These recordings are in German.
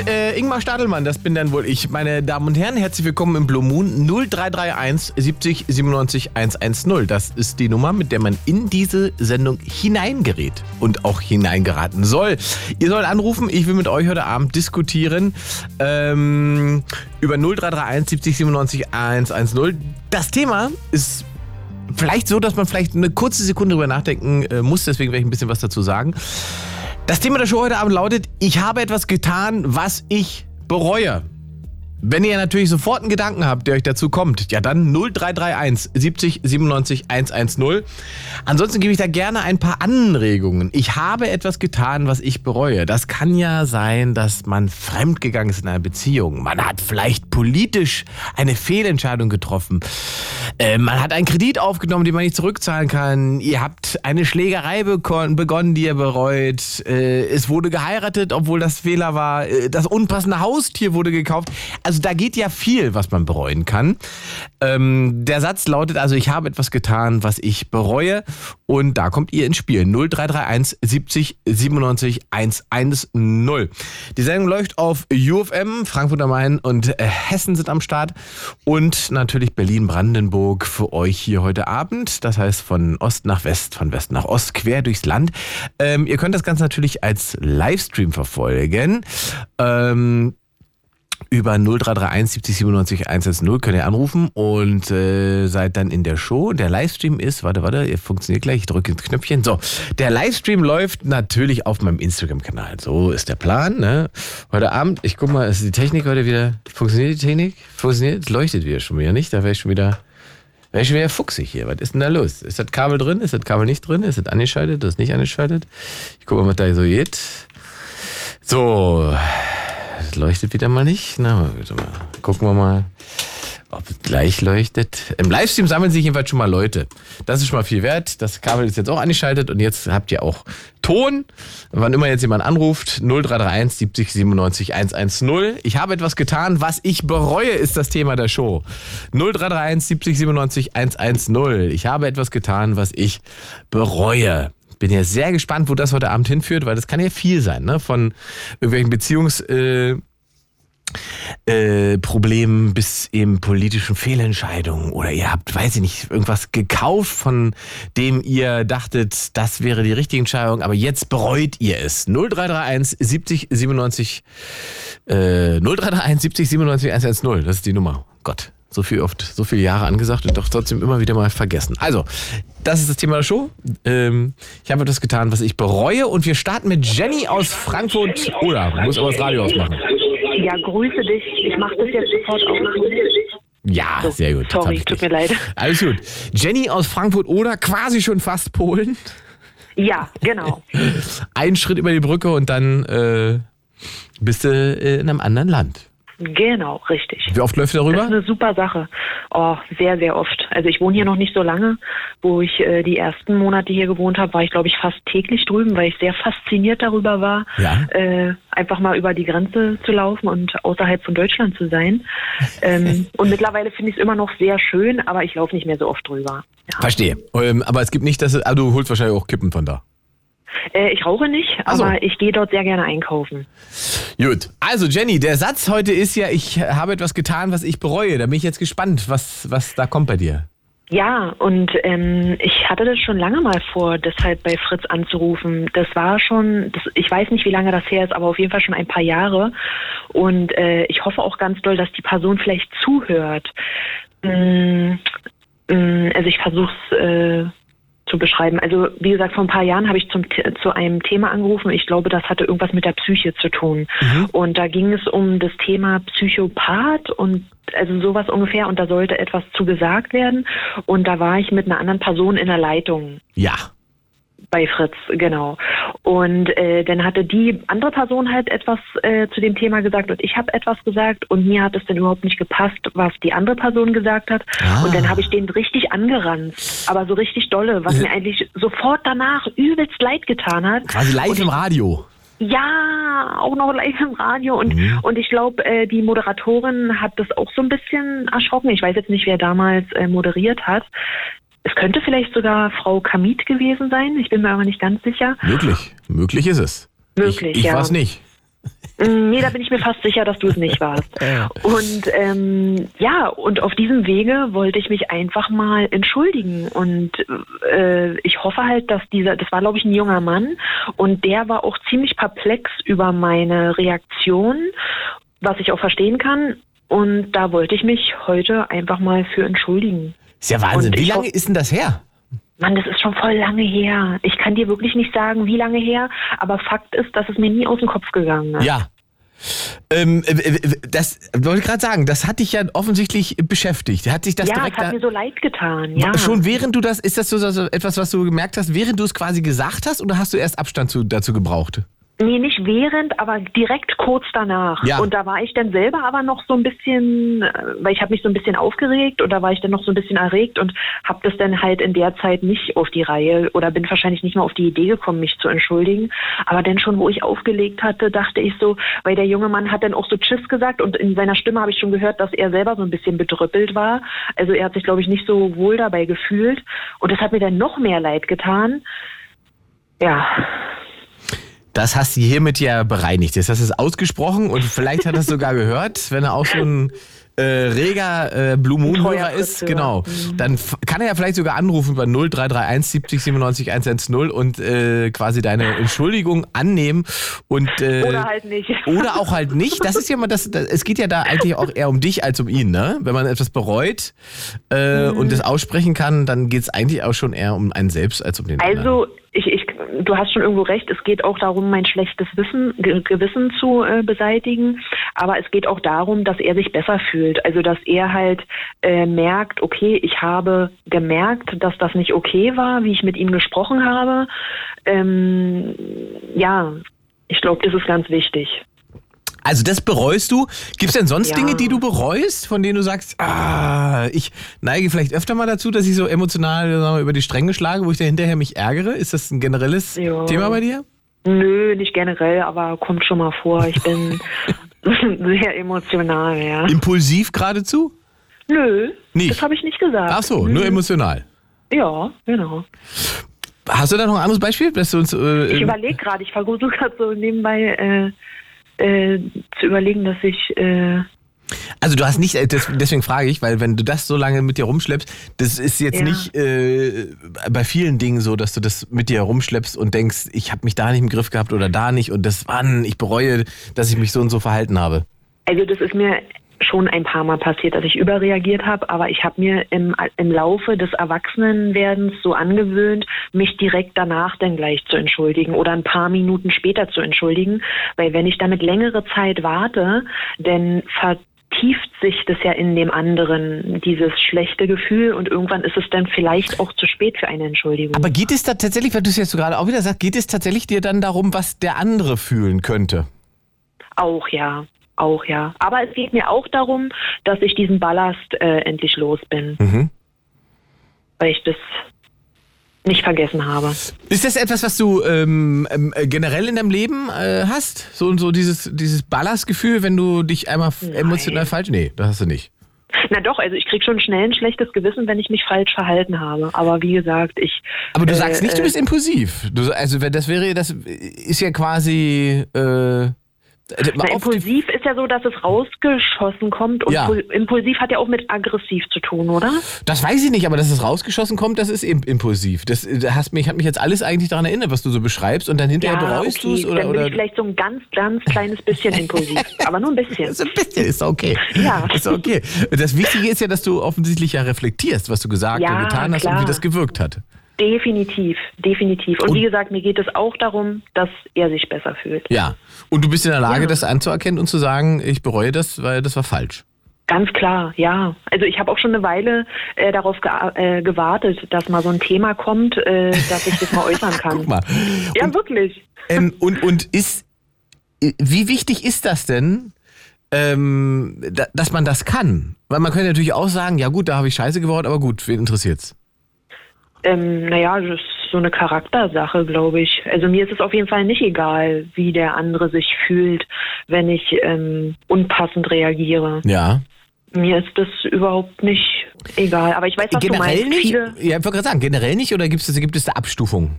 äh, Ingmar Stadelmann, das bin dann wohl ich. Meine Damen und Herren, herzlich willkommen im Blue Moon 0331 70 97 110. Das ist die Nummer, mit der man in diese Sendung hineingerät und auch hineingeraten soll. Ihr sollt anrufen, ich will mit euch heute Abend diskutieren ähm, über 0331 70 97 110. Das Thema ist vielleicht so, dass man vielleicht eine kurze Sekunde drüber nachdenken äh, muss, deswegen werde ich ein bisschen was dazu sagen. Das Thema der Show heute Abend lautet, ich habe etwas getan, was ich bereue. Wenn ihr natürlich sofort einen Gedanken habt, der euch dazu kommt, ja dann 0331 70 97 110. Ansonsten gebe ich da gerne ein paar Anregungen. Ich habe etwas getan, was ich bereue. Das kann ja sein, dass man fremdgegangen ist in einer Beziehung. Man hat vielleicht politisch eine Fehlentscheidung getroffen. Äh, man hat einen Kredit aufgenommen, den man nicht zurückzahlen kann. Ihr habt eine Schlägerei begonnen, die ihr bereut. Äh, es wurde geheiratet, obwohl das Fehler war. Äh, das unpassende Haustier wurde gekauft. Also da geht ja viel, was man bereuen kann. Ähm, der Satz lautet also, ich habe etwas getan, was ich bereue. Und da kommt ihr ins Spiel. 0331 70 97 110. Die Sendung läuft auf UFM, Frankfurt am Main und äh, Hessen sind am Start. Und natürlich Berlin-Brandenburg für euch hier heute Abend. Das heißt von Ost nach West, von West nach Ost, quer durchs Land. Ähm, ihr könnt das Ganze natürlich als Livestream verfolgen. Ähm, über 0331 70 97 110 könnt ihr anrufen und äh, seid dann in der Show. Der Livestream ist, warte, warte, ihr funktioniert gleich, ich drücke ins Knöpfchen. So, der Livestream läuft natürlich auf meinem Instagram-Kanal. So ist der Plan. Ne? Heute Abend, ich guck mal, ist die Technik heute wieder, funktioniert die Technik? Funktioniert? Leuchtet wieder schon wieder nicht, da wäre ich schon wieder... Wäre ich schon wieder fuchsig hier. Was ist denn da los? Ist das Kabel drin? Ist das Kabel nicht drin? Ist das angeschaltet? Ist das nicht angeschaltet? Ich gucke mal, was da so geht. So, das leuchtet wieder mal nicht. Na, mal. Gucken wir mal, ob es gleich leuchtet. Im Livestream sammeln sich jedenfalls schon mal Leute. Das ist schon mal viel wert. Das Kabel ist jetzt auch angeschaltet und jetzt habt ihr auch Ton. Wann immer jetzt jemand anruft, 0331 70 97 110. Ich habe etwas getan, was ich bereue, ist das Thema der Show. 0331 70 97 110. Ich habe etwas getan, was ich bereue bin ja sehr gespannt, wo das heute Abend hinführt, weil das kann ja viel sein, ne? Von irgendwelchen Beziehungs... Äh, äh, Problemen bis eben politischen Fehlentscheidungen oder ihr habt, weiß ich nicht, irgendwas gekauft, von dem ihr dachtet, das wäre die richtige Entscheidung, aber jetzt bereut ihr es. 0331 70 97 äh, 0331 70 97 110, das ist die Nummer. Gott, so viel oft, so viele Jahre angesagt und doch trotzdem immer wieder mal vergessen. Also, das ist das Thema der Show. Ähm, ich habe etwas getan, was ich bereue und wir starten mit Jenny aus Frankfurt. Oder muss aber das Radio ausmachen. Ja, grüße dich. Ich mache das jetzt sofort auf. Ja, sehr gut. Sorry, tut mir leid. Alles gut. Jenny aus Frankfurt oder quasi schon fast Polen. Ja, genau. Ein Schritt über die Brücke und dann äh, bist du äh, in einem anderen Land. Genau, richtig. Wie oft läuft ihr Das ist darüber? eine super Sache. Oh, sehr, sehr oft. Also ich wohne hier noch nicht so lange. Wo ich äh, die ersten Monate hier gewohnt habe, war ich, glaube ich, fast täglich drüben, weil ich sehr fasziniert darüber war, Ja. äh, einfach mal über die Grenze zu laufen und außerhalb von Deutschland zu sein. ähm, und mittlerweile finde ich es immer noch sehr schön, aber ich laufe nicht mehr so oft drüber. Ja. Verstehe. Ähm, aber es gibt nicht, dass du, ah, du holst wahrscheinlich auch Kippen von da. Äh, ich rauche nicht, aber ich gehe dort sehr gerne einkaufen. Gut. Also Jenny, der Satz heute ist ja, ich habe etwas getan, was ich bereue. Da bin ich jetzt gespannt, was, was da kommt bei dir. Ja, und ähm, ich hatte das schon lange mal vor, deshalb bei Fritz anzurufen. Das war schon, das, ich weiß nicht, wie lange das her ist, aber auf jeden Fall schon ein paar Jahre. Und äh, ich hoffe auch ganz doll, dass die Person vielleicht zuhört. Mm, also ich versuche es äh, zu beschreiben. Also wie gesagt, vor ein paar Jahren habe ich zum, zu einem Thema angerufen. Ich glaube, das hatte irgendwas mit der Psyche zu tun. Und da ging es um das Thema Psychopath und also sowas ungefähr. Und da sollte etwas zu gesagt werden. Und da war ich mit einer anderen Person in der Leitung Ja. Bei Fritz, genau. Und äh, dann hatte die andere Person halt etwas äh, zu dem Thema gesagt und ich habe etwas gesagt und mir hat es dann überhaupt nicht gepasst, was die andere Person gesagt hat. Ah. Und dann habe ich den richtig angeranzt, aber so richtig dolle, was mir eigentlich sofort danach übelst leid getan hat. Quasi live im Radio. Ja, auch noch live im Radio. Und, Mhm. und ich glaube, äh, die Moderatorin hat das auch so ein bisschen erschrocken. Ich weiß jetzt nicht, wer damals äh, moderiert hat. Es könnte vielleicht sogar Frau Kamit gewesen sein. Ich bin mir aber nicht ganz sicher. Möglich. Möglich ist es. Möglich, ich, ich ja. war's nicht. Mm, Nee, da bin ich mir fast sicher, dass du es nicht warst. Und ähm, ja, und auf diesem Wege wollte ich mich einfach mal entschuldigen. Und äh, ich hoffe halt, dass dieser, das war glaube ich ein junger Mann, und der war auch ziemlich perplex über meine Reaktion, was ich auch verstehen kann. Und da wollte ich mich heute einfach mal für entschuldigen. Ist ja Wahnsinn. Und Wie lange ist denn das her? Mann, das ist schon voll lange her. Ich kann dir wirklich nicht sagen, wie lange her, aber Fakt ist, dass es mir nie aus dem Kopf gegangen ist. Ja. Ähm, äh, äh, das wollte ich gerade sagen, das hat dich ja offensichtlich beschäftigt. Hat sich das ja, direkt es hat mir so leid getan. Ja. schon während du das, ist das so, so etwas, was du gemerkt hast, während du es quasi gesagt hast oder hast du erst Abstand zu, dazu gebraucht? Nee, nicht während, aber direkt kurz danach. Ja. Und da war ich dann selber aber noch so ein bisschen, äh, weil ich habe mich so ein bisschen aufgeregt und da war ich dann noch so ein bisschen erregt und habe das dann halt in der Zeit nicht auf die Reihe oder bin wahrscheinlich nicht mal auf die Idee gekommen, mich zu entschuldigen. Aber dann schon, wo ich aufgelegt hatte, dachte ich so, weil der junge Mann hat dann auch so Tschüss gesagt und in seiner Stimme habe ich schon gehört, dass er selber so ein bisschen bedrüppelt war. Also er hat sich, glaube ich, nicht so wohl dabei gefühlt und das hat mir dann noch mehr leid getan. Ja, Das hast du hiermit ja bereinigt. Jetzt hast du es ausgesprochen und vielleicht hat er es sogar gehört, wenn er auch so ein äh, reger äh, Blue Moon Hörer ist, genau. Dann f- kann er ja vielleicht sogar anrufen bei 0331 70 97 110 und äh, quasi deine Entschuldigung annehmen und äh, oder halt nicht. oder auch halt nicht. Das ist ja mal das, das. Es geht ja da eigentlich auch eher um dich als um ihn, ne? Wenn man etwas bereut äh, Mhm. und das aussprechen kann, dann geht es eigentlich auch schon eher um einen selbst als um den anderen. Also, ich, ich, du hast schon irgendwo recht, es geht auch darum, mein schlechtes Wissen, Ge Gewissen zu äh, beseitigen. Aber es geht auch darum, dass er sich besser fühlt. Also, dass er halt äh, merkt, okay, ich habe gemerkt, dass das nicht okay war, wie ich mit ihm gesprochen habe. Ähm, ja, ich glaube, das ist ganz wichtig. Also das bereust du. Gibt es denn sonst Ja. Dinge, die du bereust, von denen du sagst, ah, ich neige vielleicht öfter mal dazu, dass ich so emotional wir, über die Stränge schlage, wo ich dann hinterher mich ärgere? Ist das ein generelles Ja. Thema bei dir? Nö, nicht generell, aber kommt schon mal vor. Ich bin sehr emotional, ja. Impulsiv geradezu? Nö, Nicht? das habe ich nicht gesagt. Ach so, nur emotional. Ja, genau. Hast du da noch ein anderes Beispiel, dass du uns äh, Ich überlege gerade, ich versuche gerade so nebenbei äh, äh, zu überlegen, dass ich. Äh, Also du hast nicht, äh, deswegen frage ich, weil wenn du das so lange mit dir rumschleppst, das ist jetzt Ja. nicht äh, bei vielen Dingen so, dass du das mit dir rumschleppst und denkst, ich habe mich da nicht im Griff gehabt oder da nicht und das wann, ich bereue, dass ich mich so und so verhalten habe. also, das ist mir schon ein paar Mal passiert, dass ich überreagiert habe, aber ich habe mir im, im Laufe des Erwachsenenwerdens so angewöhnt, mich direkt danach dann gleich zu entschuldigen oder ein paar Minuten später zu entschuldigen, weil wenn ich damit längere Zeit warte, dann vertieft sich das ja in dem anderen, dieses schlechte Gefühl und irgendwann ist es dann vielleicht auch zu spät für eine Entschuldigung. Aber geht es da tatsächlich, weil du es jetzt so gerade auch wieder sagst, geht es tatsächlich dir dann darum, was der andere fühlen könnte? Auch ja, auch ja. Aber es geht mir auch darum, dass ich diesen Ballast äh, endlich los bin, Mhm. weil ich das nicht vergessen habe. Ist das etwas, was du ähm, äh, generell in deinem Leben äh, hast? So so dieses, dieses Ballastgefühl, wenn du dich einmal Nein. emotional falsch. Nee, das hast du nicht. Na doch, also ich krieg schon schnell ein schlechtes Gewissen, wenn ich mich falsch verhalten habe. Aber wie gesagt, ich. Aber du äh, sagst nicht, du äh, bist impulsiv. Du, also das wäre, das ist ja quasi. Äh, Na, oft- impulsiv ist ja so, dass es rausgeschossen kommt. Und Ja. pul- impulsiv hat ja auch mit aggressiv zu tun, oder? Das weiß ich nicht, aber dass es rausgeschossen kommt, das ist im- impulsiv. Das äh, hast mich, hat mich jetzt alles eigentlich daran erinnert, was du so beschreibst und dann hinterher bereust du es oder, dann bin oder ich vielleicht so ein ganz, ganz kleines bisschen impulsiv. aber nur ein bisschen. Das ist ein bisschen, ist okay. Ja. Ist okay. Das Wichtige ist ja, dass du offensichtlich ja reflektierst, was du gesagt Ja, und getan hast und klar. wie das gewirkt hat. Definitiv, definitiv. Und, Und- wie gesagt, mir geht es auch darum, dass er sich besser fühlt. Ja. Und du bist in der Lage, Ja. das anzuerkennen und zu sagen, ich bereue das, weil das war falsch. Ganz klar, ja. Also ich habe auch schon eine Weile äh, darauf ge äh, gewartet, dass mal so ein Thema kommt, äh, dass ich das mal äußern kann. Guck mal. Ja, Und, wirklich. ähm, und, und ist, wie wichtig ist das denn, ähm, da, dass man das kann? Weil man könnte natürlich auch sagen, ja gut, da habe ich Scheiße gebaut, aber gut, wen interessiert's? Ähm, naja, das so eine Charaktersache, glaube ich. Also mir ist es auf jeden Fall nicht egal, wie der andere sich fühlt, wenn ich ähm, unpassend reagiere. Ja. Mir ist das überhaupt nicht egal. Aber ich weiß, was du Generell meinst. nicht? Viele, Ja, ich wollte gerade sagen, generell nicht oder gibt es, gibt es da Abstufungen?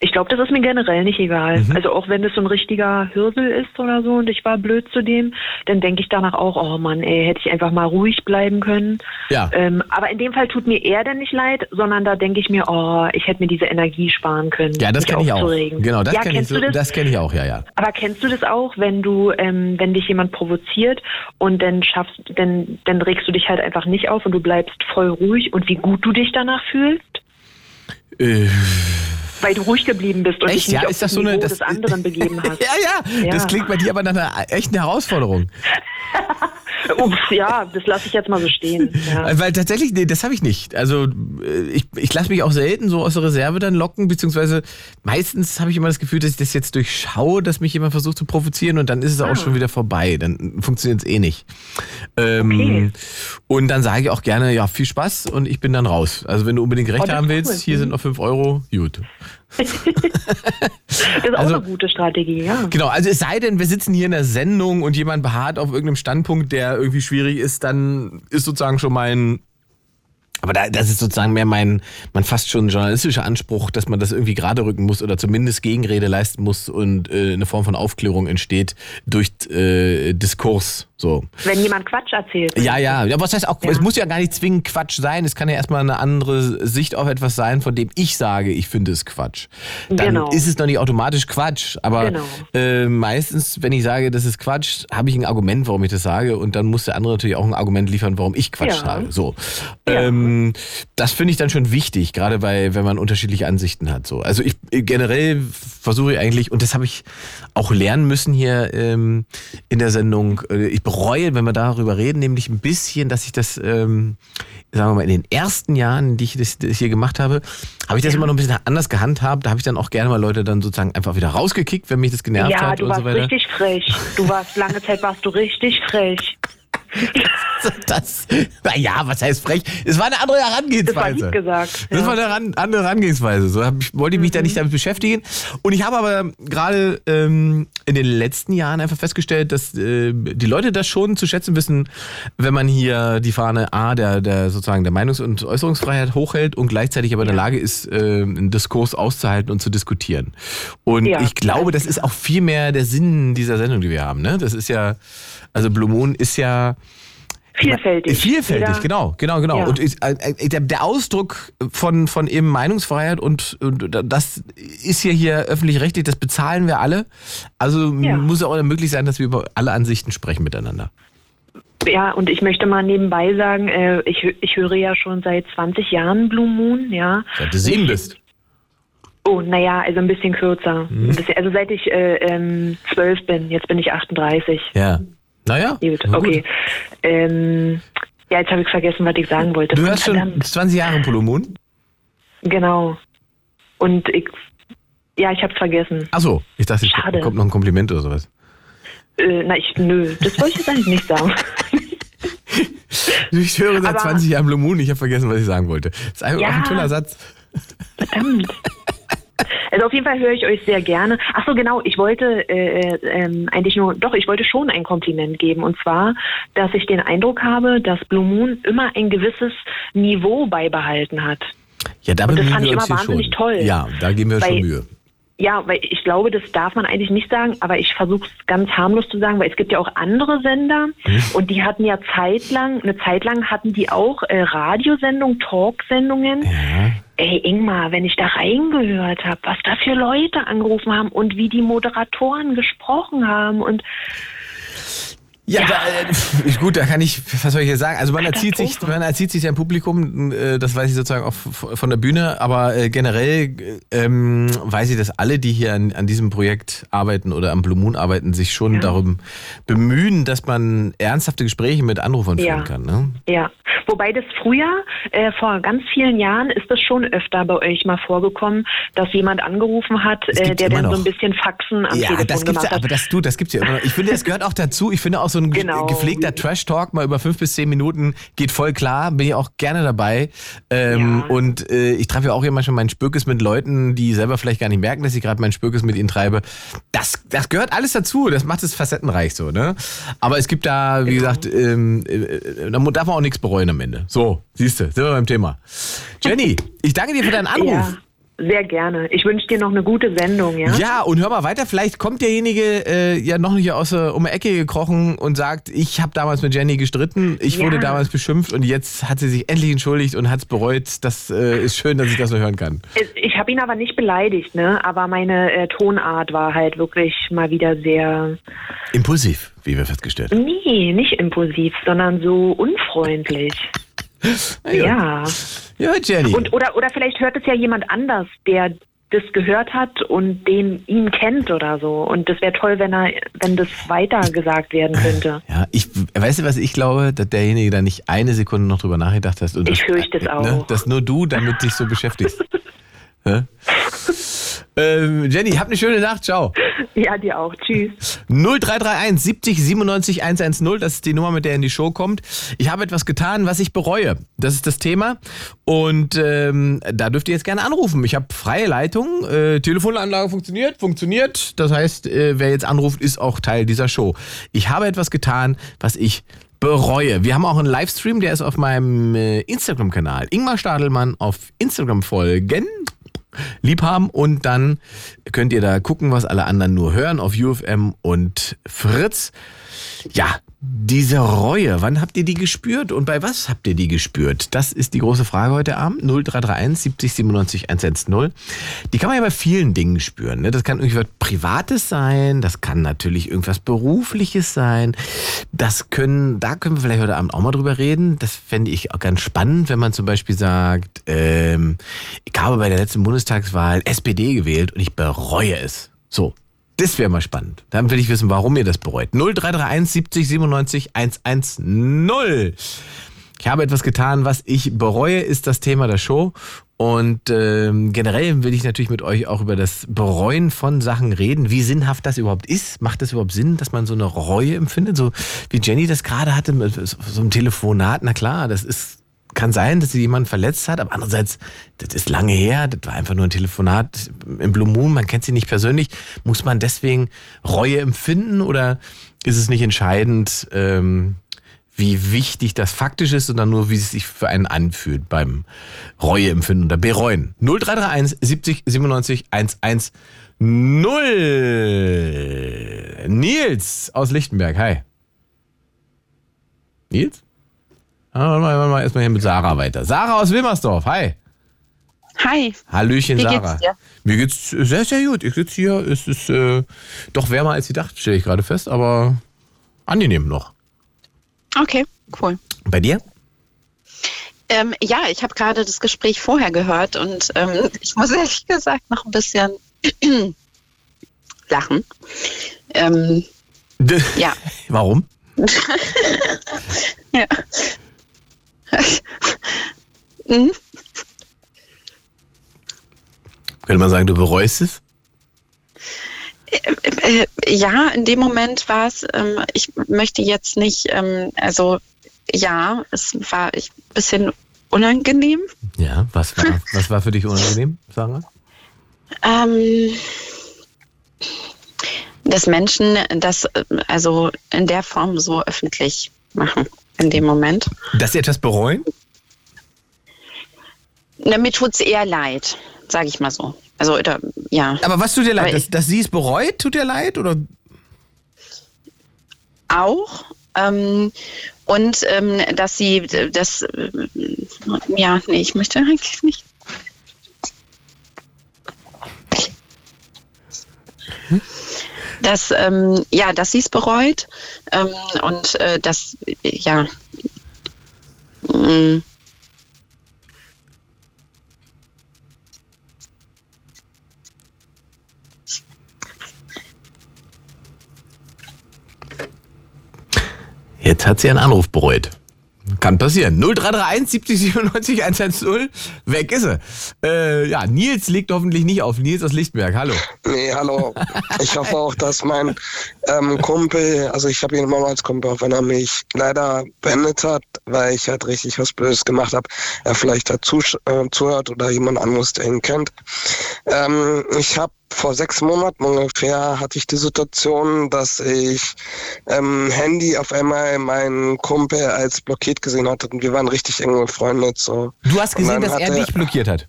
Ich glaube, das ist mir generell nicht egal. Mhm. Also auch wenn es so ein richtiger Hirsel ist oder so und ich war blöd zu dem, dann denke ich danach auch, oh Mann, ey, hätte ich einfach mal ruhig bleiben können. Ja. Ähm, aber in dem Fall tut mir er denn nicht leid, sondern da denke ich mir, oh, ich hätte mir diese Energie sparen können. Ja, das kenne ich auch. Genau, das ja, kenne ich, so, das? das kenn ich auch, ja, ja. Aber kennst du das auch, wenn du, ähm, wenn dich jemand provoziert und dann schaffst, dann, dann regst du dich halt einfach nicht auf und du bleibst voll ruhig und wie gut du dich danach fühlst? Äh, Weil du ruhig geblieben bist und Echt? dich nicht Ja, ist das das so eine- das- des anderen begeben hast. ja, ja, das Ja. klingt bei dir aber nach einer echten Herausforderung. Ups, ja, das lasse ich jetzt mal so stehen. Ja. Weil tatsächlich, nee, das habe ich nicht. Also äh, ich, ich lasse mich auch selten so aus der Reserve dann locken, beziehungsweise meistens habe ich immer das Gefühl, dass ich das jetzt durchschaue, dass mich jemand versucht zu provozieren und dann ist es auch Ah. schon wieder vorbei. Dann funktioniert es eh nicht. Ähm, Okay. Und dann sage ich auch gerne, ja, viel Spaß und ich bin dann raus. Also wenn du unbedingt Recht Oh, das haben willst, cool. hier sind noch 5 Euro, gut. Das ist auch Also- eine gute Strategie, ja. Genau, also es sei denn, wir sitzen hier in der Sendung und jemand beharrt auf irgendeinem Standpunkt, der irgendwie schwierig ist, dann ist sozusagen schon mein. Aber da, das ist sozusagen mehr mein, mein fast schon journalistischer Anspruch, dass man das irgendwie gerade rücken muss oder zumindest Gegenrede leisten muss und äh, eine Form von Aufklärung entsteht durch äh, Diskurs. So. Wenn jemand Quatsch erzählt. Ja, ja. ja was heißt auch, Ja. es muss ja gar nicht zwingend Quatsch sein. Es kann ja erstmal eine andere Sicht auf etwas sein, von dem ich sage, ich finde es Quatsch. Dann Genau. ist es noch nicht automatisch Quatsch. Aber Genau. äh, meistens, wenn ich sage, das ist Quatsch, habe ich ein Argument, warum ich das sage. Und dann muss der andere natürlich auch ein Argument liefern, warum ich Quatsch Ja. sage. So. Ja. Ähm, das finde ich dann schon wichtig, gerade bei, wenn man unterschiedliche Ansichten hat. So. Also ich generell versuche ich eigentlich, und das habe ich auch lernen müssen hier ähm, in der Sendung, äh, ich bereue, wenn wir darüber reden, nämlich ein bisschen, dass ich das, ähm, sagen wir mal, in den ersten Jahren, die ich das, das hier gemacht habe, habe ich das immer noch ein bisschen anders gehandhabt. Da habe ich dann auch gerne mal Leute dann sozusagen einfach wieder rausgekickt, wenn mich das genervt Ja, hat du und warst so weiter. richtig frech. Du warst lange Zeit warst du richtig frech. Das, na ja, was heißt frech? Es war eine andere Das war Herangehensweise. gesagt. Das Ja. war eine andere Herangehensweise. So hab ich, wollte ich mich da nicht damit beschäftigen. Und ich habe aber gerade ähm, in den letzten Jahren einfach festgestellt, dass äh, die Leute das schon zu schätzen wissen, wenn man hier die Fahne A der, der sozusagen der Meinungs- und Äußerungsfreiheit hochhält und gleichzeitig aber in der Lage ist, äh, einen Diskurs auszuhalten und zu diskutieren. Und Ja, ich glaube, das ist auch viel mehr der Sinn dieser Sendung, die wir haben. Ne? Das ist ja, also Blue Moon ist ja Vielfältig. Vielfältig, Jeder- genau, genau, genau. Ja. Und ist, äh, äh, der, der Ausdruck von, von eben Meinungsfreiheit und, und das ist ja hier öffentlich-rechtlich, das bezahlen wir alle. Also Ja. muss auch möglich sein, dass wir über alle Ansichten sprechen miteinander. Ja, und ich möchte mal nebenbei sagen, äh, ich, ich höre ja schon seit 20 Jahren Blue Moon, ja. Seit du sieben bist. Oh, naja, also ein bisschen kürzer. Mhm. Ein bisschen, also seit ich äh, ähm, 12 bin, jetzt bin ich 38. Ja. Naja. Gut, na okay. Ähm, ja, jetzt habe ich vergessen, was ich sagen wollte. Du hörst schon Verdammt. 20 Jahre Blue Moon? Genau. Und ich, ja, ich hab's vergessen. Achso, ich dachte, es Schade. kommt noch ein Kompliment oder sowas. Äh, na, ich, nö, das wollte ich jetzt eigentlich nicht sagen. Ich höre seit Aber- 20 Jahren Blue Moon, ich habe vergessen, was ich sagen wollte. Das ist einfach Ja. ein toller Satz. Verdammt. Also auf jeden Fall höre ich euch sehr gerne. Ach so, genau. Ich wollte äh, ähm, eigentlich nur, doch, ich wollte schon ein Kompliment geben. Und zwar, dass ich den Eindruck habe, dass Blue Moon immer ein gewisses Niveau beibehalten hat. Ja, da Und das bemühen fand wir ich immer schon. wahnsinnig toll. Ja, da geben wir schon Mühe. Ja, weil ich glaube, das darf man eigentlich nicht sagen, aber ich versuche es ganz harmlos zu sagen, weil es gibt ja auch andere Sender Hm? und die hatten ja zeitlang, eine Zeit lang hatten die auch äh, Radiosendungen, Talksendungen. Ja. Ey, Ingmar, wenn ich da reingehört habe, was da für Leute angerufen haben und wie die Moderatoren gesprochen haben und Ja, Ja. Da, äh, gut, da kann ich, was soll ich hier sagen? Also man erzieht sich, man erzieht sich sein Publikum, äh, das weiß ich sozusagen auch von der Bühne, aber äh, generell äh, ähm, weiß ich, dass alle, die hier an, an diesem Projekt arbeiten oder am Blue Moon arbeiten, sich schon Ja. darum bemühen, dass man ernsthafte Gespräche mit Anrufern Ja. führen kann. Ne? ja. Wobei das früher, äh, vor ganz vielen Jahren, ist das schon öfter bei euch mal vorgekommen, dass jemand angerufen hat, äh, der dann so ein bisschen Faxen am Ja, Telefon das gibt's gemacht ja, hat. aber das du, das gibt's ja immer noch. Ich finde, das gehört auch dazu. Ich finde auch so ein Genau. gepflegter Trash-Talk mal über fünf bis zehn Minuten geht voll klar, bin ich auch gerne dabei. Ähm, Ja. Und äh, ich treffe ja auch immer schon meinen Spürkes mit Leuten, die selber vielleicht gar nicht merken, dass ich gerade meinen Spürkes mit ihnen treibe. Das, das gehört alles dazu, das macht es facettenreich so, ne? Aber es gibt da, wie gesagt, ähm, äh, da darf man auch nichts bereuen am Ende. So, siehst du, sind wir beim Thema. Jenny, ich danke dir für deinen Anruf. Ja, sehr gerne. Ich wünsche dir noch eine gute Sendung, ja? Ja, und hör mal weiter, vielleicht kommt derjenige äh, ja noch nicht aus der, um die Ecke gekrochen und sagt, ich habe damals mit Jenny gestritten, ich Ja. wurde damals beschimpft und jetzt hat sie sich endlich entschuldigt und hat es bereut. Das äh, ist schön, dass ich das so hören kann. Ich habe ihn aber nicht beleidigt, ne? Aber meine äh, Tonart war halt wirklich mal wieder sehr, Impulsiv, wie wir festgestellt haben. nee, nicht impulsiv, sondern so unfreundlich. Ja. Ja, Jenny. Und oder oder vielleicht hört es ja jemand anders, der das gehört hat und den ihn kennt oder so. Und das wäre toll, wenn er, wenn das weiter gesagt werden könnte. ja, ich, weißt du, was ich glaube, dass derjenige da nicht eine Sekunde noch drüber nachgedacht. Und Ich das- fürchte es Ne, auch. dass nur du damit dich so beschäftigst. Ähm, Jenny, hab eine schöne Nacht. Ciao. Ja, dir auch. Tschüss. 0331 70 97 110, das ist die Nummer, mit der in die Show kommt. Ich habe etwas getan, was ich bereue. Das ist das Thema. Und ähm, da dürft ihr jetzt gerne anrufen. Ich habe freie Leitung. Äh, Telefonanlage funktioniert, funktioniert. Das heißt, äh, wer jetzt anruft, ist auch Teil dieser Show. Ich habe etwas getan, was ich bereue. Wir haben auch einen Livestream, der ist auf meinem äh, Instagram-Kanal. Ingmar Stadelmann auf Instagram folgen lieb haben und dann könnt ihr da gucken, was alle anderen nur hören auf UFM und Fritz. Ja, diese Reue, wann habt ihr die gespürt und bei was habt ihr die gespürt? Das ist die große Frage heute Abend. 0331 70 97 110. Die kann man ja bei vielen Dingen spüren. Ne? Das kann irgendwas Privates sein, das kann natürlich irgendwas Berufliches sein. Das können, da können wir vielleicht heute Abend auch mal drüber reden. Das fände ich auch ganz spannend, wenn man zum Beispiel sagt, ähm, ich habe bei der letzten Bundestagswahl SPD gewählt und ich bereue es. So. Das wäre mal spannend. Dann will ich wissen, warum ihr das bereut. 0331 70 97 110. Ich habe etwas getan, was ich bereue, ist das Thema der Show. Und ähm, generell will ich natürlich mit euch auch über das Bereuen von Sachen reden, wie sinnhaft das überhaupt ist. Macht das überhaupt Sinn, dass man so eine Reue empfindet? So wie Jenny das gerade hatte mit so einem Telefonat. Na klar, das ist kann sein, dass sie jemanden verletzt hat, aber andererseits, das ist lange her, das war einfach nur ein Telefonat im Blue Moon, man kennt sie nicht persönlich. Muss man deswegen Reue empfinden oder ist es nicht entscheidend, ähm, wie wichtig das faktisch ist, sondern nur, wie es sich für einen anfühlt beim Reueempfinden oder Bereuen? 0331 70 97 110. Nils aus Lichtenberg, hi. Nils? Ah, warte mal, warte mal erstmal hier mit Sarah weiter. Sarah aus Wilmersdorf, hi. Hi. Hallöchen, Wie geht's Sarah. dir? Mir geht's sehr, sehr gut. Ich sitze hier. Es ist äh, doch wärmer als gedacht, stelle ich gerade fest, aber angenehm noch. Okay, cool. Bei dir? Ähm, ja, ich habe gerade das Gespräch vorher gehört und ähm, ich muss ehrlich gesagt noch ein bisschen lachen. Ähm, ja, Warum? ja. Mhm. Könnte man sagen, du bereust es? Äh, ja, in dem Moment war es, ähm, ich möchte jetzt nicht, ähm, also ja, es war ein bisschen unangenehm. Ja, was war, was war für dich unangenehm, Sarah? Ähm, dass Menschen das äh, also in der Form so öffentlich machen in dem Moment. Dass sie etwas bereuen? Na, mir tut es eher leid, sage ich mal so. Also, oder, ja, Aber was tut dir leid? Dass, dass sie es bereut, tut dir leid? Oder? auch. Ähm, und ähm, dass sie das, äh, ja, nee, ich möchte eigentlich nicht. Dass, ähm, ja, dass sie es bereut ähm, und äh, dass, ja, mm, Jetzt hat sie einen Anruf bereut. Kann passieren. 0331 70 97 110. Weg ist er. Äh, ja, Nils legt hoffentlich nicht auf. Nils aus Lichtberg. Hallo. Nee, hallo. Ich hoffe auch, dass mein ähm, Kumpel, also ich habe ihn immer als Kumpel, auch wenn er mich leider beendet hat, weil ich halt richtig was Böses gemacht habe, er vielleicht dazu äh, zuhört oder jemand anderes, der ihn kennt. Ähm, ich habe vor sechs Monaten ungefähr hatte ich die Situation, dass ich ähm, Handy auf einmal meinen Kumpel als blockiert gesehen hatte und wir waren richtig eng befreundet. So. Du hast gesehen, dass er dich blockiert hat.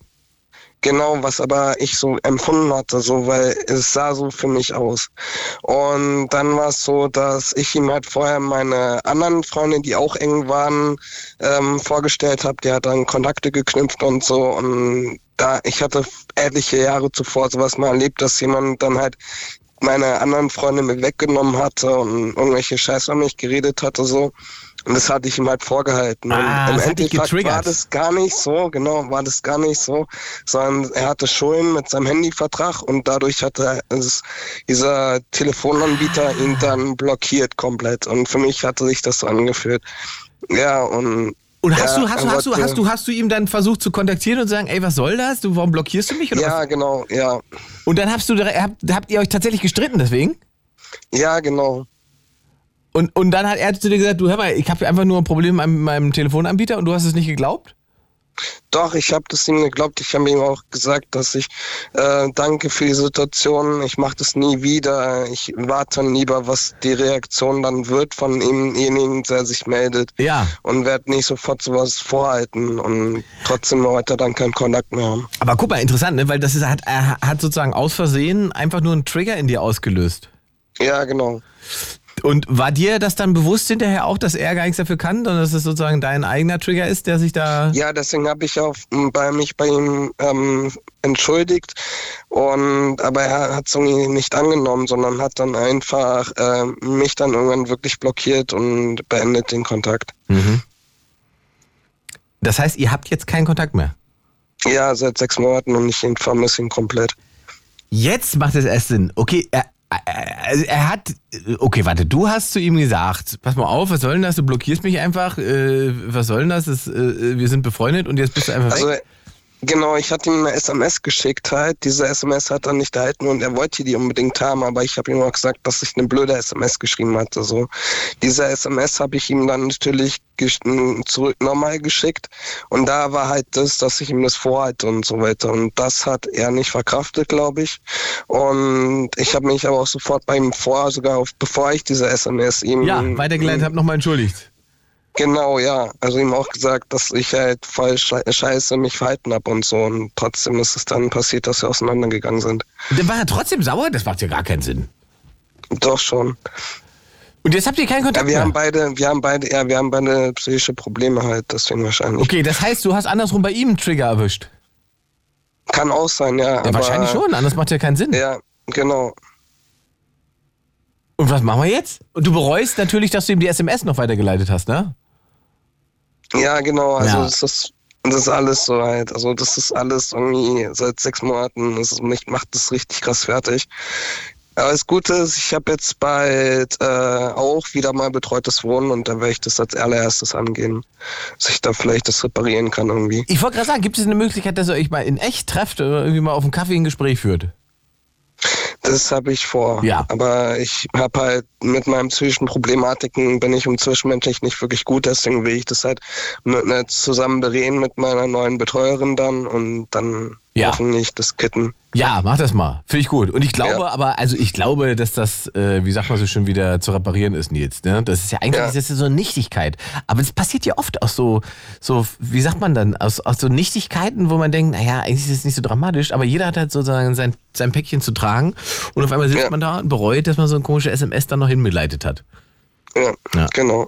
Genau, was aber ich so empfunden hatte, so, weil es sah so für mich aus. Und dann war es so, dass ich ihm halt vorher meine anderen Freunde, die auch eng waren, ähm, vorgestellt habe. Die hat dann Kontakte geknüpft und so. Und da ich hatte etliche Jahre zuvor sowas mal erlebt, dass jemand dann halt meine anderen Freunde mir weggenommen hatte und irgendwelche Scheiße an mich geredet hatte so. Und das hatte ich ihm halt vorgehalten. Ah, und im hat Endeffekt war das gar nicht so, genau, war das gar nicht so, sondern er hatte Schulden mit seinem Handyvertrag und dadurch hatte es, dieser Telefonanbieter ihn dann blockiert komplett. Und für mich hatte sich das so angefühlt. Ja, und Und hast ja, du, hast er du, hast du, hast du, hast du ihm dann versucht zu kontaktieren und zu sagen, ey, was soll das? Du, warum blockierst du mich? Oder Ja, was? genau, ja. Und dann hast du, habt, habt ihr euch tatsächlich gestritten deswegen? Ja, genau. Und, und dann hat er zu dir gesagt, du hör mal, ich habe einfach nur ein Problem mit meinem Telefonanbieter und du hast es nicht geglaubt? Doch, ich habe das ihm geglaubt. Ich habe ihm auch gesagt, dass ich äh, danke für die Situation. Ich mache das nie wieder. Ich warte dann lieber, was die Reaktion dann wird von demjenigen, der sich meldet. Ja. Und werde nicht sofort sowas vorhalten und trotzdem heute dann keinen Kontakt mehr haben. Aber guck mal, interessant, ne? weil das ist, hat, er hat sozusagen aus Versehen einfach nur einen Trigger in dir ausgelöst. Ja, genau. Und war dir das dann bewusst hinterher auch, dass er gar nichts dafür kann, sondern dass es sozusagen dein eigener Trigger ist, der sich da. Ja, deswegen habe ich auch bei mich bei ihm ähm, entschuldigt. Und aber er hat es irgendwie nicht angenommen, sondern hat dann einfach äh, mich dann irgendwann wirklich blockiert und beendet den Kontakt. Mhm. Das heißt, ihr habt jetzt keinen Kontakt mehr. Ja, seit sechs Monaten und ich vermisse ihn komplett. Jetzt macht es erst Sinn. Okay, er, er, also er hat. Okay, warte, du hast zu ihm gesagt, pass mal auf, was soll denn das? Du blockierst mich einfach. Äh, was soll denn das? das äh, wir sind befreundet und jetzt bist du einfach Also weg. Genau, ich hatte ihm eine SMS geschickt halt. Diese SMS hat er nicht erhalten und er wollte die unbedingt haben, aber ich habe ihm auch gesagt, dass ich eine blöde SMS geschrieben hatte. So. Diese SMS habe ich ihm dann natürlich zurück nochmal geschickt und da war halt das, dass ich ihm das vorhalte und so weiter. Und das hat er nicht verkraftet, glaube ich. Und ich habe mich aber auch sofort bei ihm vor, sogar auf, bevor ich diese SMS ihm Ja, weitergeleitet, hab nochmal entschuldigt. Genau, ja. Also ihm auch gesagt, dass ich halt voll sche- scheiße mich verhalten habe und so. Und trotzdem ist es dann passiert, dass wir auseinandergegangen sind. Dann war er trotzdem sauer? Das macht ja gar keinen Sinn. Doch schon. Und jetzt habt ihr keinen Ja, Kontakt wir mehr. haben beide, wir haben beide, ja, wir haben beide psychische Probleme halt, deswegen wahrscheinlich. Okay, das heißt, du hast andersrum bei ihm einen Trigger erwischt. Kann auch sein, ja. Ja, wahrscheinlich schon, anders macht ja keinen Sinn. Ja, genau. Und was machen wir jetzt? Und du bereust natürlich, dass du ihm die SMS noch weitergeleitet hast, ne? Ja, genau. Also Ja. das ist das ist alles so halt. Also das ist alles irgendwie seit sechs Monaten. Das ist, mich macht das richtig krass fertig. Aber das Gute ist, ich habe jetzt bald äh, auch wieder mal betreutes Wohnen und da werde ich das als allererstes angehen, dass ich da vielleicht das reparieren kann irgendwie. Ich wollte gerade sagen, gibt es eine Möglichkeit, dass ihr euch mal in echt trefft oder irgendwie mal auf einen Kaffee ein Gespräch führt? Das habe ich vor. Ja. Aber ich habe halt mit meinen psychischen Problematiken bin ich im Zwischenmenschlich nicht wirklich gut, deswegen will ich das halt mit, ne, zusammen bereden mit meiner neuen Betreuerin dann und dann Ja. hoffentlich das kitten. Ja, mach das mal. Finde ich gut. Und ich glaube Ja. aber, also ich glaube, dass das, äh, wie sagt man so schön, wieder zu reparieren ist, Nils. Ne? Das ist ja eigentlich Ja. das ist ja so eine Nichtigkeit. Aber es passiert ja oft aus so, so, wie sagt man dann, aus, aus so Nichtigkeiten, wo man denkt, naja, eigentlich ist es nicht so dramatisch, aber jeder hat halt sozusagen sein, sein Päckchen zu tragen und auf einmal sitzt Ja. man da und bereut, dass man so eine komische SMS dann noch hinbegleitet hat. Ja, Ja. genau.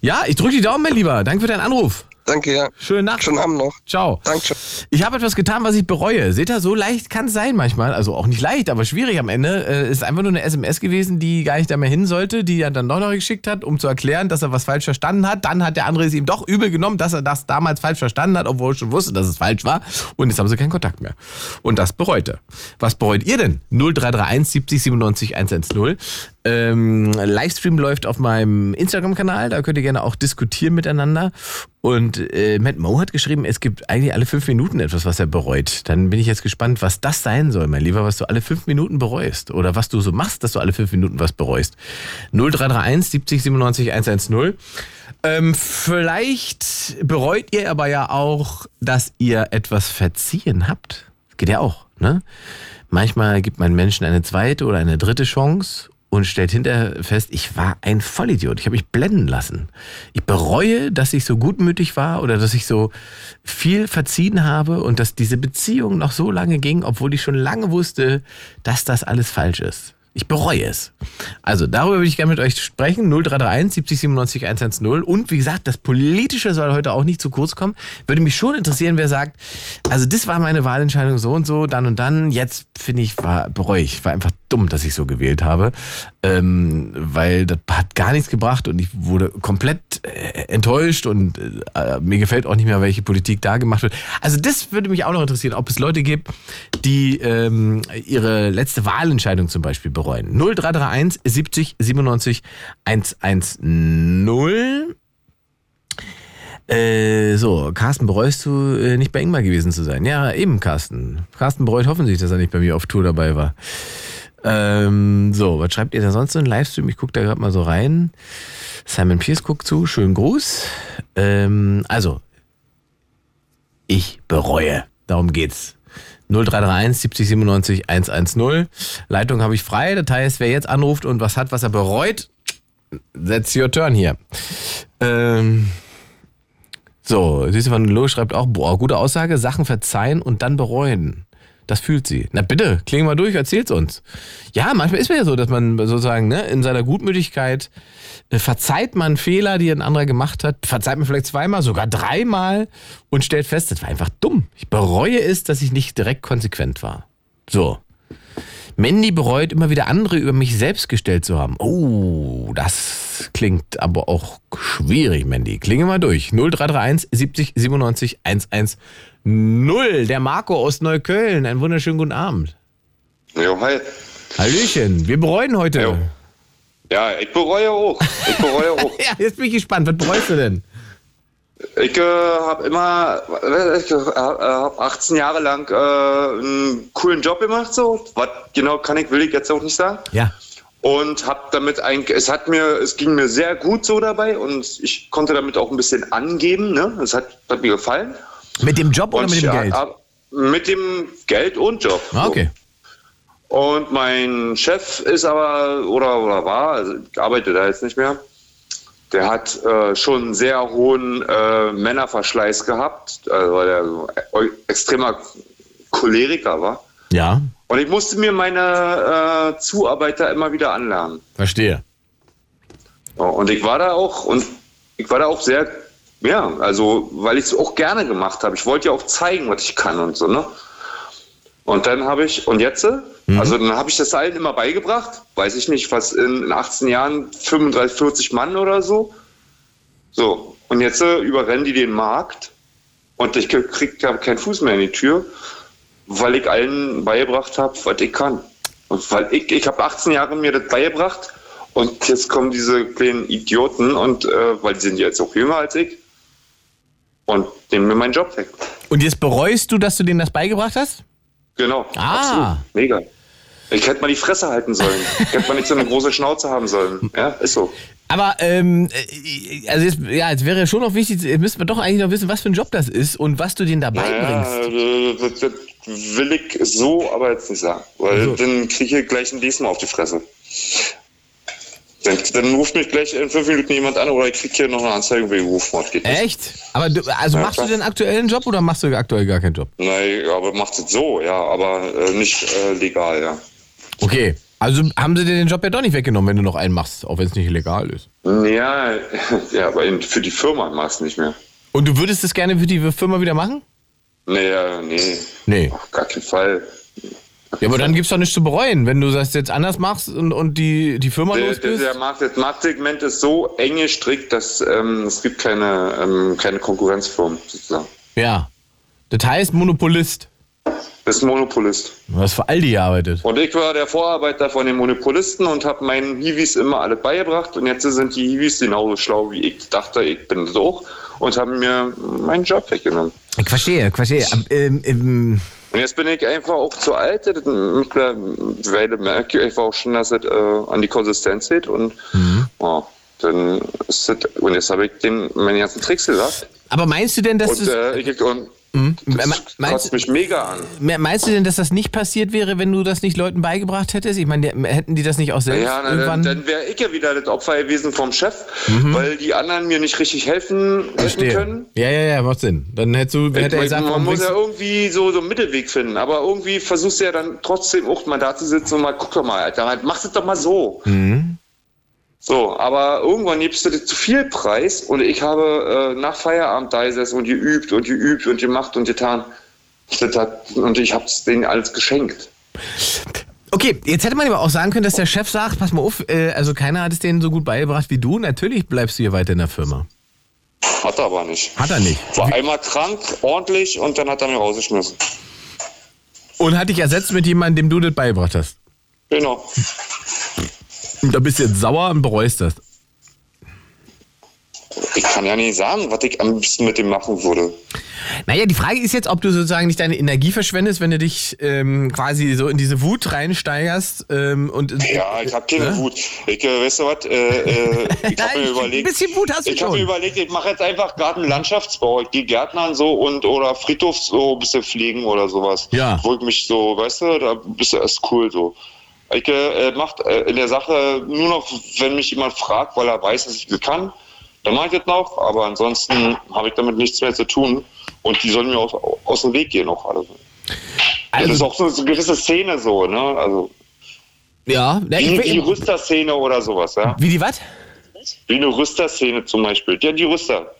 Ja, ich drücke die Daumen, mein Lieber. Danke für deinen Anruf. Danke, ja. Schöne Nacht. Schönen Abend noch. Ciao. Danke. Ich habe etwas getan, was ich bereue. Seht ihr, so leicht kann es sein manchmal. Also auch nicht leicht, aber schwierig am Ende. Es ist einfach nur eine SMS gewesen, die gar nicht da mehr hin sollte, die er dann doch noch geschickt hat, um zu erklären, dass er was falsch verstanden hat. Dann hat der andere es ihm doch übel genommen, dass er das damals falsch verstanden hat, obwohl er schon wusste, dass es falsch war. Und jetzt haben sie keinen Kontakt mehr. Und das bereute. Was bereut ihr denn? 0331 70 97 110. Ähm, Livestream läuft auf meinem Instagram-Kanal, da könnt ihr gerne auch diskutieren miteinander. Und äh, Matt Moe hat geschrieben, es gibt eigentlich alle fünf Minuten etwas, was er bereut. Dann bin ich jetzt gespannt, was das sein soll, mein Lieber, was du alle fünf Minuten bereust. Oder was du so machst, dass du alle fünf Minuten was bereust. 0331 70 97 110. Ähm, vielleicht bereut ihr aber ja auch, dass ihr etwas verziehen habt. Das geht ja auch, ne? Manchmal gibt man Menschen eine zweite oder eine dritte Chance und stellt hinterher fest, ich war ein Vollidiot. Ich habe mich blenden lassen. Ich bereue, dass ich so gutmütig war oder dass ich so viel verziehen habe und dass diese Beziehung noch so lange ging, obwohl ich schon lange wusste, dass das alles falsch ist. Ich bereue es. Also darüber würde ich gerne mit euch sprechen. 0331 70 97 110. Und wie gesagt, das Politische soll heute auch nicht zu kurz kommen. Würde mich schon interessieren, wer sagt, also das war meine Wahlentscheidung so und so, dann und dann. Jetzt finde ich, war bereue ich. War einfach dumm, dass ich so gewählt habe. Ähm, weil das hat gar nichts gebracht und ich wurde komplett äh, enttäuscht und äh, mir gefällt auch nicht mehr, welche Politik da gemacht wird. Also das würde mich auch noch interessieren, ob es Leute gibt, die ähm, ihre letzte Wahlentscheidung zum Beispiel bereuen. 0331 70 97 110. Äh, so, Carsten, bereust du äh, nicht bei Ingmar gewesen zu sein? Ja, eben, Carsten. Carsten bereut hoffentlich, dass er nicht bei mir auf Tour dabei war. Ähm, so, was schreibt ihr da sonst so in Livestream? Ich gucke da gerade mal so rein. Simon Pierce guckt zu, schönen Gruß. Ähm, also, ich bereue. Darum geht's. 0331 70 97 110. Leitung habe ich frei. Das heißt, wer jetzt anruft und was hat, was er bereut, that's your turn hier. Ähm, so, Süße van Lo schreibt auch, boah, gute Aussage, Sachen verzeihen und dann bereuen. Das fühlt sie. Na bitte, kling mal durch, erzähl's uns. Ja, manchmal ist es ja so, dass man sozusagen ne, in seiner Gutmütigkeit äh, verzeiht man Fehler, die ein anderer gemacht hat, verzeiht man vielleicht zweimal, sogar dreimal und stellt fest, das war einfach dumm. Ich bereue es, dass ich nicht direkt konsequent war. So. Mandy bereut immer wieder andere über mich selbst gestellt zu haben. Oh, das klingt aber auch schwierig, Mandy. Klinge mal durch. 0331 70 97 110. Der Marco aus Neukölln. Einen wunderschönen guten Abend. Jo, hi. Hallöchen. Wir bereuen heute. Jo. Ja, ich bereue auch. Ich bereue auch. ja, jetzt bin ich gespannt. Was bereust du denn? Ich äh, habe immer, ich äh, habe 18 Jahre lang äh, einen coolen Job gemacht, so. Was genau kann ich, will ich jetzt auch nicht sagen. Ja. Und habe damit eigentlich, es hat mir, es ging mir sehr gut so dabei und ich konnte damit auch ein bisschen angeben, ne? Es hat, hat mir gefallen. Mit dem Job oder Und mit dem Geld? ab- mit dem Geld und Job. Ah, okay. Und mein Chef ist aber, oder, oder war, also ich arbeite da jetzt nicht mehr, der hat äh, schon einen sehr hohen äh, Männerverschleiß gehabt, also weil er so ein extremer Choleriker war. Ja, Und ich musste mir meine äh, Zuarbeiter immer wieder anlernen. verstehe. Und ich war da auch und ich war da auch sehr, ja, also weil ich es auch gerne gemacht habe. Ich wollte ja auch zeigen, was ich kann und so, ne? Und dann habe ich, und jetzt, also dann habe ich das allen immer beigebracht, weiß ich nicht, was in, in 18 Jahren 35, 40 Mann oder so. So, und jetzt äh, überrennen die den Markt und ich krieg keinen Fuß mehr in die Tür, weil ich allen beigebracht habe, was ich kann. Und weil ich, ich habe 18 Jahre mir das beigebracht und jetzt kommen diese kleinen Idioten und äh, weil die sind jetzt auch jünger als ich und nehmen mir meinen Job weg. Und jetzt bereust du, dass du denen das beigebracht hast? Genau. Ah. Absolut. Mega. Ich hätte mal die Fresse halten sollen. Ich hätte mal nicht so eine große Schnauze haben sollen. Ja, ist so. Aber, ähm, äh, also jetzt, ja, jetzt wäre schon noch wichtig, jetzt müssten wir doch eigentlich noch wissen, was für ein Job das ist und was du denen da beibringst. Ja, äh, das, das will ich so aber jetzt nicht sagen. Weil Also. dann kriege ich gleich ein Diesmal auf die Fresse. Dann, dann ruft mich gleich in fünf Minuten jemand an oder ich kriege hier noch eine Anzeige wegen Rufmord. Geht nicht. Echt? Aber du, also Ja, machst du klar. den aktuellen Job oder machst du aktuell gar keinen Job? Nein, aber macht es so, ja, aber äh, nicht äh, legal, ja. Okay. Also haben sie dir den Job ja doch nicht weggenommen, wenn du noch einen machst, auch wenn es nicht illegal ist. Ja, ja aber für die Firma machst du nicht mehr. Und du würdest das gerne für die Firma wieder machen? Nee, nee, Nee. auf gar keinen Fall. Ja, aber dann gibt's doch nichts zu bereuen, wenn du das jetzt anders machst und, und die, die Firma Der, los der, bist. der Markt, das Marktsegment ist so eng gestrickt, dass ähm, es gibt keine, ähm, keine Konkurrenzfirmen sozusagen. Ja. Das heißt Monopolist. Das ist ein Monopolist. Du hast für Aldi gearbeitet. Und ich war der Vorarbeiter von den Monopolisten und habe meinen Hiwis immer alle beigebracht. Und jetzt sind die Hiwis genauso schlau wie ich dachte, ich bin auch. Und haben mir meinen Job weggenommen. Ich verstehe, ich verstehe. Ab- Ähm, ähm, Und jetzt bin ich einfach auch zu alt. Mittlerweile merke ich einfach auch schon, dass es äh, an die Konsistenz geht. Und ja, dann ist das, und jetzt habe ich den, meine ganzen Tricks gesagt. aber meinst du denn, dass Und, das, äh, ich, und Me- das meinst- mich mega an. me- meinst du denn, dass das nicht passiert wäre, wenn du das nicht Leuten beigebracht hättest? Ich meine, hätten die das nicht auch selbst Ja, na, irgendwann? dann, dann wäre ich ja wieder das Opfer gewesen vom Chef, weil die anderen mir nicht richtig helfen können. Ja, ja, ja, macht Sinn. Dann hättest du, hätte er gesagt, man muss ja irgendwie so, so einen Mittelweg finden, aber irgendwie versuchst du ja dann trotzdem auch mal da zu sitzen und mal, guck doch mal, Alter, halt, mach das doch mal so. Mhm. So, aber irgendwann gibst du dir zu viel Preis und ich habe äh, nach Feierabend da gesessen und geübt und geübt und gemacht und getan. Hat, und ich habe es denen alles geschenkt. Okay, jetzt hätte man aber auch sagen können, dass der Chef sagt, pass mal auf, äh, also keiner hat es denen so gut beigebracht wie du. Natürlich bleibst du hier weiter in der Firma. Hat er aber nicht. Hat er nicht. War einmal krank, ordentlich und dann hat er mich rausgeschmissen. Und hat dich ersetzt mit jemandem, dem du das beigebracht hast. Genau. Und da bist du jetzt sauer und bereust das. Ich kann ja nicht sagen, was ich am liebsten mit dem machen würde. Naja, die Frage ist jetzt, ob du sozusagen nicht deine Energie verschwendest, wenn du dich ähm, quasi so in diese Wut reinsteigerst ähm, und Ja, ich habe keine Ne? Wut. Ich, äh, weißt du was? Äh, äh, ich habe mir ein überlegt. bisschen Wut hast du ich habe mir überlegt, ich mache jetzt einfach Gartenlandschaftsbau. Ich gehe Gärtnern so und oder Friedhof so ein bisschen pflegen oder sowas. Ja. Wo ich mich so, weißt du, da bist du erst cool so. Ich äh, macht äh, in der Sache nur noch, wenn mich jemand fragt, weil er weiß, dass ich das kann, dann mache ich das noch. Aber ansonsten habe ich damit nichts mehr zu tun. Und die sollen mir aus, aus dem Weg gehen auch alle. das ist Also, auch so, so eine gewisse Szene so, ne? Also ja, ich, wie, wie die Rüsterszene oder sowas, ja? wie die was? Wie eine Rüsterszene zum Beispiel. Ja, die Rüster.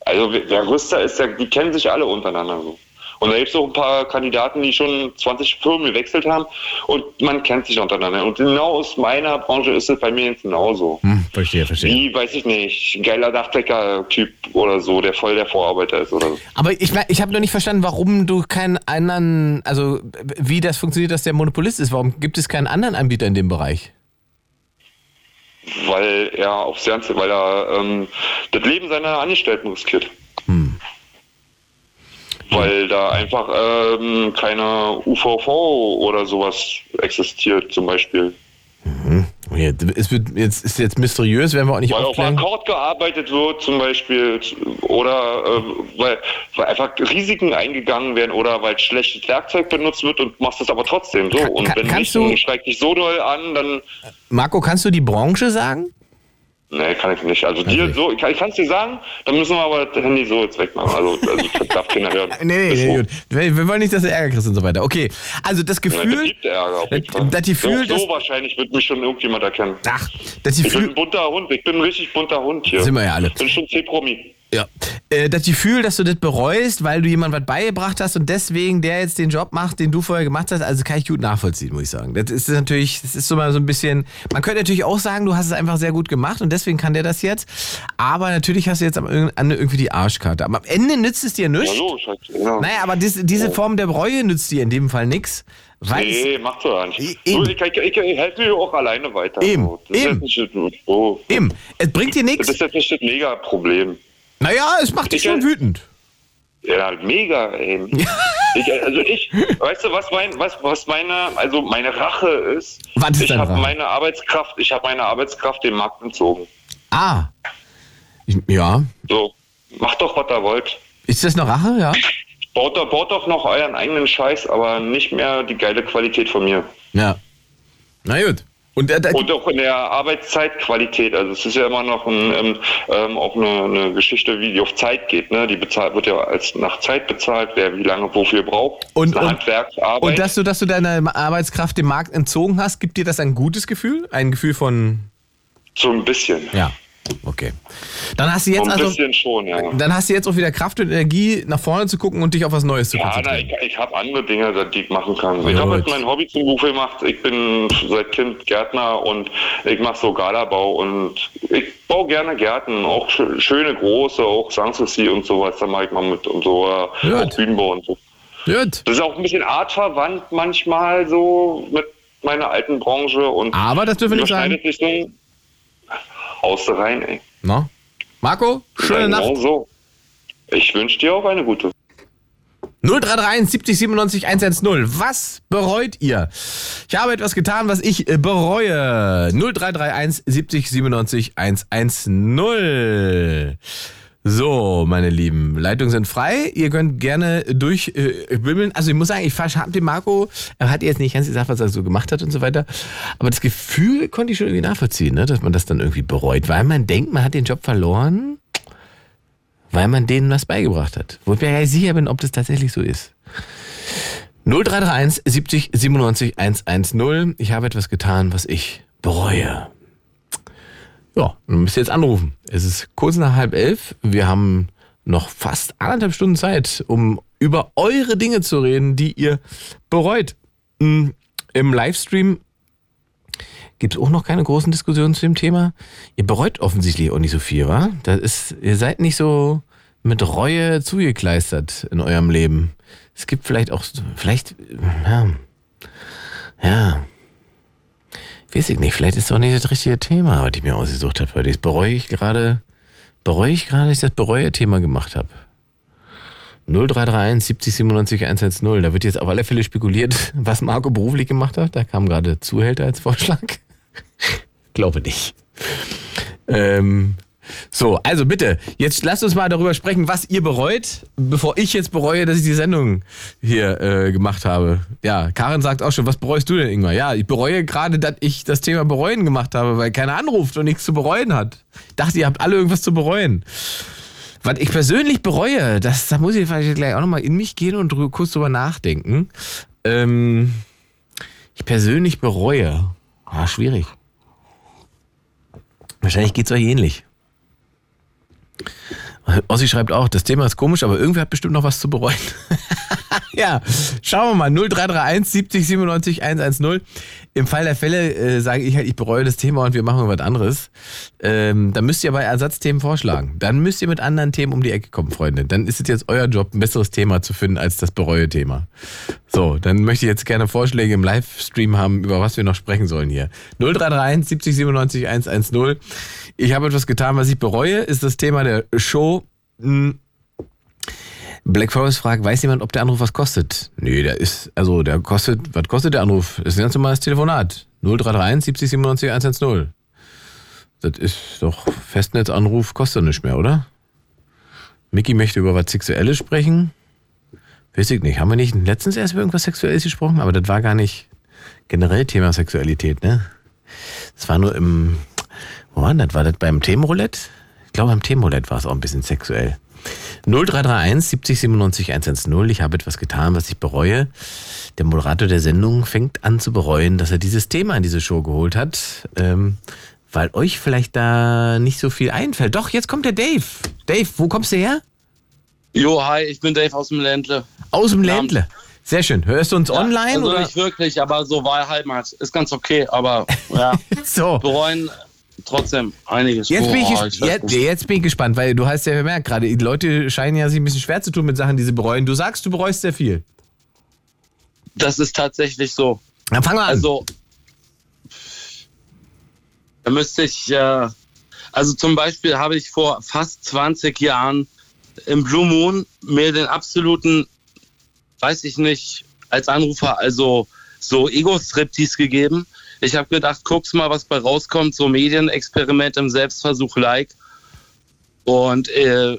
Also wer Rüster ist, der, die kennen sich alle untereinander so. Und da gibt es auch ein paar Kandidaten, die schon 20 Firmen gewechselt haben und man kennt sich untereinander. Und genau aus meiner Branche ist es bei mir jetzt genauso. Hm, verstehe, verstehe. Wie, weiß ich nicht, ein geiler Dachdecker-Typ oder so, der voll der Vorarbeiter ist oder so. Aber ich, ich habe noch nicht verstanden, warum du keinen anderen, also wie das funktioniert, dass der Monopolist ist. Warum gibt es keinen anderen Anbieter in dem Bereich? Weil er aufs Ganze, weil er ähm, das Leben seiner Angestellten riskiert. Weil da einfach ähm, keine UVV oder sowas existiert, zum Beispiel. Ja, es wird, jetzt ist jetzt mysteriös, werden wir auch nicht Weil auf aufklären. Akkord gearbeitet wird, zum Beispiel, oder äh, weil, weil einfach Risiken eingegangen werden oder weil schlechtes Werkzeug benutzt wird und machst es aber trotzdem so. Kann- Und wenn kannst nicht, du- steigt dich so doll an, dann. Marco, kannst du die Branche sagen? Nee, kann ich nicht. Also dir so, ich kann es dir sagen, dann müssen wir aber das Handy so jetzt wegmachen. Also, also das darf keiner hören. Nee, nee, nee gut. Wir, wir wollen nicht, dass du Ärger kriegst und so weiter. Okay, also das Ja, das Gefühl, gibt Ärger auf jeden Das- Fall. das Gefühl, so, so wahrscheinlich wird mich schon irgendjemand erkennen. ach, das Ich bin ein Gefühl, bunter Hund, ich bin ein richtig bunter Hund hier. Sind wir ja alle. Ich bin schon C-Promi. Ja, äh, das Gefühl, dass du das bereust, weil du jemand was beigebracht hast und deswegen der jetzt den Job macht, den du vorher gemacht hast, also kann ich gut nachvollziehen, muss ich sagen. Das ist natürlich, das ist so mal so ein bisschen, man könnte natürlich auch sagen, du hast es einfach sehr gut gemacht und deswegen kann der das jetzt, aber natürlich hast du jetzt am Ende irgendwie die Arschkarte. Aber am Ende nützt es dir Ja, nichts. so, halt, ja. Naja, aber dis, diese Form der Reue nützt dir in dem Fall nichts. Weil es- Nee, macht so ja nicht. So, ich, ich, ich, ich helfe mir auch alleine weiter. Eben, So. Das, eben. Ist jetzt nicht, so. eben, es bringt dir das nichts. ist jetzt nicht das Mega-Problem. Naja, es macht dich Ich- schon wütend. Ja, mega, ey. Ich, also ich, weißt du, was mein, was, was meine, also meine Rache ist? Was ist ich habe meine Arbeitskraft, ich habe meine Arbeitskraft dem Markt entzogen. Ah. Ich, ja. So, macht doch, was ihr wollt. Ist das eine Rache? Ja. Baut doch, baut doch noch euren eigenen Scheiß, aber nicht mehr die geile Qualität von mir. Ja. Na gut. Und, äh, Und auch in der Arbeitszeitqualität. Also es ist ja immer noch ein, ähm, ähm, auch eine, eine Geschichte, wie die auf Zeit geht. Ne? Die bezahlt wird ja als nach Zeit bezahlt, wer wie lange wofür braucht. Und- eine und- Handwerksarbeit. und dass du, dass du deine Arbeitskraft dem Markt entzogen hast, gibt dir das ein gutes Gefühl? Ein Gefühl von. so ein bisschen. Ja. Okay. Dann hast du So jetzt also, schon, ja. dann hast du jetzt auch wieder Kraft und Energie, nach vorne zu gucken und dich auf was Neues zu Ja, na, konzentrieren. ich, ich habe andere Dinge, die ich machen kann. Ich Ja, habe jetzt mein Hobby zum Beruf gemacht. Ich bin seit Kind Gärtner und ich mache so Galabau und ich baue gerne Gärten, auch schö- schöne große, auch Sanssouci und sowas, da mache ich mal mit und so, äh, auch Bühnenbau und so. Gut. Das ist auch ein bisschen artverwandt manchmal so mit meiner alten Branche und Aber das dürfen wir nicht sagen. so. Haust du rein, ey. No? Marco, schöne Genau Nacht. so. Ich wünsche dir auch eine gute. 0331 70 97 110. Was bereut ihr? Ich habe etwas getan, was ich äh, bereue. 0331 70 97 110. So, meine Lieben, Leitungen sind frei. Ihr könnt gerne durchbimmeln. also ich muss sagen, ich habe dem Marco, er hat jetzt nicht ganz gesagt, was er so gemacht hat und so weiter. Aber das Gefühl konnte ich schon irgendwie nachvollziehen, ne? dass man das dann irgendwie bereut, weil man denkt, man hat den Job verloren weil man denen was beigebracht hat. Wo ich mir gar nicht sicher bin, ob das tatsächlich so ist. 0331 70 97 110. Ich habe etwas getan, was ich bereue. Ja, dann müsst ihr jetzt anrufen. Es ist kurz nach halb elf. Wir haben noch fast anderthalb Stunden Zeit, um über eure Dinge zu reden, die ihr bereut. Mm, Im Livestream gibt es auch noch keine großen Diskussionen zu dem Thema. Ihr bereut offensichtlich auch nicht so viel, wa? Das ist, ihr seid nicht so mit Reue zugekleistert in eurem Leben. Es gibt vielleicht auch, vielleicht, ja, ja, weiß ich nicht, vielleicht ist doch nicht das richtige Thema, was ich mir ausgesucht habe. Das bereue ich gerade, bereue ich gerade, dass ich das Bereue-Thema gemacht habe. 0331 70 97 110. Da wird jetzt auf alle Fälle spekuliert, was Marco beruflich gemacht hat. Da kam gerade Zuhälter als Vorschlag. Glaube nicht. Ähm, so, also bitte, jetzt lasst uns mal darüber sprechen, was ihr bereut, bevor ich jetzt bereue, dass ich die Sendung hier äh, gemacht habe. Ja, Karin sagt auch schon, was bereust du denn, Ingmar? Ja, ich bereue gerade, dass ich das Thema bereuen gemacht habe, weil keiner anruft und nichts zu bereuen hat. Ich dachte, ihr habt alle irgendwas zu bereuen. Was ich persönlich bereue, das, da muss ich vielleicht gleich auch nochmal in mich gehen und drü- kurz drüber nachdenken. Ähm, ich persönlich bereue. Ah, schwierig. Wahrscheinlich geht es euch ähnlich. Ossi schreibt auch, das Thema ist komisch, aber irgendwer hat bestimmt noch was zu bereuen. ja, schauen wir mal. 0331 70 97 110. Im Fall der Fälle äh, sage ich halt, ich bereue das Thema und wir machen was anderes. Ähm, dann müsst ihr aber Ersatzthemen vorschlagen. Dann müsst ihr mit anderen Themen um die Ecke kommen, Freunde. Dann ist es jetzt euer Job, ein besseres Thema zu finden als das Bereue-Thema. So, dann möchte ich jetzt gerne Vorschläge im Livestream haben, über was wir noch sprechen sollen hier. 0331 70 97 110. Ich habe etwas getan, was ich bereue, ist das Thema der Show. Hm. Black Forest fragt, weiß jemand, ob der Anruf was kostet? Nee, der ist, also der kostet, was kostet der Anruf? Das ist ein ganz normales Telefonat. 0331 70 97 110. Das ist doch Festnetzanruf, kostet nicht mehr, oder? Mickey möchte über was Sexuelles sprechen. Weiß ich nicht. Haben wir nicht letztens erst über irgendwas Sexuelles gesprochen? Aber das war gar nicht generell Thema Sexualität, ne? Das war nur im, wo war das? War das beim Themenroulette? Ich glaube, beim Themenroulette war es auch ein bisschen sexuell. 0331 70 97 110. Ich habe etwas getan, was ich bereue. Der Moderator der Sendung fängt an zu bereuen, dass er dieses Thema in diese Show geholt hat, ähm, weil euch vielleicht da nicht so viel einfällt. Doch, jetzt kommt der Dave. Dave, wo kommst du her? Jo, hi, ich bin Dave aus dem Ländle. Aus dem Ja. Ländle. Sehr schön. Hörst du uns online also oder? nicht wirklich, aber so Wahlheimat ist ganz okay, aber ja, So. bereuen trotzdem einiges. Jetzt bin, ich, ges- weiß jetzt, jetzt bin ich gespannt, weil du hast ja bemerkt, gerade die Leute scheinen ja sich ein bisschen schwer zu tun mit Sachen, die sie bereuen. Du sagst, du bereust sehr viel. Das ist tatsächlich so. Dann fang mal an. Also, da müsste ich, äh, also zum Beispiel habe ich vor fast 20 Jahren im Blue Moon mir den absoluten, weiß ich nicht, als Anrufer, also so Ego-Striptease gegeben. Ich habe gedacht, guck's mal, was bei rauskommt, so Medienexperiment im Selbstversuch like. Und äh,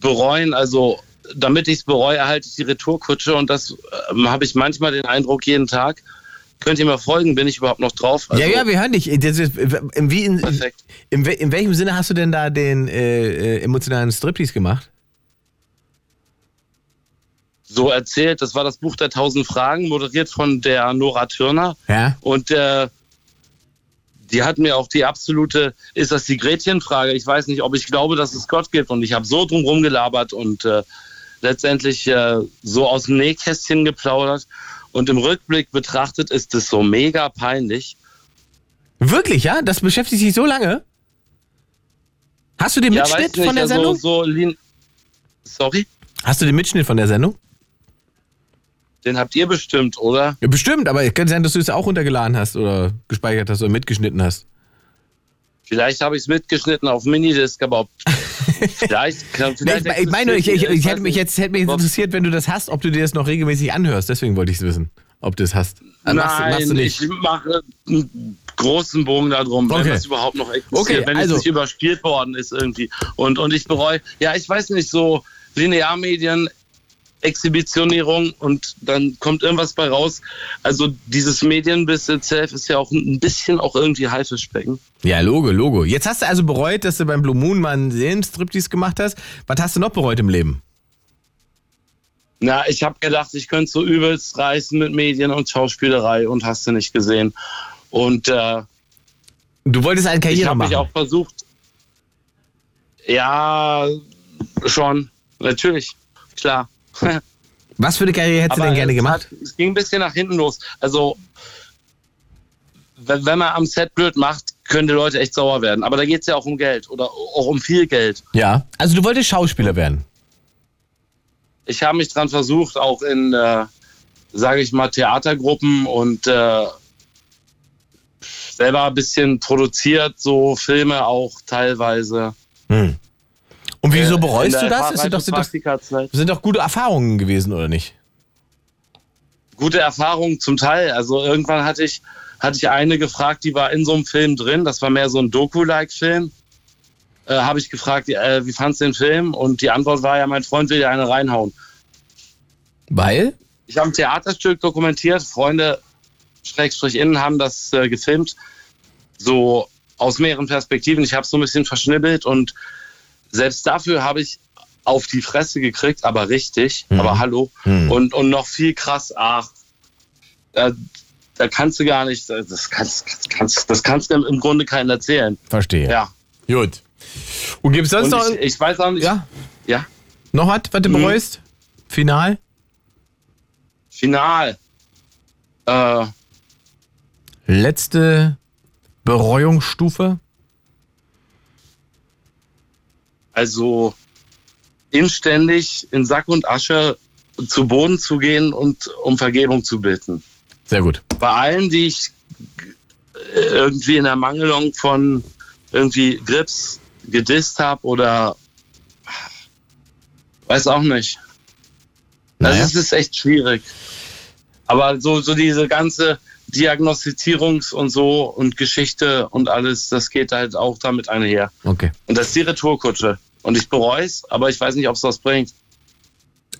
bereuen, also damit ich es bereue, erhalte ich die Retourkutsche und das ähm, habe ich manchmal den Eindruck jeden Tag. Könnt ihr mir folgen? Bin ich überhaupt noch drauf? Also, ja, ja, wir hören dich. Das ist, in, in, Perfekt. in, in welchem Sinne hast du denn da den äh, äh, emotionalen Striptease gemacht? So erzählt. Das war das Buch der tausend Fragen, moderiert von der Nora Türner. Ja. Und äh, die hat mir auch die absolute, ist das die Gretchenfrage? Ich weiß nicht, ob ich glaube, dass es Gott gibt. Und ich habe so drum rumgelabert und äh, letztendlich äh, so aus dem Nähkästchen geplaudert. Und im Rückblick betrachtet ist es so mega peinlich. Wirklich, ja? Das beschäftigt dich so lange? Hast du den Ja, Mitschnitt weißt du von der nicht, Sendung? Also, so lin- Sorry? Hast du den Mitschnitt von der Sendung? Den habt ihr bestimmt, oder? Ja, bestimmt, aber es könnte sein, dass du es auch runtergeladen hast oder gespeichert hast oder mitgeschnitten hast. Vielleicht habe ich es mitgeschnitten auf Minidisc, aber ob, vielleicht, kann- Nee, vielleicht ich, ich meine, ich, ich, ich, hätte mich jetzt hätte mich jetzt interessiert, wenn du das hast, ob du dir das noch regelmäßig anhörst. Deswegen wollte ich es wissen, ob du es hast. Äh, machst, Nein, machst du nicht. ich mache einen großen Bogen darum, wenn Okay. das überhaupt noch existiert, Okay, wenn also- es nicht überspielt worden ist irgendwie. Und, und ich bereue, ja, ich weiß nicht, so Linearmedien, Exhibitionierung und dann kommt irgendwas bei raus. Also dieses Medienbiss itself ist ja auch ein bisschen auch irgendwie Haifischbecken. Ja, Logo, Logo. Jetzt hast du also bereut, dass du beim Blue Moon mal einen Serienstriptease gemacht hast. Was hast du noch bereut im Leben? Na, ich habe gedacht, ich könnte so übelst reißen mit Medien und Schauspielerei und hast du nicht gesehen. Und äh, Du wolltest eine ich Karriere habe mich machen. auch versucht. Ja, schon, natürlich, klar. Was für eine Karriere hättest du denn gerne gemacht? Hat, es ging ein bisschen nach hinten los. Also, wenn, wenn man am Set blöd macht, können die Leute echt sauer werden. Aber da geht es ja auch um Geld oder auch um viel Geld. Ja. Also du wolltest Schauspieler werden. Ich habe mich dran versucht, auch in, äh, sage ich mal, Theatergruppen und äh, selber ein bisschen produziert, so Filme auch teilweise. Hm. Und wieso Äh, in bereust du das? Das sind doch, sind, doch, sind doch gute Erfahrungen gewesen, oder nicht? gute Erfahrung zum Teil. Also irgendwann hatte ich, hatte ich eine gefragt, die war in so einem Film drin. Das war mehr so ein Doku-like-Film. Äh, Habe ich gefragt, äh, wie fandst du den Film? Und die Antwort war ja, mein Freund will dir eine reinhauen. Weil? Ich habe ein Theaterstück dokumentiert. Freunde, Schrägstrich innen, haben das äh, gefilmt. So aus mehreren Perspektiven. Ich habe es so ein bisschen verschnibbelt und selbst dafür habe ich auf die Fresse gekriegt, aber richtig. Mhm. Aber hallo. Hm. Und, und noch viel krass, ach, da, da kannst du gar nicht, das kannst, kannst, das kannst du im Grunde keinen erzählen. Verstehe. Ja. Gut. Und gibt es sonst Und noch, ich, ich weiß auch nicht, ja, ja, noch was, was du Mhm. bereust? Final? final. Äh, Letzte Bereuungsstufe? Also inständig in Sack und Asche zu Boden zu gehen und um Vergebung zu bitten. Sehr gut. Bei allen, die ich äh, irgendwie in der Mangelung von irgendwie Grips gedisst habe oder weiß auch nicht. Also Naja. es ist echt schwierig. Aber so, so diese ganze Diagnostizierungs- und so und Geschichte und alles, das geht halt auch damit einher. Okay. Und das ist die Retourkutsche. Und ich bereue es, aber ich weiß nicht, ob es was bringt.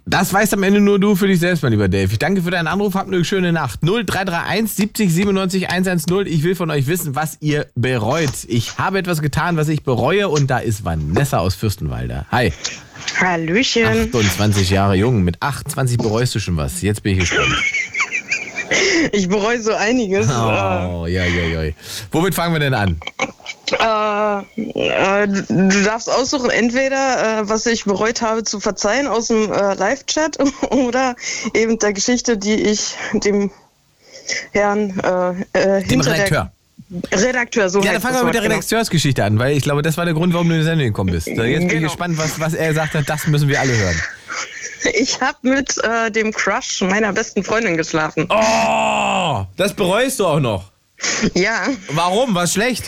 Das weißt am Ende nur du für dich selbst, mein lieber Dave. Ich danke für deinen Anruf, habt eine schöne Nacht. 0331 70 97 110. Ich will von euch wissen, was ihr bereut. Ich habe etwas getan, was ich bereue und da ist Vanessa aus Fürstenwalde. Hi. Hallöchen. 28 Jahre jung. Mit 28 bereust du schon was. Jetzt bin ich gespannt. Ich bereue so einiges. Oh, ja, ja, ja. Womit fangen wir denn an? Äh, äh, du darfst aussuchen, entweder äh, was ich bereut habe zu verzeihen aus dem äh, Live-Chat oder eben der Geschichte, die ich dem Herrn äh, äh, Dem Redakteur. Redakteur, so Ja, dann fangen wir mit der genau. Redakteursgeschichte an, weil ich glaube, das war der Grund, warum du in die Sendung gekommen bist. Jetzt bin ich Genau. gespannt, was, was er gesagt hat. Das müssen wir alle hören. Ich habe mit äh, dem Crush meiner besten Freundin geschlafen. Oh, das bereust du auch noch. Ja, Warum? Was schlecht?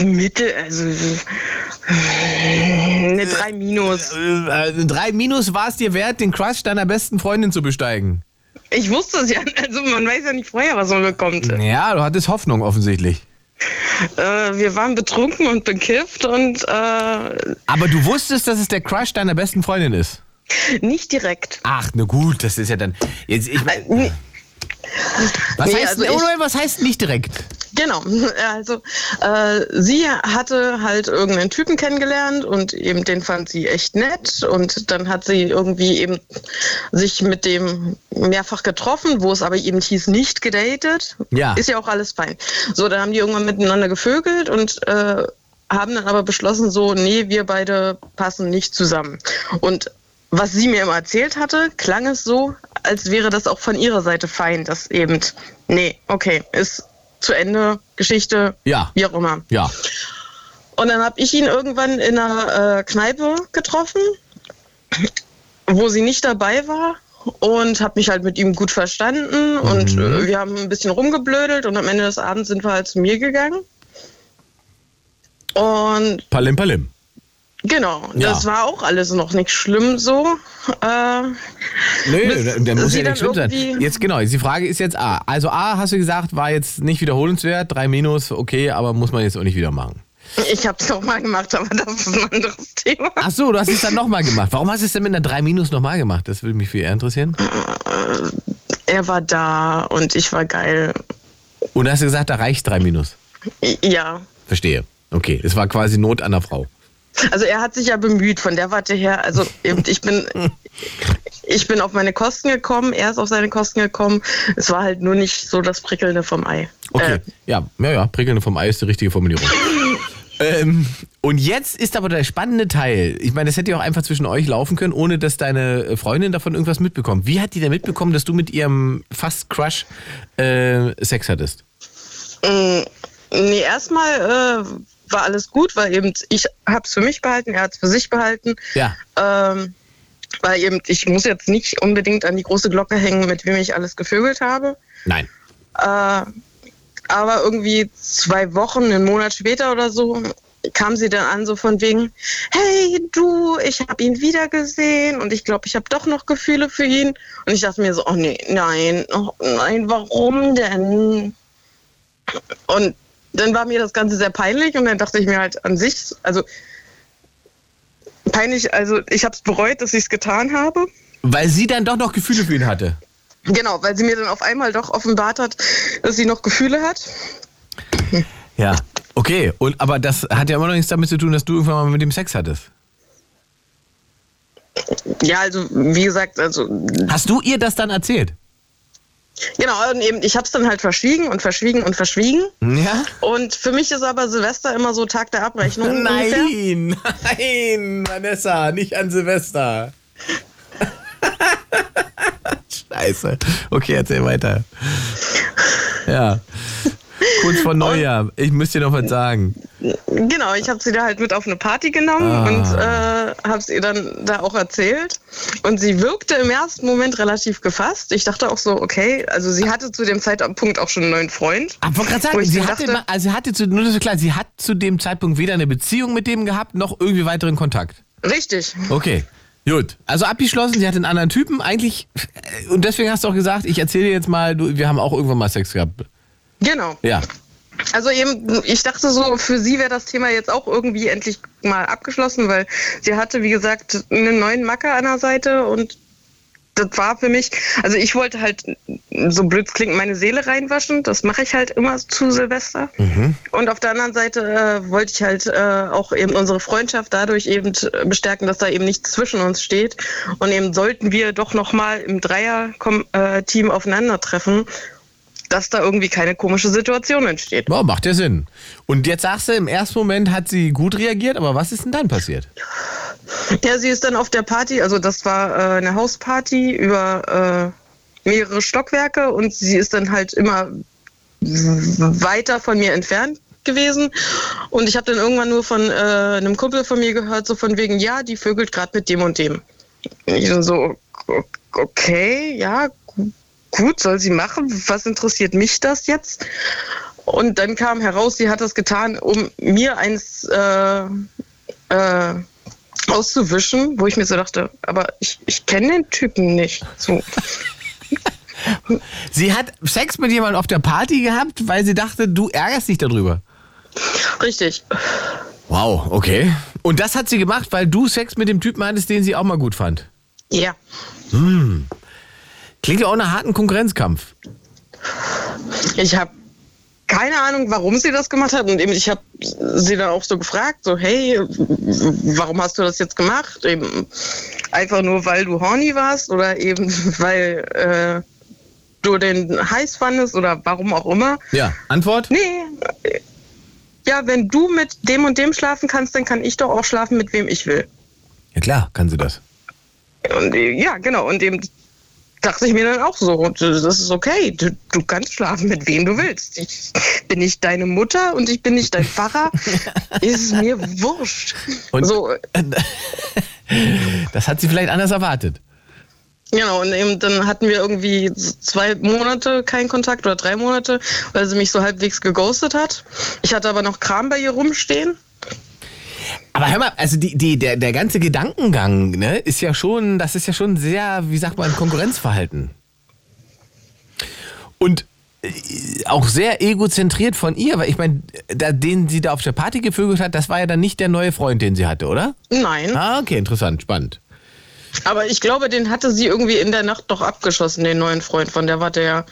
Mitte, also eine 3 minus. Äh, drei Minus war es dir wert, den Crush deiner besten Freundin zu besteigen. Ich wusste es ja, also man weiß ja nicht vorher, was man bekommt. Ja, du hattest Hoffnung offensichtlich. Äh, wir waren betrunken und bekifft und äh, Aber du wusstest, dass es der Crush deiner besten Freundin ist. nicht direkt. Ach, na gut, das ist ja dann. Jetzt, ich, Nee, was, nee, heißt, also ich- was heißt nicht direkt? Genau, also äh, sie hatte halt irgendeinen Typen kennengelernt und eben den fand sie echt nett und dann hat sie irgendwie eben sich mit dem mehrfach getroffen, wo es aber eben hieß nicht gedatet. Ja. Ist ja auch alles fein. So, dann haben die irgendwann miteinander gevögelt und äh, haben dann aber beschlossen, so, nee, wir beide passen nicht zusammen. Und was sie mir immer erzählt hatte, klang es so, als wäre das auch von ihrer Seite fein, dass eben, nee, okay, ist zu Ende, Geschichte, Ja. wie auch immer. Ja. Und dann habe ich ihn irgendwann in einer äh, Kneipe getroffen, wo sie nicht dabei war und habe mich halt mit ihm gut verstanden und äh, wir haben ein bisschen rumgeblödelt und am Ende des Abends sind wir halt zu mir gegangen. Und Palim Palim. Genau, Ja. das war auch alles noch nicht schlimm so. Äh, Nö, da, da muss ja nicht schlimm sein. Jetzt genau, die Frage ist jetzt A. Also A, hast du gesagt, war jetzt nicht wiederholenswert, drei Minus, okay, aber muss man jetzt auch nicht wieder machen. ich habe es nochmal gemacht, aber das ist ein anderes Thema. Ach so, du hast es dann nochmal gemacht. Warum hast du es denn mit einer 3 Minus nochmal gemacht? Das würde mich viel eher interessieren. Er war da und ich war geil. Und hast du gesagt, da reicht 3 Minus. Ja, Verstehe. Okay, es war quasi Not an der Frau. Also er hat sich ja bemüht von der Warte her. Also eben, ich bin, ich bin auf meine Kosten gekommen, er ist auf seine Kosten gekommen. Es war halt nur nicht so das Prickelnde vom Ei. Okay, Äh, ja, ja, ja, prickelnde vom Ei ist die richtige Formulierung. ähm, und jetzt ist aber der spannende Teil. Ich meine, das hätte ja auch einfach zwischen euch laufen können, ohne dass deine Freundin davon irgendwas mitbekommt. Wie hat die denn mitbekommen, dass du mit ihrem fast Crush äh, Sex hattest? mh, nee, erstmal äh, war alles gut, weil eben ich hab's für mich behalten, er hat's für sich behalten. Ja. Ähm, weil eben, ich muss jetzt nicht unbedingt an die große Glocke hängen, mit wem ich alles gevögelt habe. Nein. Äh, aber irgendwie zwei Wochen, einen Monat später oder so, kam sie dann an, so von wegen, hey du, ich habe ihn wiedergesehen und ich glaube, ich habe doch noch Gefühle für ihn. Und ich dachte mir so, oh nee, nein, oh nein, warum denn? Und dann war mir das Ganze sehr peinlich und dann dachte ich mir halt an sich, also peinlich, also ich habe es bereut, dass ich es getan habe. Weil sie dann doch noch Gefühle für ihn hatte. Genau, weil sie mir dann auf einmal doch offenbart hat, dass sie noch Gefühle hat. Ja. Okay, und aber das hat ja immer noch nichts damit zu tun, dass du irgendwann mal mit ihm Sex hattest. Ja, also wie gesagt, also Hast du ihr das dann erzählt? Genau, und eben, ich habe es dann halt verschwiegen und verschwiegen und verschwiegen. Ja? Und für mich ist aber Silvester immer so Tag der Abrechnung. ungefähr. Nein, nein, Vanessa, nicht an Silvester. Scheiße. Okay, erzähl weiter. Ja. Kurz vor Neujahr. Ich müsste dir noch was sagen. Genau, ich habe sie da halt mit auf eine Party genommen Ah. und äh, habe es ihr dann da auch erzählt. Und sie wirkte im ersten Moment relativ gefasst. Ich dachte auch so, okay, also sie hatte zu dem Zeitpunkt auch schon einen neuen Freund. Aber wollte gerade sagen, ich sie hatte, dachte- ma- also sie hatte zu, nur so klar, sie hat zu dem Zeitpunkt weder eine Beziehung mit dem gehabt, noch irgendwie weiteren Kontakt. Richtig. Okay. Gut, also abgeschlossen, sie hat einen anderen Typen eigentlich. Und deswegen hast du auch gesagt, ich erzähle dir jetzt mal, du, wir haben auch irgendwann mal Sex gehabt. Genau. Ja. Also eben, ich dachte so, für sie wäre das Thema jetzt auch irgendwie endlich mal abgeschlossen, weil sie hatte, wie gesagt, einen neuen Macker an der Seite und das war für mich, also ich wollte halt, so blöd es klingt, meine Seele reinwaschen. Das mache ich halt immer zu Silvester. Und auf der anderen Seite äh, wollte ich halt äh, auch eben unsere Freundschaft dadurch eben äh, bestärken, dass da eben nichts zwischen uns steht. Und eben sollten wir doch nochmal im Dreier-Team aufeinandertreffen, dass da irgendwie keine komische Situation entsteht. Boah, macht ja Sinn. Und jetzt sagst du, im ersten Moment hat sie gut reagiert, aber was ist denn dann passiert? Ja, sie ist dann auf der Party, also das war äh, eine Hausparty über äh, mehrere Stockwerke und sie ist dann halt immer weiter von mir entfernt gewesen und ich habe dann irgendwann nur von äh, einem Kumpel von mir gehört, so von wegen, ja, die vögelt gerade mit dem und dem. Ich so, okay, ja, gut, soll sie machen, was interessiert mich das jetzt? Und dann kam heraus, sie hat das getan, um mir eins äh, äh, auszuwischen, wo ich mir so dachte, aber ich, ich kenne den Typen nicht. So. Sie hat Sex mit jemandem auf der Party gehabt, weil sie dachte, du ärgerst dich darüber. Richtig. Wow, okay. Und das hat sie gemacht, weil du Sex mit dem Typen hattest, den sie auch mal gut fand. Ja. Klingt ja auch nach harten Konkurrenzkampf. Ich habe keine Ahnung, warum sie das gemacht hat. Und eben, ich habe sie dann auch so gefragt, so, hey, warum hast du das jetzt gemacht? Eben einfach nur, weil du horny warst oder eben, weil äh, du den heiß fandest oder warum auch immer. Ja, Antwort? Nee. Ja, wenn du mit dem und dem schlafen kannst, dann kann ich doch auch schlafen, mit wem ich will. Ja klar, kann sie das. Und ja, genau. Und eben dachte ich mir dann auch so, das ist okay. Du, du kannst schlafen, mit wem du willst. Ich bin nicht deine Mutter und ich bin nicht dein Pfarrer. ist mir wurscht. Und- so, Das hat sie vielleicht anders erwartet. genau. Und eben dann hatten wir irgendwie zwei Monate keinen Kontakt oder drei Monate, weil sie mich so halbwegs geghostet hat. Ich hatte aber noch Kram bei ihr rumstehen. Aber hör mal, also die, die, der, der ganze Gedankengang, ne, ist ja schon, das ist ja schon sehr, wie sagt man, Konkurrenzverhalten. Und äh, auch sehr egozentriert von ihr, weil ich meine, den sie da auf der Party gevögelt hat, das war ja dann nicht der neue Freund, den sie hatte, oder? Nein. Ah, okay, interessant, spannend. Aber ich glaube, den hatte sie irgendwie in der Nacht doch abgeschossen, den neuen Freund von der war der.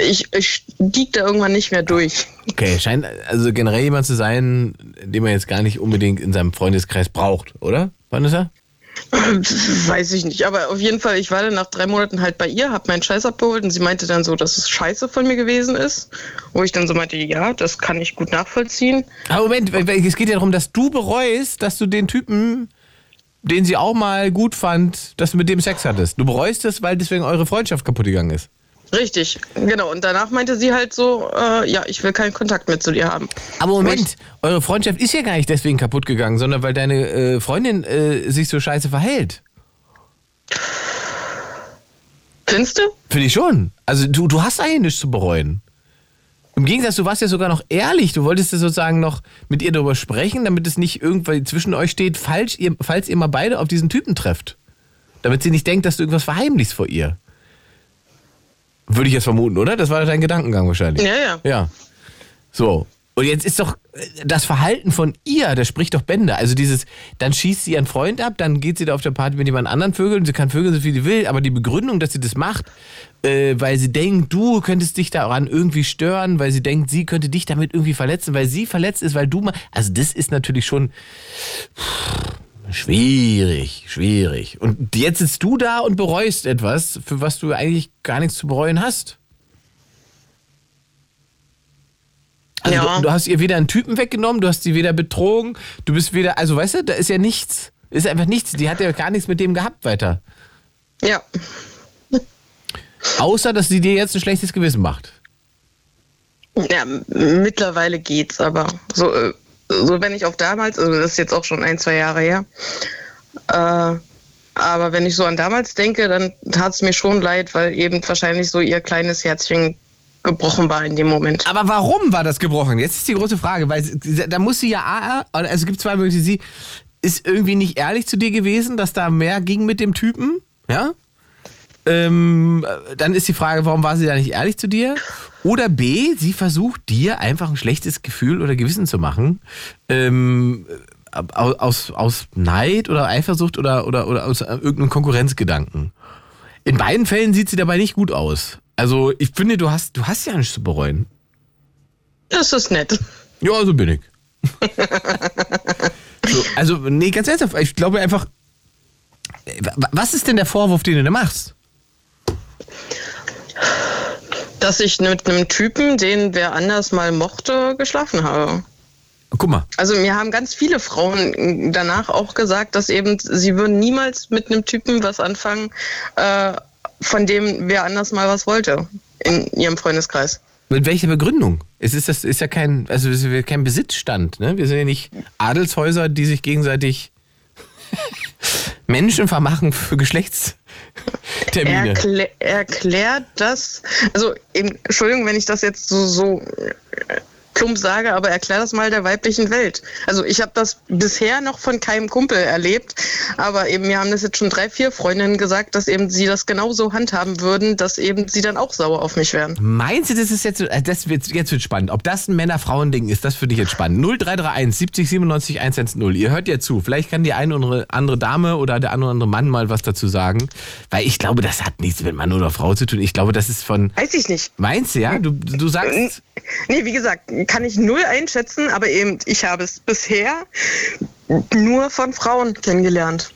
Ich, ich stieg da irgendwann nicht mehr durch. Okay, scheint also generell jemand zu sein, den man jetzt gar nicht unbedingt in seinem Freundeskreis braucht, oder, Vanessa? Weiß ich nicht. Aber auf jeden Fall, ich war dann nach drei Monaten halt bei ihr, hab meinen Scheiß abgeholt und sie meinte dann so, dass es scheiße von mir gewesen ist. Wo ich dann so meinte, ja, das kann ich gut nachvollziehen. Aber Moment, es geht ja darum, dass du bereust, dass du den Typen, den sie auch mal gut fand, dass du mit dem Sex hattest. Du bereust es, weil deswegen eure Freundschaft kaputt gegangen ist. Richtig, genau. Und danach meinte sie halt so, äh, ja, ich will keinen Kontakt mehr zu dir haben. Aber Moment, eure Freundschaft ist ja gar nicht deswegen kaputt gegangen, sondern weil deine äh, Freundin äh, sich so scheiße verhält. Findest du? Finde ich schon. Also du, du hast eigentlich nichts zu bereuen. Im Gegensatz, du warst ja sogar noch ehrlich. Du wolltest ja sozusagen noch mit ihr darüber sprechen, damit es nicht irgendwann zwischen euch steht, falls ihr, falls ihr mal beide auf diesen Typen trefft. Damit sie nicht denkt, dass du irgendwas verheimlichst vor ihr. Würde ich jetzt vermuten, oder? Das war dein Gedankengang wahrscheinlich. Ja, ja. Ja. So. Und jetzt ist doch äh, das Verhalten von ihr, das spricht doch Bände. Also dieses, dann schießt sie ihren Freund ab, dann geht sie da auf der Party mit jemand anderen vögeln, sie kann vögeln, so viel sie will, aber die Begründung, dass sie das macht, äh, weil sie denkt, du könntest dich daran irgendwie stören, weil sie denkt, sie könnte dich damit irgendwie verletzen, weil sie verletzt ist, weil du mal. Also das ist natürlich schon schwierig, schwierig. Und jetzt sitzt du da und bereust etwas, für was du eigentlich gar nichts zu bereuen hast. Also Ja. du, du hast ihr weder einen Typen weggenommen, du hast sie weder betrogen, du bist weder, also weißt du, da ist ja nichts. Ist einfach nichts. Die hat ja gar nichts mit dem gehabt weiter. Ja. Außer, dass sie dir jetzt ein schlechtes Gewissen macht. Ja, mittlerweile geht's, aber so, äh, so wenn ich auf damals, also das ist jetzt auch schon ein, zwei Jahre her, äh, aber wenn ich so an damals denke, dann tat's mir schon leid, weil eben wahrscheinlich so ihr kleines Herzchen gebrochen war in dem Moment. Aber warum war das gebrochen? Jetzt ist die große Frage, weil da muss sie ja, also es gibt zwei Möglichkeiten. Sie ist irgendwie nicht ehrlich zu dir gewesen, dass da mehr ging mit dem Typen, ja? Ähm, dann ist die Frage, warum war sie da nicht ehrlich zu dir? Oder B, sie versucht dir einfach ein schlechtes Gefühl oder Gewissen zu machen. Ähm, au- aus, aus Neid oder Eifersucht oder, oder, oder aus irgendeinem Konkurrenzgedanken. In beiden Fällen sieht sie dabei nicht gut aus. Also ich finde, du hast, du hast ja nichts zu bereuen. Das ist nett. Ja, so bin ich. so, also, nee, ganz ernsthaft, ich glaube einfach, äh, wa- was ist denn der Vorwurf, den du da machst? Dass ich mit einem Typen, den wer anders mal mochte, geschlafen habe. Guck mal, Also mir haben ganz viele Frauen danach auch gesagt, dass eben sie würden niemals mit einem Typen was anfangen, äh, von dem wer anders mal was wollte in ihrem Freundeskreis. mit welcher Begründung? Es ist, das ist ja kein, also es ist kein Besitzstand, ne? Wir sind ja nicht Adelshäuser, die sich gegenseitig Menschen vermachen für Geschlechtstermine. Erklä erklärt das, also Entschuldigung, wenn ich das jetzt so, so plump sage, aber erklär das mal der weiblichen Welt. Also ich habe das bisher noch von keinem Kumpel erlebt, aber eben mir haben das jetzt schon drei, vier Freundinnen gesagt, dass eben sie das genauso handhaben würden, dass eben sie dann auch sauer auf mich wären. Meinst du, das ist jetzt, äh, das wird, jetzt wird spannend. Ob das ein Männer-Frauen-Ding ist, das für dich jetzt spannend. 0331 70 97 110. Ihr hört ja zu. Vielleicht kann die eine oder andere Dame oder der andere oder andere Mann mal was dazu sagen. Weil ich glaube, das hat nichts mit Mann oder Frau zu tun. Ich glaube, das ist von. Weiß ich nicht. Meinst du, ja? Du, du sagst. Nee, wie gesagt, kann ich null einschätzen, aber eben, ich habe es bisher nur von Frauen kennengelernt.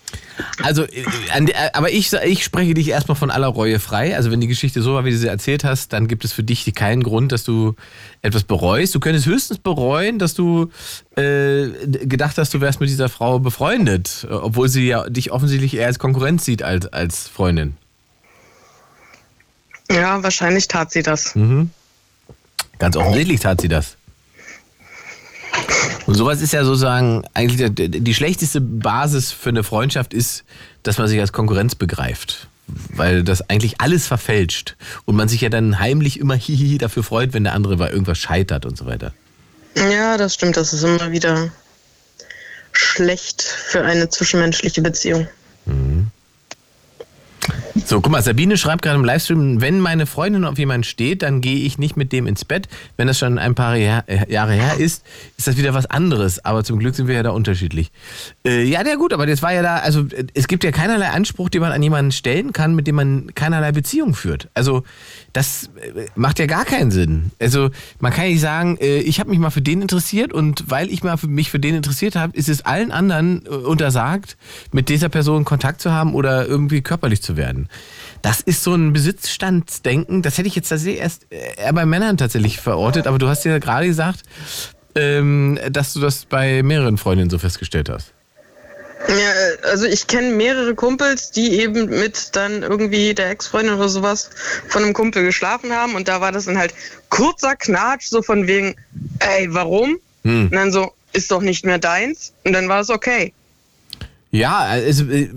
Also, äh, der- aber ich, ich spreche dich erstmal von aller Reue frei. Also, wenn die Geschichte so war, wie du sie erzählt hast, dann gibt es für dich keinen Grund, dass du etwas bereust. Du könntest höchstens bereuen, dass du äh, gedacht hast, du wärst mit dieser Frau befreundet, äh, obwohl sie ja dich offensichtlich eher als Konkurrenz sieht als als Freundin. Ja, wahrscheinlich tat sie das. Ganz offensichtlich tat sie das. Und sowas ist ja sozusagen eigentlich die schlechteste Basis für eine Freundschaft ist, dass man sich als Konkurrenz begreift. Weil das eigentlich alles verfälscht. Und man sich ja dann heimlich immer hihihi dafür freut, wenn der andere bei irgendwas scheitert und so weiter. Ja, das stimmt. Das ist immer wieder schlecht für eine zwischenmenschliche Beziehung. So, guck mal, Sabine schreibt gerade im Livestream, wenn meine Freundin auf jemanden steht, dann gehe ich nicht mit dem ins Bett. Wenn das schon ein paar äh, Jahre her ist, ist das wieder was anderes. Aber zum Glück sind wir ja da unterschiedlich. Äh, ja, ja gut, aber das war ja da, also äh, es gibt ja keinerlei Anspruch, den man an jemanden stellen kann, mit dem man keinerlei Beziehung führt. Also das äh, macht ja gar keinen Sinn. Also man kann ja nicht sagen, äh, ich habe mich mal für den interessiert und weil ich mal für mich für den interessiert habe, ist es allen anderen äh, untersagt, mit dieser Person Kontakt zu haben oder irgendwie körperlich zu werden. Das ist so ein Besitzstandsdenken, das hätte ich jetzt tatsächlich erst eher bei Männern tatsächlich verortet, aber du hast ja gerade gesagt, ähm, dass du das bei mehreren Freundinnen so festgestellt hast. Ja, also ich kenne mehrere Kumpels, die eben mit dann irgendwie der Ex-Freundin oder sowas von einem Kumpel geschlafen haben und da war das dann halt kurzer Knatsch, so von wegen, ey, warum? Hm. Und dann so, ist doch nicht mehr deins und dann war es okay. Ja, also äh,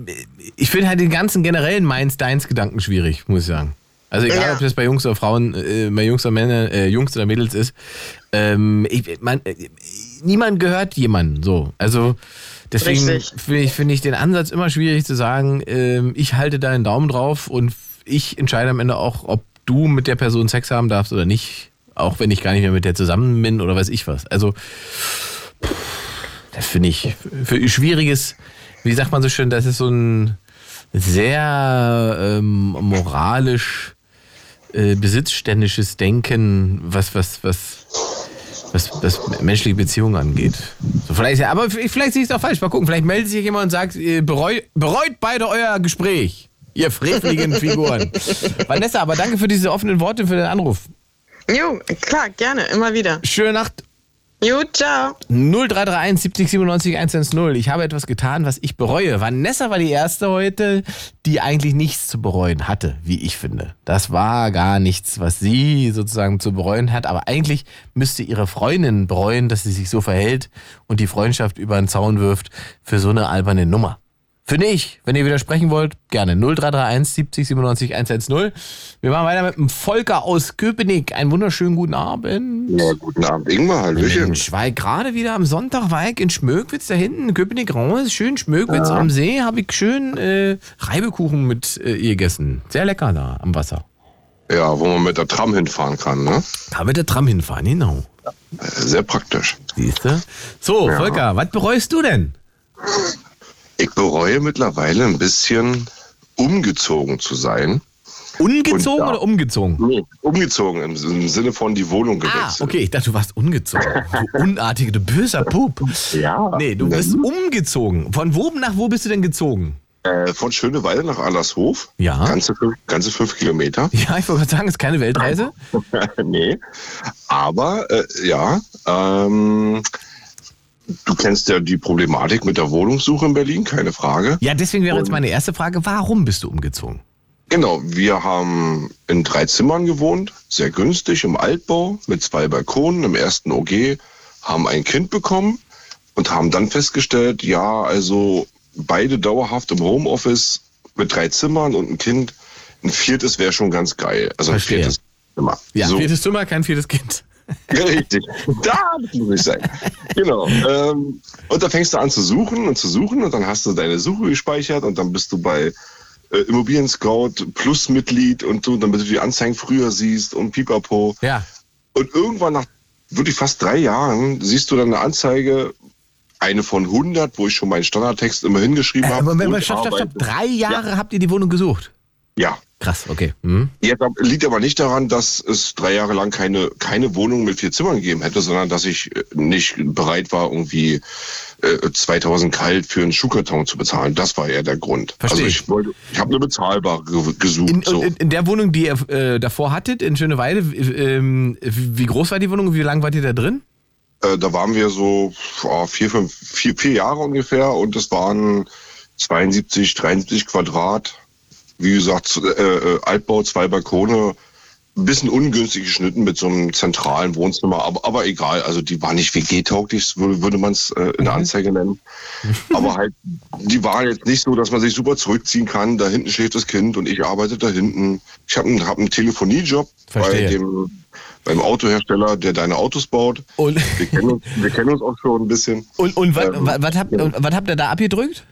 ich finde halt den ganzen generellen Meins-Deins-Gedanken schwierig, muss ich sagen. Also egal, Ja. ob das bei Jungs oder Frauen, äh, bei Jungs oder Männer, äh, Jungs oder Mädels ist. Ähm, ich, man, äh, niemand gehört jemandem so. Also deswegen finde ich, finde ich den Ansatz immer schwierig zu sagen, ähm, ich halte deinen Daumen drauf und ich entscheide am Ende auch, ob du mit der Person Sex haben darfst oder nicht. Auch wenn ich gar nicht mehr mit der zusammen bin oder weiß ich was. Also das finde ich für schwieriges, wie sagt man so schön, das ist so ein sehr ähm, moralisch äh, besitzständisches Denken, was, was, was, was, was menschliche Beziehungen angeht. So, vielleicht, ja, aber vielleicht sehe ich es auch falsch. Mal gucken, vielleicht meldet sich jemand und sagt, äh, bereu, bereut beide euer Gespräch. Ihr freveligen Figuren. Vanessa, aber danke für diese offenen Worte, für den Anruf. Jo, klar, gerne, immer wieder. Schöne Nacht. Jo, ciao. 0331 70 97 110. Ich habe etwas getan, was ich bereue. Vanessa war die erste heute, die eigentlich nichts zu bereuen hatte, wie ich finde. Das war gar nichts, was sie sozusagen zu bereuen hat. Aber eigentlich müsste ihre Freundin bereuen, dass sie sich so verhält und die Freundschaft über den Zaun wirft für so eine alberne Nummer. Finde ich. Wenn ihr widersprechen wollt, gerne 0331 70 97 110. Wir machen weiter mit dem Volker aus Köpenick. Einen wunderschönen guten Abend. Ja, guten Abend, Ingmar, Hallöchen. Mensch, war ich gerade wieder am Sonntag, war ich in Schmöckwitz da hinten, Köpenick raus, schön Schmöckwitz am See, habe ich schön äh, Reibekuchen mit äh, ihr gegessen. Sehr lecker da am Wasser. Ja, wo man mit der Tram hinfahren kann, ne? Da wird der Tram hinfahren, genau. Äh, Sehr praktisch. Siehst du? So, Ja. Volker, was bereust du denn? Ich bereue mittlerweile ein bisschen umgezogen zu sein. Ungezogen oder umgezogen? Nee, umgezogen im, im Sinne von die Wohnung Ah, gewechselt. okay, ich dachte, du warst ungezogen. Du unartige, du böser Pup. Ja. Nee, du bist umgezogen. Von wo nach wo bist du denn gezogen? Äh, von Schöneweide nach Allershof. Ja. Ganze, fünf- ganze fünf Kilometer. Ja, ich wollte gerade sagen, ist keine Weltreise. nee. Aber, äh, ja, ähm, du kennst ja die Problematik mit der Wohnungssuche in Berlin, keine Frage. Ja, deswegen wäre jetzt meine erste Frage, warum bist du umgezogen? Genau, wir haben in drei Zimmern gewohnt, sehr günstig im Altbau mit zwei Balkonen im ersten OG, haben ein Kind bekommen und haben dann festgestellt, ja, also beide dauerhaft im Homeoffice mit drei Zimmern und ein Kind, ein viertes wäre schon ganz geil. Also ein Verstehe. viertes Zimmer. Ja, so. viertes Zimmer, kein viertes Kind. Richtig. Da muss ich sein. Genau. Ähm, und da fängst du an zu suchen und zu suchen und dann hast du deine Suche gespeichert und dann bist du bei äh, Immobilien Scout Plus Mitglied und so, damit du die Anzeigen früher siehst und pipapo. Ja. Und irgendwann nach wirklich fast drei Jahren siehst du dann eine Anzeige, eine von 100, wo ich schon meinen Standardtext immer hingeschrieben Äh, habe. Moment, und Moment, stopp, stopp, stopp. Drei Jahre habt ihr die Wohnung gesucht? Ja. Krass, okay. Mhm. Jetzt liegt aber nicht daran, dass es drei Jahre lang keine, keine Wohnung mit vier Zimmern gegeben hätte, sondern dass ich äh, nicht bereit war, irgendwie äh, 2000 kalt für einen Schuhkarton zu bezahlen. Das war eher der Grund. Verstehe. Also ich wollte, ich habe eine bezahlbare ge- gesucht. In, so. in, in der Wohnung, die ihr äh, davor hattet, in Schöneweide, ähm, wie groß war die Wohnung und wie lange wart ihr da drin? Äh, da waren wir so oh, vier, fünf, vier, vier Jahre ungefähr und es waren 72, 73 Quadrat. Wie gesagt, äh, äh, Altbau, zwei Balkone, ein bisschen ungünstig geschnitten mit so einem zentralen Wohnzimmer, aber, aber egal, also die war nicht WG-tauglich, würde, würde man es äh, in der Anzeige nennen. aber halt, die waren jetzt nicht so, dass man sich super zurückziehen kann. Da hinten schläft das Kind und ich arbeite da hinten. Ich habe einen, hab einen Telefoniejob bei dem beim Autohersteller, der deine Autos baut. Und, Wir kennen uns, wir kennen uns auch schon ein bisschen. und, und was, Ähm, was, was, habt, ja. und was habt ihr da abgedrückt?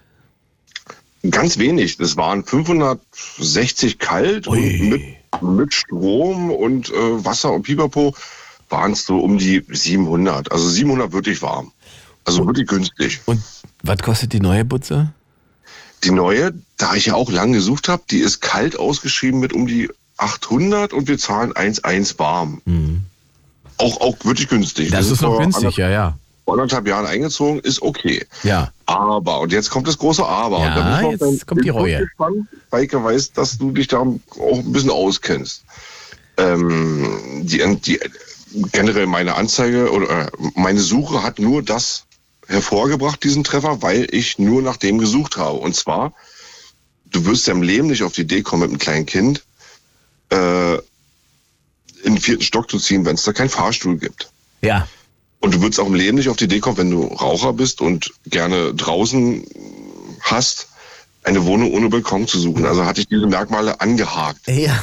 Ganz wenig. Das waren 560 kalt und mit, mit Strom und äh, Wasser und Pipapo waren es so um die 700. Also 700 wirklich warm. Also wirklich günstig. Und was kostet die neue Butze? Die neue, da ich ja auch lang gesucht habe, die ist kalt ausgeschrieben mit um die 800 und wir zahlen 1,1 warm. Auch, auch wirklich günstig. Mhm. Das sind ist noch günstig, ja, ja. Vor anderthalb Jahren eingezogen, ist okay. Ja. Aber, und jetzt kommt das große Aber. Ja, und da jetzt deinen kommt die Reue. Gespannt. Heike weiß, dass du dich da auch ein bisschen auskennst. Ähm, die, die, generell meine Anzeige oder äh, meine Suche hat nur das hervorgebracht, diesen Treffer, weil ich nur nach dem gesucht habe. Und zwar, du wirst ja im Leben nicht auf die Idee kommen, mit einem kleinen Kind äh, in den vierten Stock zu ziehen, wenn es da keinen Fahrstuhl gibt. Ja. Und du würdest auch im Leben nicht auf die Idee kommen, wenn du Raucher bist und gerne draußen hast, eine Wohnung ohne Balkon zu suchen. Also hatte ich diese Merkmale angehakt. Ja.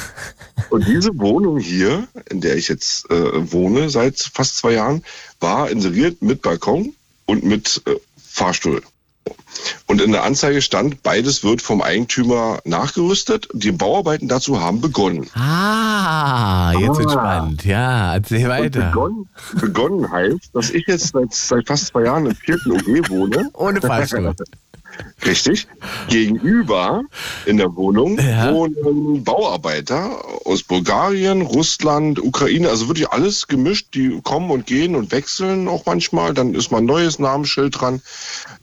Und diese Wohnung hier, in der ich jetzt äh, wohne seit fast zwei Jahren, war inseriert mit Balkon und mit äh, Fahrstuhl. Und in der Anzeige stand, beides wird vom Eigentümer nachgerüstet. Die Bauarbeiten dazu haben begonnen. Ah, jetzt wird Ah. spannend. Ja, erzähl Und weiter. begonnen, begonnen heißt, dass ich jetzt seit, seit fast zwei Jahren im vierten OG wohne. Ohne Fahrstuhl. Richtig. Gegenüber in der Wohnung Ja. wohnen Bauarbeiter aus Bulgarien, Russland, Ukraine, also wirklich alles gemischt. Die kommen und gehen und wechseln auch manchmal. Dann ist mal ein neues Namensschild dran.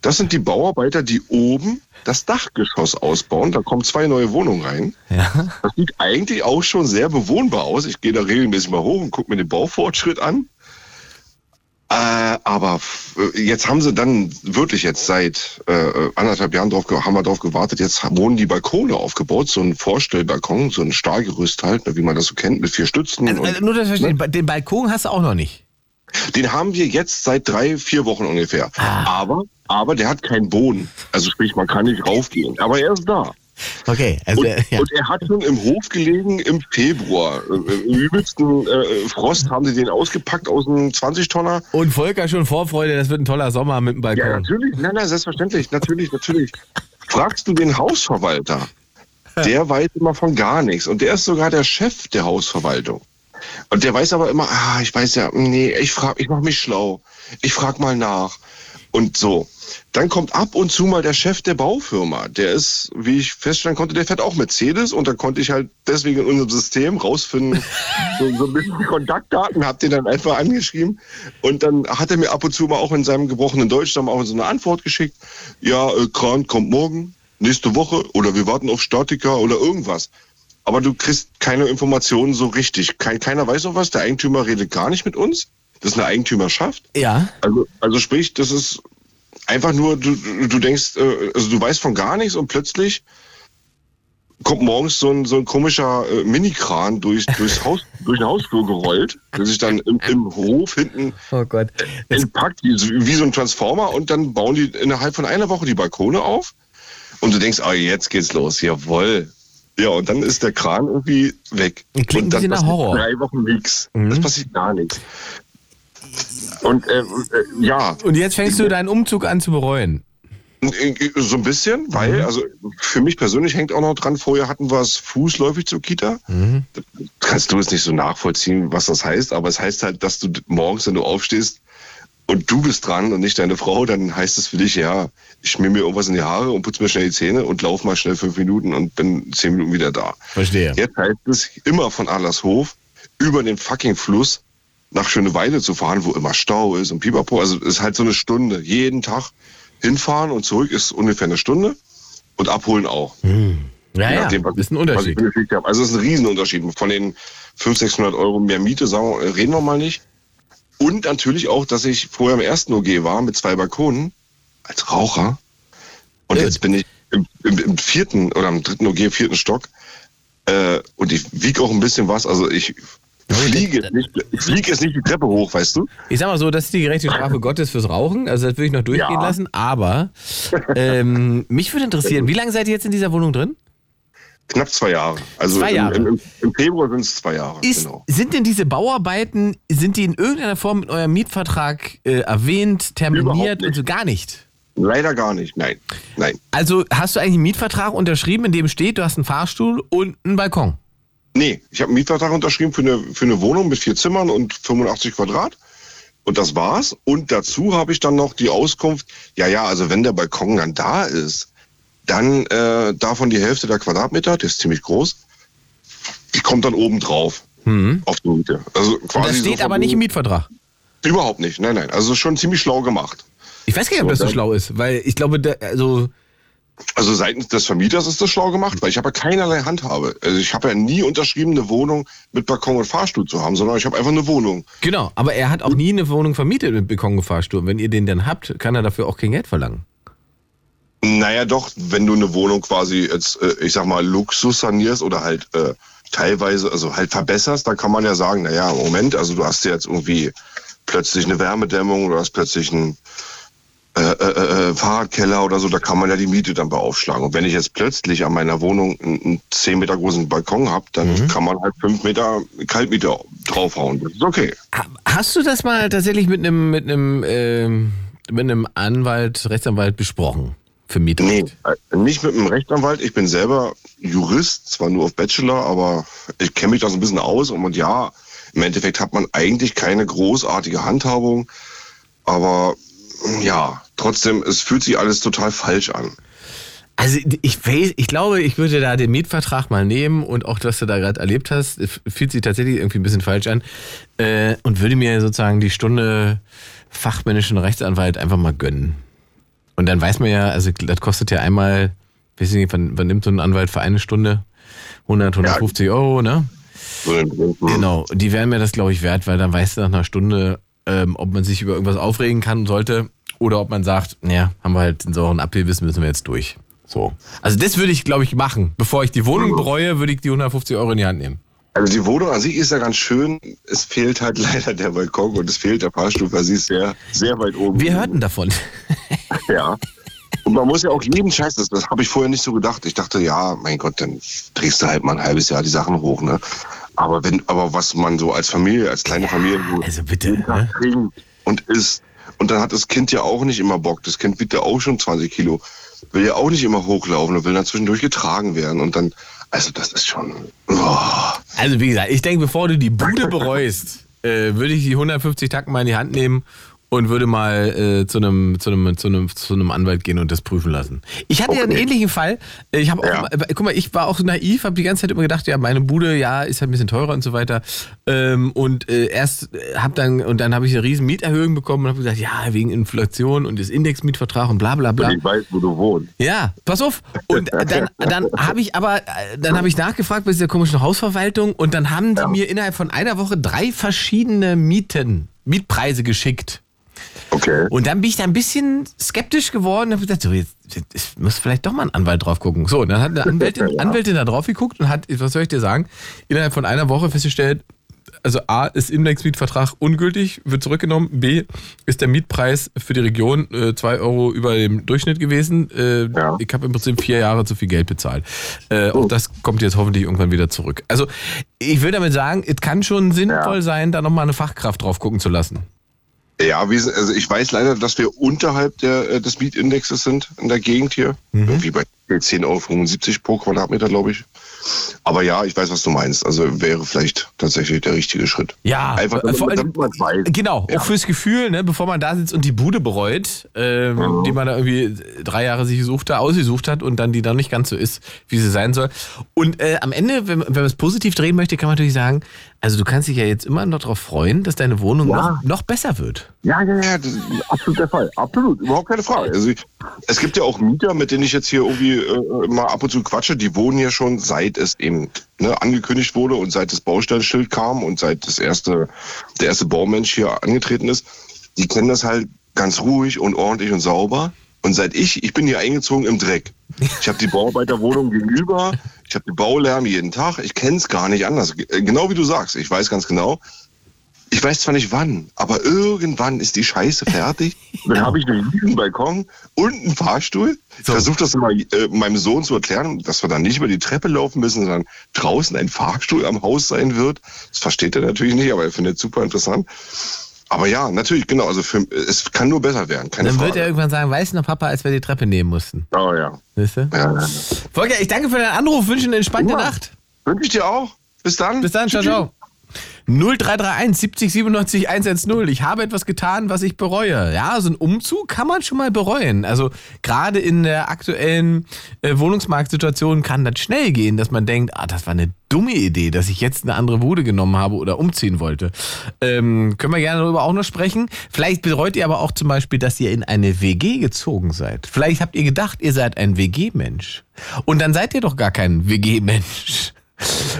Das sind die Bauarbeiter, die oben das Dachgeschoss ausbauen. Da kommen zwei neue Wohnungen rein. Ja. Das sieht eigentlich auch schon sehr bewohnbar aus. Ich gehe da regelmäßig mal hoch und gucke mir den Baufortschritt an. Äh, aber jetzt haben sie dann wirklich jetzt seit äh, anderthalb Jahren drauf, haben wir drauf gewartet. Jetzt wurden die Balkone aufgebaut, so ein Vorstellbalkon, so ein Stahlgerüst halt, ne, wie man das so kennt, mit vier Stützen. Also, und nur das verstehen, den Balkon hast du auch noch nicht. den haben wir jetzt seit drei, vier Wochen ungefähr. Ah. Aber, aber der hat keinen Boden. Also sprich, man kann nicht raufgehen. Aber er ist da. Okay, also Und, äh, ja. und er hat schon im Hof gelegen im Februar. Äh, Im übelsten äh, Frost haben sie den ausgepackt aus einem 20-Tonner. Und Volker schon Vorfreude, das wird ein toller Sommer mit dem Ja, Balkon. natürlich. Nein, nein, selbstverständlich. Natürlich, natürlich. Fragst du den Hausverwalter, der weiß immer von gar nichts. Und der ist sogar der Chef der Hausverwaltung. Und der weiß aber immer, ah, ich weiß ja, nee, ich frag, ich mach mich schlau. Ich frag mal nach. Und so. Dann kommt ab und zu mal der Chef der Baufirma. Der ist, wie ich feststellen konnte, der fährt auch Mercedes und da konnte ich halt deswegen in unserem System rausfinden, so, so ein bisschen Kontaktdaten, hab den dann einfach angeschrieben und dann hat er mir ab und zu mal auch in seinem gebrochenen Deutsch dann auch so eine Antwort geschickt. Ja, äh, Kran kommt morgen, nächste Woche oder wir warten auf Statiker oder irgendwas. Aber du kriegst keine Informationen so richtig. Kein, keiner weiß auch was. Der Eigentümer redet gar nicht mit uns. Das ist eine Eigentümerschaft. Ja. Also, also sprich, das ist einfach nur, du, du denkst, äh, also du weißt von gar nichts und plötzlich kommt morgens so ein, so ein komischer äh, Minikran durch, durchs Haus, durch den Hausflur gerollt, der sich dann im, im Hof hinten Oh Gott. entpackt, wie, so- wie so ein Transformer und dann bauen die innerhalb von einer Woche die Balkone auf und du denkst, ah, jetzt geht's los, jawoll. Ja, und dann ist der Kran irgendwie weg. Klingt und dann nach passiert Horror. drei Wochen nichts. Mhm. Es passiert gar nichts. Und äh, äh, ja, Und jetzt fängst du deinen Umzug an zu bereuen. so ein bisschen, weil, also für mich persönlich hängt auch noch dran, vorher hatten wir es fußläufig zur Kita. Kannst du es nicht so nachvollziehen, was das heißt, aber es heißt halt, dass du morgens, wenn du aufstehst und du bist dran und nicht deine Frau, dann heißt es für dich, ja, ich schmier mir irgendwas in die Haare und putze mir schnell die Zähne und lauf mal schnell fünf Minuten und bin zehn Minuten wieder da. Verstehe. Jetzt heißt es immer von Adlershof über den fucking Fluss nach Schöneweide zu fahren, wo immer Stau ist und pipapo. Also es ist halt so eine Stunde. Jeden Tag hinfahren und zurück ist ungefähr eine Stunde und abholen auch. Ja, Je ja, nachdem, was ist ein Unterschied. Also es ist ein Riesenunterschied. Von den 500, 600 Euro mehr Miete, sagen reden wir mal nicht. Und natürlich auch, dass ich vorher im ersten OG war mit zwei Balkonen als Raucher. Und Ja. jetzt bin ich im, im, im vierten oder im dritten OG, vierten Stock. Äh, und ich wiege auch ein bisschen was. Also ich fliege, jetzt nicht, ich fliege jetzt nicht die Treppe hoch, weißt du? Ich sag mal so, das ist die gerechte Strafe Gottes fürs Rauchen. Also das würde ich noch durchgehen Ja. lassen. Aber ähm, mich würde interessieren, wie lange seid ihr jetzt in dieser Wohnung drin? Knapp zwei Jahre. Also Zwei im- Jahre. Im, im, im Februar sind es zwei Jahre. Ist, genau. Sind denn diese Bauarbeiten, sind die in irgendeiner Form in eurem Mietvertrag äh, erwähnt, terminiert und so gar nicht? Leider gar nicht. Nein. Nein. Also hast du eigentlich einen Mietvertrag unterschrieben, in dem steht, du hast einen Fahrstuhl und einen Balkon? Nee, ich habe einen Mietvertrag unterschrieben für eine, für eine Wohnung mit vier Zimmern und 85 Quadrat. Und das war's. Und dazu habe ich dann noch die Auskunft, ja, ja, also wenn der Balkon dann da ist, dann äh, davon die Hälfte der Quadratmeter, der ist ziemlich groß, die kommt dann oben drauf auf die Miete. Also quasi das so steht von aber nicht im Mietvertrag. Überhaupt nicht, nein, nein. Also schon ziemlich schlau gemacht. Ich weiß gar nicht, ob So, das so schlau ist, weil ich glaube, da, also Also seitens des Vermieters ist das schlau gemacht, weil ich habe ja keinerlei Handhabe. Also ich habe ja nie unterschrieben, eine Wohnung mit Balkon und Fahrstuhl zu haben, sondern ich habe einfach eine Wohnung. genau. Aber er hat auch nie eine Wohnung vermietet mit Balkon und Fahrstuhl. Und wenn ihr den dann habt, kann er dafür auch kein Geld verlangen. Naja, doch, wenn du eine Wohnung quasi jetzt, äh, ich sag mal, Luxus sanierst oder halt äh, teilweise, also halt verbesserst, dann kann man ja sagen, naja, Moment, also du hast ja jetzt irgendwie plötzlich eine Wärmedämmung oder hast plötzlich einen äh, äh, äh, Fahrradkeller oder so, da kann man ja die Miete dann beaufschlagen. Und wenn ich jetzt plötzlich an meiner Wohnung einen, 10 Meter großen Balkon habe, dann kann man halt 5 Meter Kaltmiete draufhauen. Das ist okay. Ha- Hast du das mal tatsächlich mit einem mit einem ähm, mit einem Anwalt, Rechtsanwalt besprochen für Nee, Mietrecht? äh, nicht mit einem Rechtsanwalt. Ich bin selber Jurist, zwar nur auf Bachelor, aber ich kenne mich da so ein bisschen aus. Und ja, im Endeffekt hat man eigentlich keine großartige Handhabung. Aber ja, trotzdem, es fühlt sich alles total falsch an. Also ich weiß, ich glaube, ich würde da den Mietvertrag mal nehmen und auch, was du da gerade erlebt hast, fühlt sich tatsächlich irgendwie ein bisschen falsch an äh, und würde mir sozusagen die Stunde fachmännischen Rechtsanwalt einfach mal gönnen. Und dann weiß man ja, also das kostet ja einmal, weiß ich nicht, wann, wann nimmt so ein Anwalt für eine Stunde? 100, 150 Euro, ne? Genau, die wären mir das, glaube ich, wert, weil dann weißt du nach einer Stunde, ähm, ob man sich über irgendwas aufregen kann sollte oder ob man sagt, naja, haben wir halt den sauren Apfel, wissen müssen wir jetzt durch. So. Also das würde ich, glaube ich, machen. Bevor ich die Wohnung bereue, würde ich die 150 Euro in die Hand nehmen. Also die Wohnung an sich ist ja ganz schön. Es fehlt halt leider der Balkon und es fehlt der Fahrstuhl, weil sie ist sehr, sehr weit oben. Wir hörten davon. Ja. Und man muss ja auch jeden Scheiß, das, das habe ich vorher nicht so gedacht. Ich dachte, ja, mein Gott, dann drehst du halt mal ein halbes Jahr die Sachen hoch, ne? Aber wenn, aber was man so als Familie, als kleine Familie so Also bitte, ne? und isst. Und dann hat das Kind ja auch nicht immer Bock. Das Kind wiegt ja auch schon 20 Kilo. Will ja auch nicht immer hochlaufen und will dann zwischendurch getragen werden. Und dann, also das ist schon. Boah. Also wie gesagt, ich denke, bevor du die Bude bereust, äh, würde ich die 150 Tacken mal in die Hand nehmen und würde mal äh, zu einem zu einem zu einem zu einem Anwalt gehen und das prüfen lassen. Ich hatte ja einen Okay. ähnlichen Fall. Äh, Ich habe auch, Ja. mal- guck mal, ich war auch naiv, habe die ganze Zeit immer gedacht, ja, meine Bude, ja, ist halt ein bisschen teurer und so weiter. Ähm, und äh, erst äh, habe dann und dann habe ich eine riesen Mieterhöhung bekommen und habe gesagt, ja, wegen Inflation und das Indexmietvertrag und bla bla bla. Und ich weiß, wo du wohnst. Ja, pass auf. Und dann, dann habe ich aber, äh, dann habe ich nachgefragt bei dieser komischen Hausverwaltung und dann haben die mir innerhalb von einer Woche drei verschiedene Mieten, Mietpreise geschickt. Okay. Und dann bin ich da ein bisschen skeptisch geworden und habe gesagt, so, jetzt, jetzt muss vielleicht doch mal ein Anwalt drauf gucken. So, und dann hat eine Anwältin, Ja. Anwältin da drauf geguckt und hat, was soll ich dir sagen, innerhalb von einer Woche festgestellt, also A, ist Indexmietvertrag ungültig, wird zurückgenommen. B, ist der Mietpreis für die Region äh, zwei Euro über dem Durchschnitt gewesen. Äh, Ja. Ich habe im Prinzip vier Jahre zu viel Geld bezahlt. Äh, Auch das kommt jetzt hoffentlich irgendwann wieder zurück. Also ich will damit sagen, es kann schon sinnvoll Ja. sein, da nochmal eine Fachkraft drauf gucken zu lassen. Ja, also ich weiß leider, dass wir unterhalb der, äh, des Mietindexes sind in der Gegend hier. Irgendwie bei 10,75 Euro pro Quadratmeter, glaube ich. Aber ja, ich weiß, was du meinst. Also wäre vielleicht tatsächlich der richtige Schritt. Ja, Einfach, äh, damit, vor allem- weiß. Genau, Ja. auch fürs Gefühl, ne, bevor man da sitzt und die Bude bereut, ähm, Mhm. die man da irgendwie drei Jahre sich gesucht hat, ausgesucht hat und dann die dann nicht ganz so ist, wie sie sein soll. Und äh, am Ende, wenn, wenn man es positiv drehen möchte, kann man natürlich sagen, also du kannst dich ja jetzt immer noch darauf freuen, dass deine Wohnung Ja. noch, noch besser wird. Ja, ja, ja, das ist absolut der Fall. Absolut, überhaupt keine Frage. Also ich, es gibt ja auch Mieter, mit denen ich jetzt hier irgendwie äh, mal ab und zu quatsche, die wohnen hier schon seit es eben ne, angekündigt wurde und seit das Baustellenschild kam und seit das erste, der erste Baumensch hier angetreten ist. Die kennen das halt ganz ruhig und ordentlich und sauber. Und seit ich, ich bin hier eingezogen im Dreck. Ich habe die Bauarbeiterwohnung gegenüber, ich habe den Baulärm jeden Tag, ich kenne es gar nicht anders. G- Genau wie du sagst, ich weiß ganz genau, ich weiß zwar nicht wann, aber irgendwann ist die Scheiße fertig. Dann habe ich einen riesen Balkon und einen Fahrstuhl. Ich versuche das mal äh, meinem Sohn zu erklären, dass wir dann nicht über die Treppe laufen müssen, sondern draußen ein Fahrstuhl am Haus sein wird. Das versteht er natürlich nicht, aber er findet es super interessant. Aber ja, natürlich, genau. Also für, es kann nur besser werden, keine dann Frage. wird er irgendwann sagen, weißt du noch, Papa, als wir die Treppe nehmen mussten. oh ja. Weißt du? ja, ja. Volker, ich danke für deinen Anruf, wünsche eine entspannte Immer. Nacht. Wünsche ich dir auch. Bis dann. Bis dann, ciao, ciao. 0331 70 97 110. Ich habe etwas getan, was ich bereue. Ja, so ein Umzug kann man schon mal bereuen. Also gerade in der aktuellen äh, Wohnungsmarktsituation kann das schnell gehen, dass man denkt, ah, das war eine dumme Idee, dass ich jetzt eine andere Bude genommen habe oder umziehen wollte. Ähm, können wir gerne darüber auch noch sprechen. Vielleicht bereut ihr aber auch zum Beispiel, dass ihr in eine WG gezogen seid. Vielleicht habt ihr gedacht, ihr seid ein WG-Mensch. Und dann seid ihr doch gar kein WG-Mensch.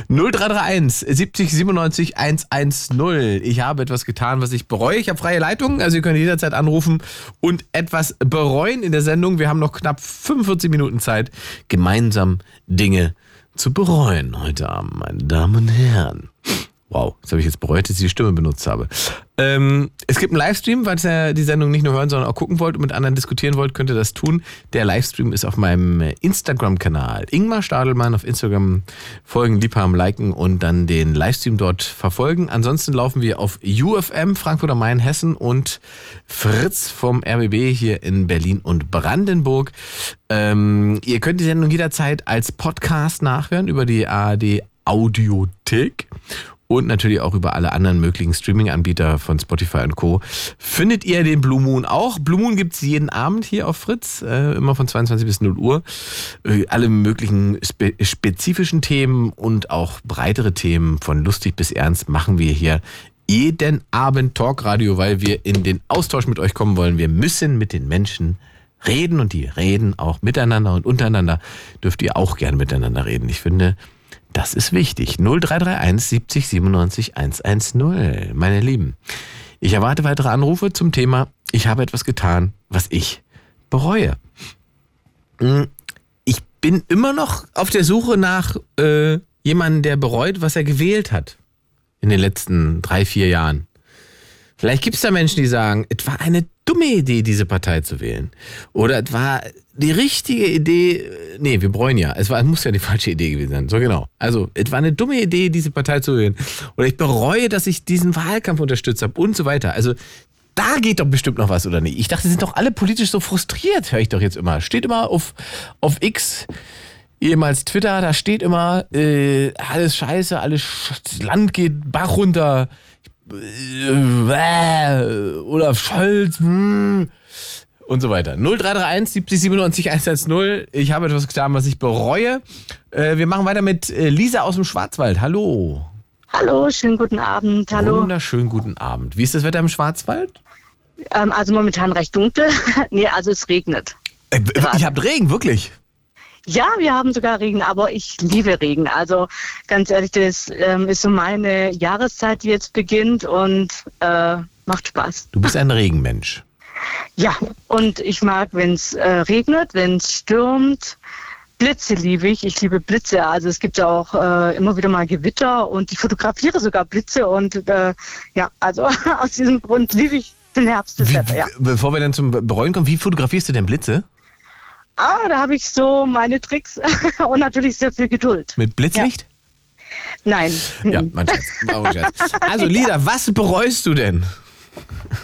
0331 70 97 110. Ich habe etwas getan, was ich bereue. Ich habe freie Leitung, also ihr könnt jederzeit anrufen und etwas bereuen in der Sendung. Wir haben noch knapp 45 Minuten Zeit, gemeinsam Dinge zu bereuen heute Abend, meine Damen und Herren. Wow, das habe ich jetzt bereut, dass ich die Stimme benutzt habe. Ähm, es gibt einen Livestream, falls ihr die Sendung nicht nur hören, sondern auch gucken wollt und mit anderen diskutieren wollt, könnt ihr das tun. Der Livestream ist auf meinem Instagram-Kanal. Ingmar Stadelmann auf Instagram folgen, liebhaben, liken und dann den Livestream dort verfolgen. Ansonsten laufen wir auf UFM, Frankfurt am Main, Hessen und Fritz vom RBB hier in Berlin und Brandenburg. Ähm, ihr könnt die Sendung jederzeit als Podcast nachhören über die ARD Audiothek und natürlich auch über alle anderen möglichen Streaming-Anbieter von Spotify und Co. Findet ihr den Blue Moon auch? Blue Moon gibt's jeden Abend hier auf Fritz, äh, immer von 22 bis 0 Uhr. Äh, alle möglichen spe spezifischen Themen und auch breitere Themen von lustig bis ernst machen wir hier jeden Abend Talkradio, weil wir in den Austausch mit euch kommen wollen. Wir müssen mit den Menschen reden und die reden auch miteinander und untereinander. Dürft ihr auch gern miteinander reden. Ich finde, das ist wichtig. 0331 70 97 110. Meine Lieben, ich erwarte weitere Anrufe zum Thema Ich habe etwas getan, was ich bereue. Hm, Ich bin immer noch auf der Suche nach äh, jemandem, der bereut, was er gewählt hat in den letzten drei, vier Jahren. Vielleicht gibt es da Menschen, die sagen, es war eine dumme Idee, diese Partei zu wählen. Oder es war die richtige Idee, äh, nee, wir bereuen ja, es, war, es muss ja die falsche Idee gewesen sein. So genau. Also, es war eine dumme Idee, diese Partei zu wählen. Oder ich bereue, dass ich diesen Wahlkampf unterstützt habe und so weiter. Also, da geht doch bestimmt noch was, oder nicht? Ich dachte, sie sind doch alle politisch so frustriert, höre ich doch jetzt immer. Steht immer auf, auf X, ehemals Twitter, da steht immer, äh, alles scheiße, alles Land geht Bach runter. Äh, Olaf Scholz hm, und so weiter. 0331 70 97 110. Ich habe etwas getan, was ich bereue. Äh, wir machen weiter mit äh, Lisa aus dem Schwarzwald. Hallo. Hallo, schönen guten Abend. Hallo. Wunderschönen guten Abend. Wie ist das Wetter im Schwarzwald? Ähm, also momentan recht dunkel. nee, also es regnet. Äh, ich habe Regen, wirklich. Ja, wir haben sogar Regen, aber ich liebe Regen. Also ganz ehrlich, das ähm, ist so meine Jahreszeit, die jetzt beginnt und äh, macht Spaß. Du bist ein Regenmensch. Ja, und ich mag, wenn es äh, regnet, wenn es stürmt. Blitze liebe ich. Ich liebe Blitze. Also es gibt ja auch äh, immer wieder mal Gewitter und ich fotografiere sogar Blitze und äh, ja, also aus diesem Grund liebe ich den Herbst das Wetter, ja. Bevor wir dann zum Bereuen kommen, wie fotografierst du denn Blitze? Ah, da habe ich so meine Tricks und natürlich sehr viel Geduld. Mit Blitzlicht? Nein. Ja, mein Schatz? Also, Lida, was bereust du denn?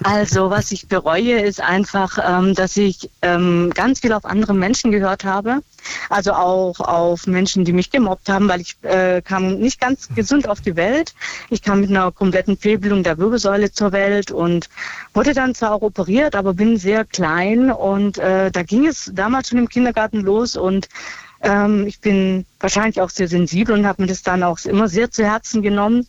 Also, was ich bereue, ist einfach, ähm, dass ich ähm, ganz viel auf andere Menschen gehört habe. Also auch auf Menschen, die mich gemobbt haben, weil ich äh, kam nicht ganz gesund auf die Welt. Ich kam mit einer kompletten Fehlbildung der Wirbelsäule zur Welt und wurde dann zwar auch operiert, aber bin sehr klein und äh, da ging es damals schon im Kindergarten los und ähm, ich bin wahrscheinlich auch sehr sensibel und habe mir das dann auch immer sehr zu Herzen genommen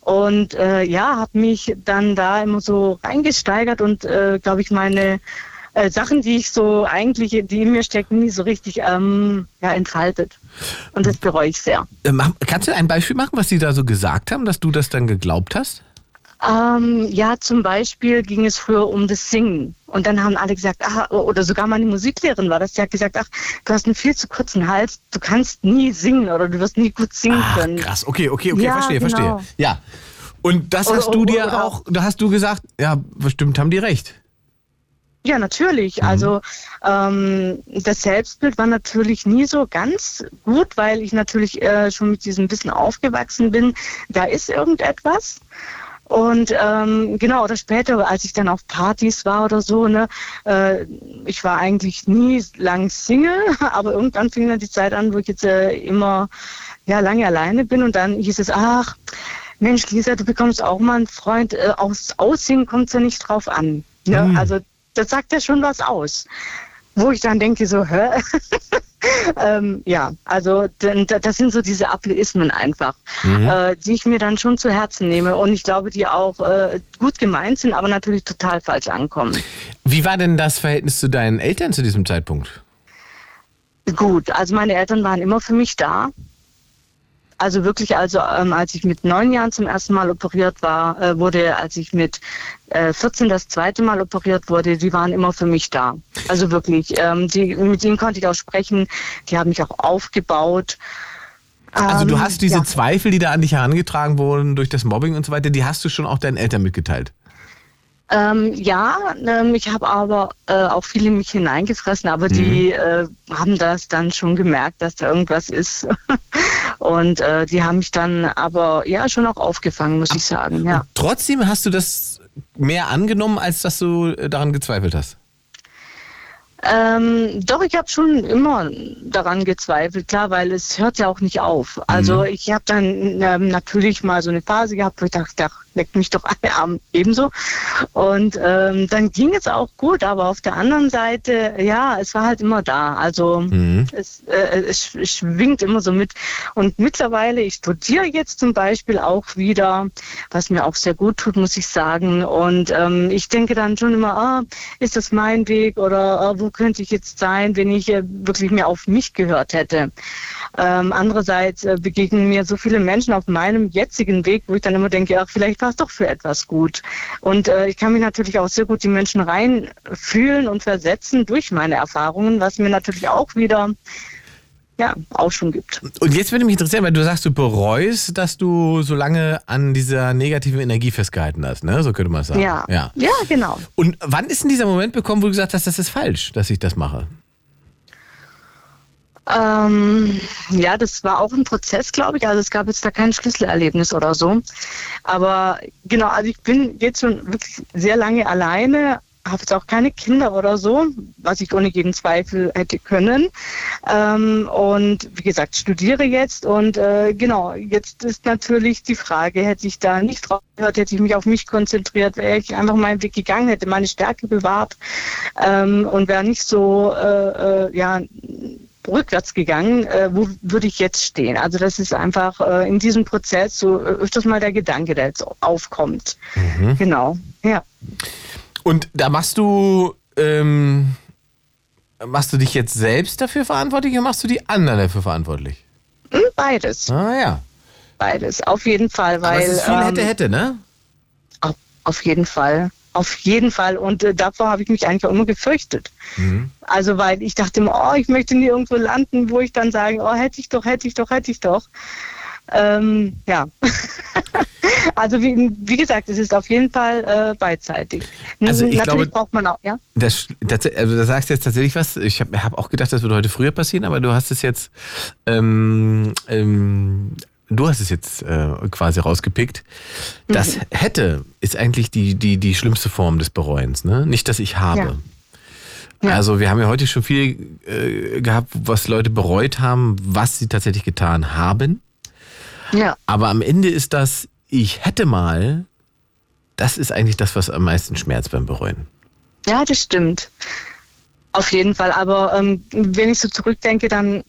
und äh, ja, habe mich dann da immer so reingesteigert und äh, glaube ich meine äh, Sachen, die ich so eigentlich, die in mir stecken, nie so richtig ähm, ja, entfaltet. Und das bereue ich sehr. Äh, mach- Kannst du ein Beispiel machen, was die da so gesagt haben, dass du das dann geglaubt hast? Ähm, ja, zum Beispiel ging es früher um das Singen. Und dann haben alle gesagt, ach, oder sogar meine Musiklehrerin war das, die hat gesagt, ach, du hast einen viel zu kurzen Hals, du kannst nie singen oder du wirst nie gut singen können. Krass, okay, okay, okay, Ja, verstehe, genau. verstehe. Ja. Und das Oder- hast du dir oder- auch, da hast du gesagt, ja, bestimmt haben die recht. Ja, natürlich. Also ähm, das Selbstbild war natürlich nie so ganz gut, weil ich natürlich äh, schon mit diesem Wissen aufgewachsen bin. Da ist irgendetwas. Und ähm, genau, oder später, als ich dann auf Partys war oder so, ne, äh, ich war eigentlich nie lang Single, aber irgendwann fing dann die Zeit an, wo ich jetzt äh, immer ja lange alleine bin und dann hieß es, ach, Mensch, Lisa, du bekommst auch mal einen Freund, äh, aus Aussehen kommt es ja nicht drauf an. Ne? Hm. Also das sagt ja schon was aus. Wo ich dann denke, so, hä? ähm, ja, also das sind so diese Ableismen einfach, Mhm. äh, die ich mir dann schon zu Herzen nehme und ich glaube, die auch äh, gut gemeint sind, aber natürlich total falsch ankommen. Wie war denn das Verhältnis zu deinen Eltern zu diesem Zeitpunkt? Gut, also meine Eltern waren immer für mich da. Also wirklich, also ähm, als ich mit neun Jahren zum ersten Mal operiert war, äh, wurde, als ich mit äh, 14 das zweite Mal operiert wurde, die waren immer für mich da. Also wirklich, ähm, die, mit denen konnte ich auch sprechen, die haben mich auch aufgebaut. Also du Ähm, hast diese ja. Zweifel, die da an dich herangetragen wurden durch das Mobbing und so weiter, die hast du schon auch deinen Eltern mitgeteilt. Ähm, ja, ähm, ich habe aber äh, auch viel in mich hineingefressen, aber die äh, haben das dann schon gemerkt, dass da irgendwas ist. Und äh, die haben mich dann aber ja schon auch aufgefangen, muss ich sagen. Ja. Trotzdem hast du das mehr angenommen, als dass du äh, daran gezweifelt hast. Ähm, doch, ich habe schon immer daran gezweifelt, klar, weil es hört ja auch nicht auf. Also Mhm. ich habe dann ähm, natürlich mal so eine Phase gehabt, wo ich dachte, ach, leckt mich doch alle Arme ebenso. Und ähm, dann ging es auch gut, aber auf der anderen Seite, ja, es war halt immer da. Also Mhm. es, äh, es sch- schwingt immer so mit. Und mittlerweile, ich studiere jetzt zum Beispiel auch wieder, was mir auch sehr gut tut, muss ich sagen. Und ähm, ich denke dann schon immer, ah, ist das mein Weg oder ah, wo könnte ich jetzt sein, wenn ich äh, wirklich mehr auf mich gehört hätte. Ähm, andererseits äh, begegnen mir so viele Menschen auf meinem jetzigen Weg, wo ich dann immer denke, ach, vielleicht war es doch für etwas gut. Und äh, ich kann mich natürlich auch sehr gut die Menschen reinfühlen und versetzen durch meine Erfahrungen, was mir natürlich auch wieder ja, Aufschwung gibt. Und jetzt würde mich interessieren, weil du sagst, du bereust, dass du so lange an dieser negativen Energie festgehalten hast, ne? So könnte man es sagen. Ja. ja. ja, genau. Und wann ist denn dieser Moment bekommen, wo du gesagt hast, das ist falsch, dass ich das mache? Ähm, ja, das war auch ein Prozess, glaube ich. Also es gab jetzt da kein Schlüsselerlebnis oder so. Aber genau, also ich bin jetzt schon wirklich sehr lange alleine, habe jetzt auch keine Kinder oder so, was ich ohne jeden Zweifel hätte können. Ähm, und wie gesagt, studiere jetzt und äh, genau, jetzt ist natürlich die Frage, hätte ich da nicht drauf gehört, hätte ich mich auf mich konzentriert, wäre ich einfach meinen Weg gegangen, hätte meine Stärke bewahrt ähm, und wäre nicht so, äh, äh, ja, rückwärts gegangen, äh, wo würde ich jetzt stehen? Also das ist einfach äh, in diesem Prozess so äh, öfters mal der Gedanke, der jetzt aufkommt. Mhm. Genau, ja. Und da machst du, ähm, machst du dich jetzt selbst dafür verantwortlich oder machst du die anderen dafür verantwortlich? Hm, Beides, Ah ja. beides, auf jeden Fall, Aber weil es ist viel ähm, hätte, hätte, ne? auf jeden Fall, auf jeden Fall und äh, davor habe ich mich eigentlich auch immer gefürchtet. Mhm. Also weil ich dachte immer, oh, ich möchte nie irgendwo landen, wo ich dann sage, oh, hätte ich doch, hätte ich doch, hätte ich doch. Ähm, ja. also wie, wie gesagt, es ist auf jeden Fall äh, beidseitig. Also ich Natürlich glaube- braucht man auch, ja. Das, das, also da sagst du jetzt tatsächlich was. Ich habe hab auch gedacht, das würde heute früher passieren, aber du hast es jetzt ähm, ähm, du hast es jetzt äh, quasi rausgepickt. Das Mhm. hätte ist eigentlich die, die, die schlimmste Form des Bereuens, ne? Nicht, dass ich habe. Also wir haben ja heute schon viel äh, gehabt, was Leute bereut haben, was sie tatsächlich getan haben. Ja. Aber am Ende ist das, ich hätte mal, das ist eigentlich das, was am meisten schmerzt beim Bereuen. Ja, das stimmt. Auf jeden Fall. Aber ähm, wenn ich so zurückdenke, dann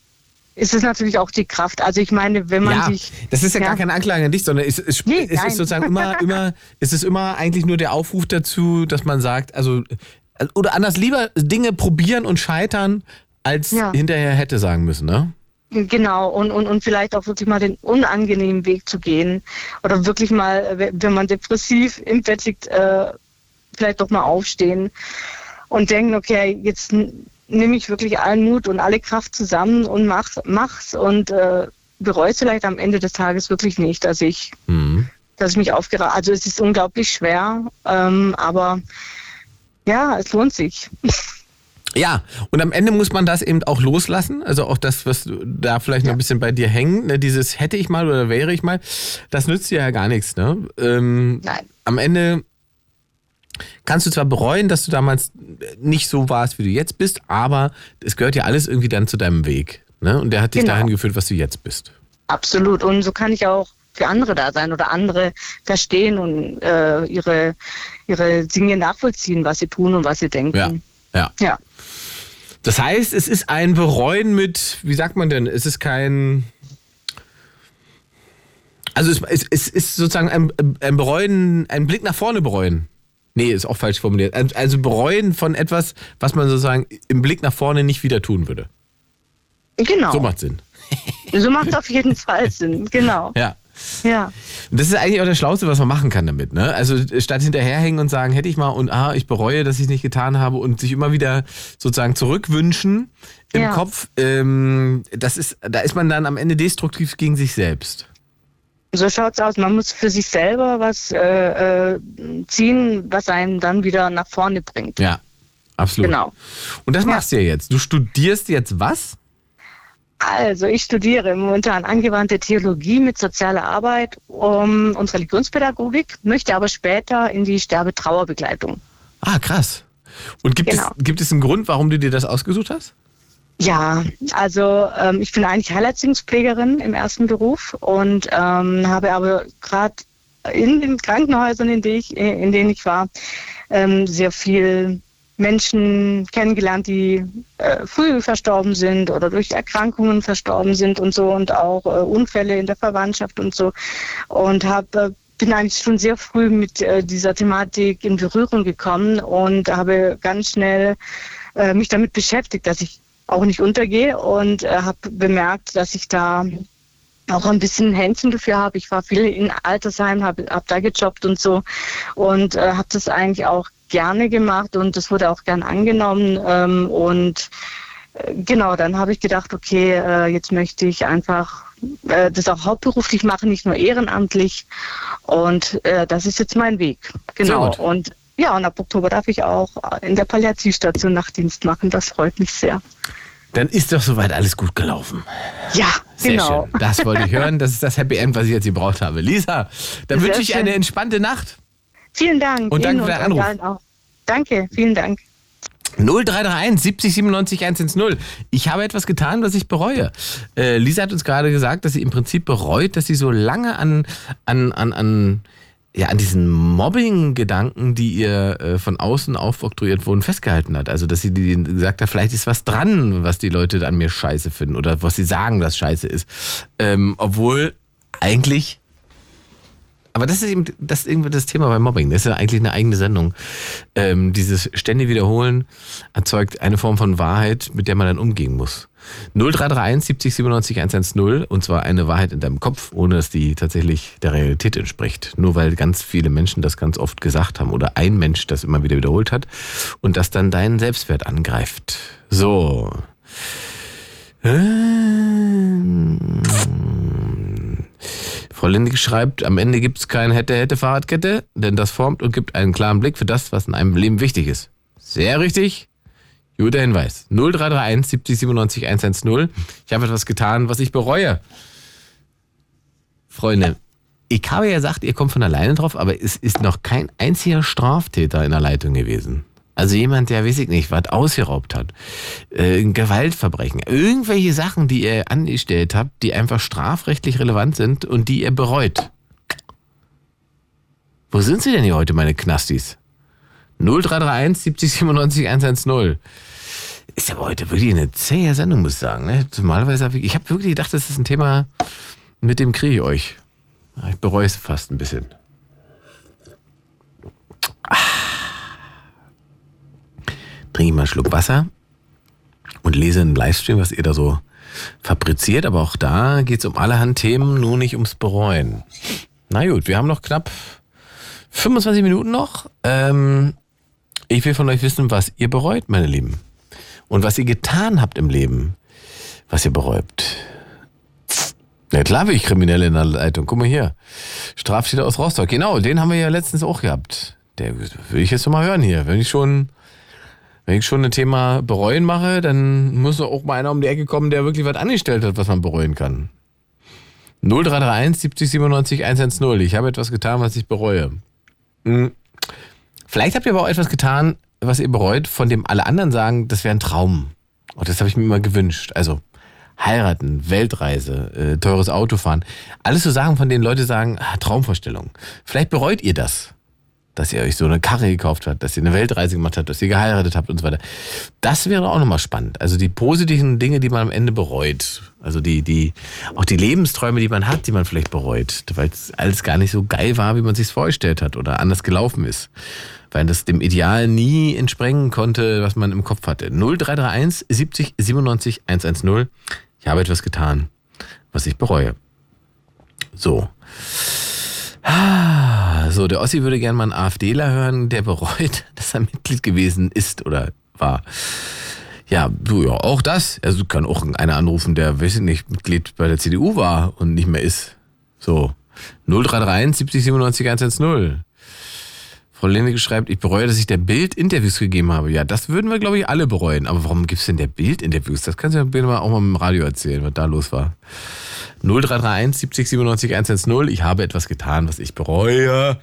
ist es natürlich auch die Kraft. Also ich meine, wenn man ja, sich. das ist ja, gar keine Anklage an dich, sondern es, es, es nein. ist sozusagen immer, immer, es ist immer eigentlich nur der Aufruf dazu, dass man sagt, also, oder anders lieber Dinge probieren und scheitern, als Ja. hinterher hätte sagen müssen, ne? Genau, und, und, und vielleicht auch wirklich mal den unangenehmen Weg zu gehen. Oder wirklich mal, wenn man depressiv im Bett liegt, äh, vielleicht doch mal aufstehen und denken, okay, jetzt nehme ich wirklich allen Mut und alle Kraft zusammen und mach, mach's und äh, bereue es vielleicht am Ende des Tages wirklich nicht, dass ich, Mhm. dass ich mich aufgeraten Also es ist unglaublich schwer, ähm, aber ja, es lohnt sich. Ja, und am Ende muss man das eben auch loslassen. Also auch das, was da vielleicht noch ein bisschen bei dir hängt, ne? dieses hätte ich mal oder wäre ich mal, das nützt dir ja gar nichts. Ne? Ähm, Nein. Am Ende kannst du zwar bereuen, dass du damals nicht so warst, wie du jetzt bist, aber es gehört ja alles irgendwie dann zu deinem Weg. Ne? Und der hat dich Genau. dahin geführt, was du jetzt bist. Absolut. Und so kann ich auch für andere da sein oder andere verstehen und äh, ihre, ihre Dinge nachvollziehen, was sie tun und was sie denken. Ja. Ja. Ja. Das heißt, es ist ein Bereuen mit, wie sagt man denn, es ist kein. Also es, es, es ist sozusagen ein, ein Bereuen, ein Blick nach vorne bereuen. Nee, ist auch falsch formuliert. Also bereuen von etwas, was man sozusagen im Blick nach vorne nicht wieder tun würde. Genau. So macht Sinn. So macht es auf jeden Fall Sinn. Genau. Ja. Ja. Und das ist eigentlich auch das Schlauste, was man machen kann damit. Ne? Also statt hinterherhängen und sagen, hätte ich mal und ah, ich bereue, dass ich es nicht getan habe und sich immer wieder sozusagen zurückwünschen im Ja. Kopf, ähm, das ist, da ist man dann am Ende destruktiv gegen sich selbst. So schaut's aus. Man muss für sich selber was äh, äh, ziehen, was einen dann wieder nach vorne bringt. Ja, absolut. Genau. Und das machst du ja jetzt. Du studierst jetzt was? Also ich studiere momentan angewandte Theologie mit sozialer Arbeit um, und Religionspädagogik, möchte aber später in die Sterbetrauerbegleitung. Ah, krass. Und gibt, Genau. es, gibt es einen Grund, warum du dir das ausgesucht hast? Ja, also ähm, ich bin eigentlich Heilerziehungspflegerin im ersten Beruf und ähm, habe aber gerade in den Krankenhäusern, in, denen ich, in denen ich war, ähm, sehr viel Menschen kennengelernt, die äh, früh verstorben sind oder durch Erkrankungen verstorben sind und so und auch äh, Unfälle in der Verwandtschaft und so. Und habe bin eigentlich schon sehr früh mit äh, dieser Thematik in Berührung gekommen und habe ganz schnell äh, mich damit beschäftigt, dass ich auch nicht untergehe und äh, habe bemerkt, dass ich da auch ein bisschen Händchen dafür habe. Ich war viel in Altersheim, habe hab da gejobbt und so und äh, habe das eigentlich auch gerne gemacht und das wurde auch gern angenommen ähm, und äh, genau, dann habe ich gedacht, okay, äh, jetzt möchte ich einfach äh, das auch hauptberuflich machen, nicht nur ehrenamtlich und das ist jetzt mein Weg. Genau und ja, und ab Oktober darf ich auch in der Palliativstation Nachtdienst machen. Das freut mich sehr. Dann ist doch soweit alles gut gelaufen. Ja, Sehr genau. schön. Das wollte ich hören. Das ist das Happy End, was ich jetzt gebraucht habe. Lisa, dann Sehr wünsche ich schön. eine entspannte Nacht. Vielen Dank. Und danke für deinen euch Anruf. Auch. Danke, vielen Dank. 0331 70 97 110. Ich habe etwas getan, was ich bereue. Äh, Lisa hat uns gerade gesagt, dass sie im Prinzip bereut, dass sie so lange an, an, an, an, ja, an diesen Mobbing-Gedanken, die ihr äh, von außen aufoktroyiert wurden, festgehalten hat. Also, dass sie die, gesagt hat, vielleicht ist was dran, was die Leute an mir scheiße finden oder was sie sagen, was scheiße ist. Ähm, obwohl eigentlich aber das ist eben das ist irgendwie das Thema bei Mobbing. Das ist ja eigentlich eine eigene Sendung. Ähm, dieses ständige Wiederholen erzeugt eine Form von Wahrheit, mit der man dann umgehen muss. 0331 70 97 110 und zwar eine Wahrheit in deinem Kopf, ohne dass die tatsächlich der Realität entspricht. Nur weil ganz viele Menschen das ganz oft gesagt haben oder ein Mensch das immer wieder wiederholt hat und das dann deinen Selbstwert angreift. So. Ähm. Frau Lindig schreibt, am Ende gibt es kein hätte, hätte Fahrradkette, denn das formt und gibt einen klaren Blick für das, was in einem Leben wichtig ist. Sehr richtig. Guter Hinweis. 0331 70 97 110. Ich habe etwas getan, was ich bereue. Freunde, ich habe ja gesagt, ihr kommt von alleine drauf, aber es ist noch kein einziger Straftäter in der Leitung gewesen. Also jemand, der, weiß ich nicht, was ausgeraubt hat, äh, Gewaltverbrechen, irgendwelche Sachen, die ihr angestellt habt, die einfach strafrechtlich relevant sind und die ihr bereut. Wo sind sie denn hier heute, meine Knastis? 0331 70 97 110. Ist aber heute wirklich eine zähe Sendung, muss ich sagen. Ne? Normalerweise habe ich, ich habe wirklich gedacht, das ist ein Thema, mit dem kriege ich euch. Ich bereue es fast ein bisschen. Trinke ich mal einen Schluck Wasser und lese einen Livestream, was ihr da so fabriziert. Aber auch da geht es um allerhand Themen, nur nicht ums Bereuen. Na gut, wir haben noch knapp 25 Minuten noch. Ähm, ich will von euch wissen, was ihr bereut, meine Lieben. Und was ihr getan habt im Leben, was ihr bereut. Ja klar bin ich Kriminelle in der Leitung. Guck mal hier. Straftäter aus Rostock. Genau, den haben wir ja letztens auch gehabt. Der will ich jetzt mal hören hier. Wenn ich schon, wenn ich schon ein Thema bereuen mache, dann muss auch mal einer um die Ecke kommen, der wirklich was angestellt hat, was man bereuen kann. 0331 70 97 110. Ich habe etwas getan, was ich bereue. Hm. Vielleicht habt ihr aber auch etwas getan, was ihr bereut, von dem alle anderen sagen, das wäre ein Traum. Und das habe ich mir immer gewünscht. Also heiraten, Weltreise, äh, teures Auto fahren. Alles so Sachen, von denen Leute sagen, ah, Traumvorstellung. Vielleicht bereut ihr das, dass ihr euch so eine Karre gekauft habt, dass ihr eine Weltreise gemacht habt, dass ihr geheiratet habt und so weiter. Das wäre auch nochmal spannend. Also die positiven Dinge, die man am Ende bereut. Also die, die, auch die Lebensträume, die man hat, die man vielleicht bereut, weil es alles gar nicht so geil war, wie man sich vorgestellt hat oder anders gelaufen ist weil das dem Ideal nie entsprengen konnte, was man im Kopf hatte. 0331 70 97 110. Ich habe etwas getan, was ich bereue. So. Ah, so, der Ossi würde gerne mal einen AfDler hören, der bereut, dass er Mitglied gewesen ist oder war. Ja, du, ja, auch das. Also kann auch einer anrufen, der, weiß ich nicht, Mitglied bei der CDU war und nicht mehr ist. So. 0331 70 97 110. Frau Lenige schreibt, ich bereue, dass ich der Bild Interviews gegeben habe. Ja, das würden wir, glaube ich, alle bereuen. Aber warum gibt es denn der Bild Interviews? Das kannst du ja auch mal im Radio erzählen, was da los war. 0331 70 97 110. Ich habe etwas getan, was ich bereue.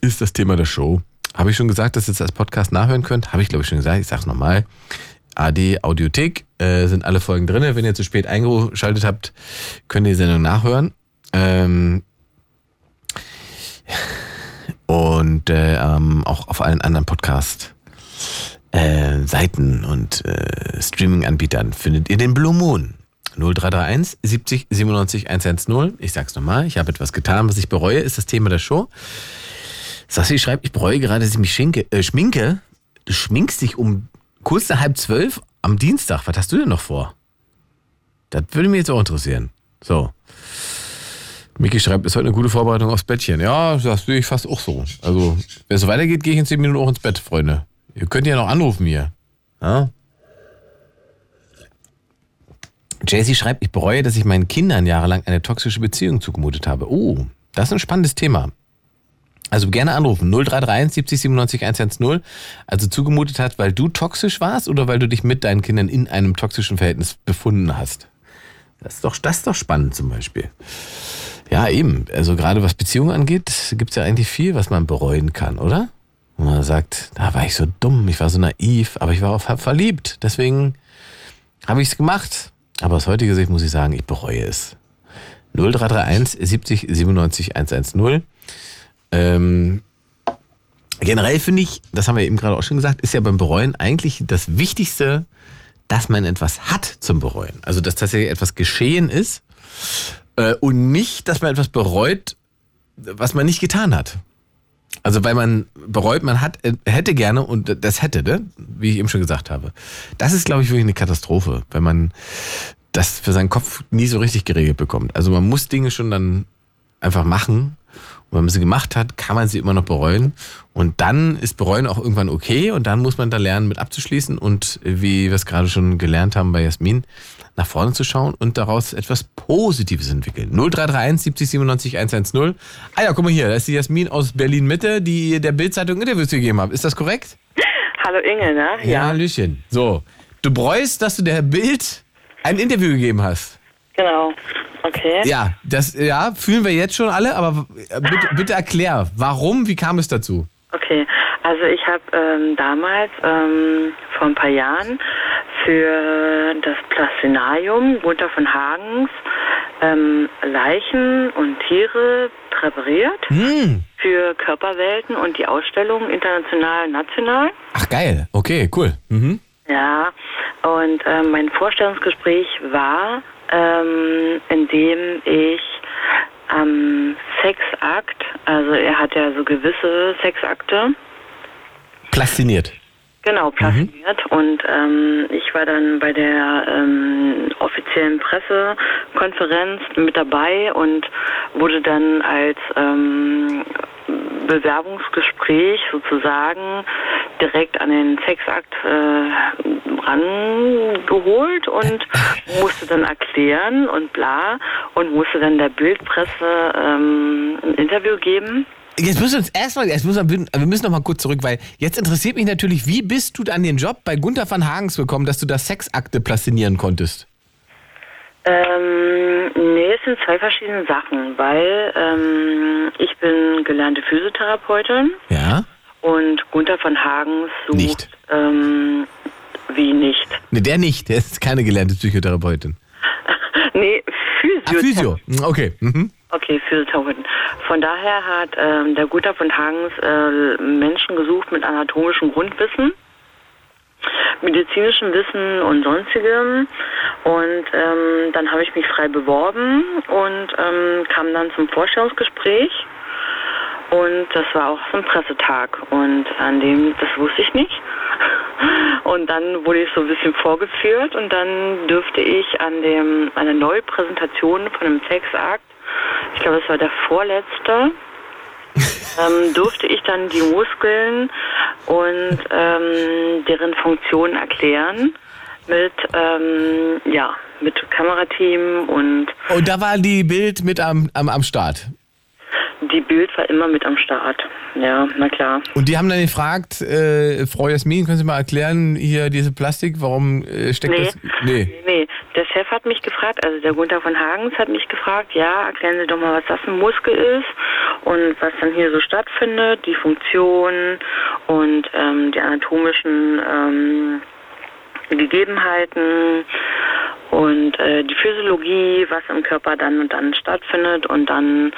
Ist das Thema der Show. Habe ich schon gesagt, dass ihr es als Podcast nachhören könnt? Habe ich, glaube ich, schon gesagt. Ich sage es nochmal. AD Audiothek äh, sind alle Folgen drin. Wenn ihr zu spät eingeschaltet habt, könnt ihr die Sendung nachhören. Ähm, und äh, ähm, auch auf allen anderen Podcast äh, Seiten und äh, Streaming-Anbietern findet ihr den Blue Moon. 0331 70 97 110. Ich sag's nochmal, ich habe etwas getan, was ich bereue, ist das Thema der Show. Sassi schreibt, ich bereue gerade, dass ich mich schinke, äh, schminke. Du schminkst dich um kurz nach halb zwölf am Dienstag. Was hast du denn noch vor? Das würde mich jetzt auch interessieren. So. Miki schreibt, ist heute eine gute Vorbereitung aufs Bettchen. Ja, das sehe ich fast auch so. Also, wenn es so weitergeht, gehe ich in 10 Minuten auch ins Bett, Freunde. Ihr könnt ja noch anrufen hier. Ja? Jaycee schreibt, ich bereue, dass ich meinen Kindern jahrelang eine toxische Beziehung zugemutet habe. Oh, das ist ein spannendes Thema. Also gerne anrufen. 0331 70 97 110. Also zugemutet hat, weil du toxisch warst oder weil du dich mit deinen Kindern in einem toxischen Verhältnis befunden hast. Das ist doch, das ist doch spannend zum Beispiel. Ja, eben. Also gerade was Beziehungen angeht, gibt es ja eigentlich viel, was man bereuen kann, oder? Und man sagt, da war ich so dumm, ich war so naiv, aber ich war auch verliebt. Deswegen habe ich es gemacht. Aber aus heutiger Sicht muss ich sagen, ich bereue es. 0331 70 97 110. Ähm, generell finde ich, das haben wir eben gerade auch schon gesagt, ist ja beim Bereuen eigentlich das Wichtigste, dass man etwas hat zum Bereuen. Also dass tatsächlich etwas geschehen ist und nicht, dass man etwas bereut, was man nicht getan hat. Also weil man bereut, man hat, äh, hätte gerne und das hätte, ne? wie ich eben schon gesagt habe. Das ist, glaube ich, wirklich eine Katastrophe, wenn man das für seinen Kopf nie so richtig geregelt bekommt. Also man muss Dinge schon dann einfach machen. Und wenn man sie gemacht hat, kann man sie immer noch bereuen. Und dann ist Bereuen auch irgendwann okay. Und dann muss man da lernen, mit abzuschließen. Und wie wir es gerade schon gelernt haben bei Jasmin, nach vorne zu schauen und daraus etwas Positives entwickeln. 0331 70 97 110. Ah ja, guck mal hier, da ist die Jasmin aus Berlin Mitte, die der Bildzeitung Interviews gegeben hat. Ist das korrekt? Hallo Inge, ne? Ja, Hallöchen. So, du bereust, dass du der Bild ein Interview gegeben hast. Genau. Okay. Ja, das ja, fühlen wir jetzt schon alle, aber äh, bitte, bitte erklär, warum, wie kam es dazu? Okay, also ich habe ähm, damals ähm, vor ein paar Jahren für das Plastinarium Gunther von Hagens ähm, Leichen und Tiere präpariert Hm. für Körperwelten und die Ausstellung international national. Ach geil, okay, cool. Mhm. Ja, und ähm, mein Vorstellungsgespräch war, ähm, in dem ich am Sexakt, also er hat ja so gewisse Sexakte, Plastiniert. Genau, plastiniert. Und ähm, ich war dann bei der ähm, offiziellen Pressekonferenz mit dabei und wurde dann als ähm, Bewerbungsgespräch sozusagen direkt an den Sexakt äh, rangeholt und musste dann erklären und bla und musste dann der Bildpresse ähm, ein Interview geben. Jetzt müssen wir uns erstmal, jetzt müssen wir, wir müssen noch mal kurz zurück, weil jetzt interessiert mich natürlich, wie bist du an den Job bei Gunther van Hagens gekommen, dass du das Sexakte plastinieren konntest? Ähm, nee, es sind zwei verschiedene Sachen, weil ähm, ich bin gelernte Physiotherapeutin Ja? und Gunther von Hagens sucht Nicht. Ähm, wie nicht. Ne, der nicht, der ist keine gelernte Psychotherapeutin. nee, Physio. Ah, Physio. Okay. Mhm. Okay, Physiotherapeutin. Von daher hat ähm, der Gunther von Hagens äh, Menschen gesucht mit anatomischem Grundwissen, medizinischem Wissen und sonstigem. Und ähm, dann habe ich mich frei beworben und ähm, kam dann zum Vorstellungsgespräch. Und das war auch so ein Pressetag. Und an dem, das wusste ich nicht. Und dann wurde ich so ein bisschen vorgeführt und dann dürfte ich an dem, an der Neupräsentation von einem Sexakt, ich glaube, es war der vorletzte, ähm, durfte ich dann die Muskeln und ähm, deren Funktion erklären mit, ähm, ja, mit Kamerateam und Und da war die Bild mit am, am, am Start. Die Bild war immer mit am Start. Ja, na klar. Und die haben dann gefragt, äh, Frau Jasmin, können Sie mal erklären, hier diese Plastik, warum äh, steckt Nee. das? Nee. Nee, der Chef hat mich gefragt, also der Gunther von Hagens hat mich gefragt, ja, erklären Sie doch mal, was das ein Muskel ist und was dann hier so stattfindet, die Funktion und ähm, die anatomischen ähm, Gegebenheiten und äh, die Physiologie, was im Körper dann und dann stattfindet und dann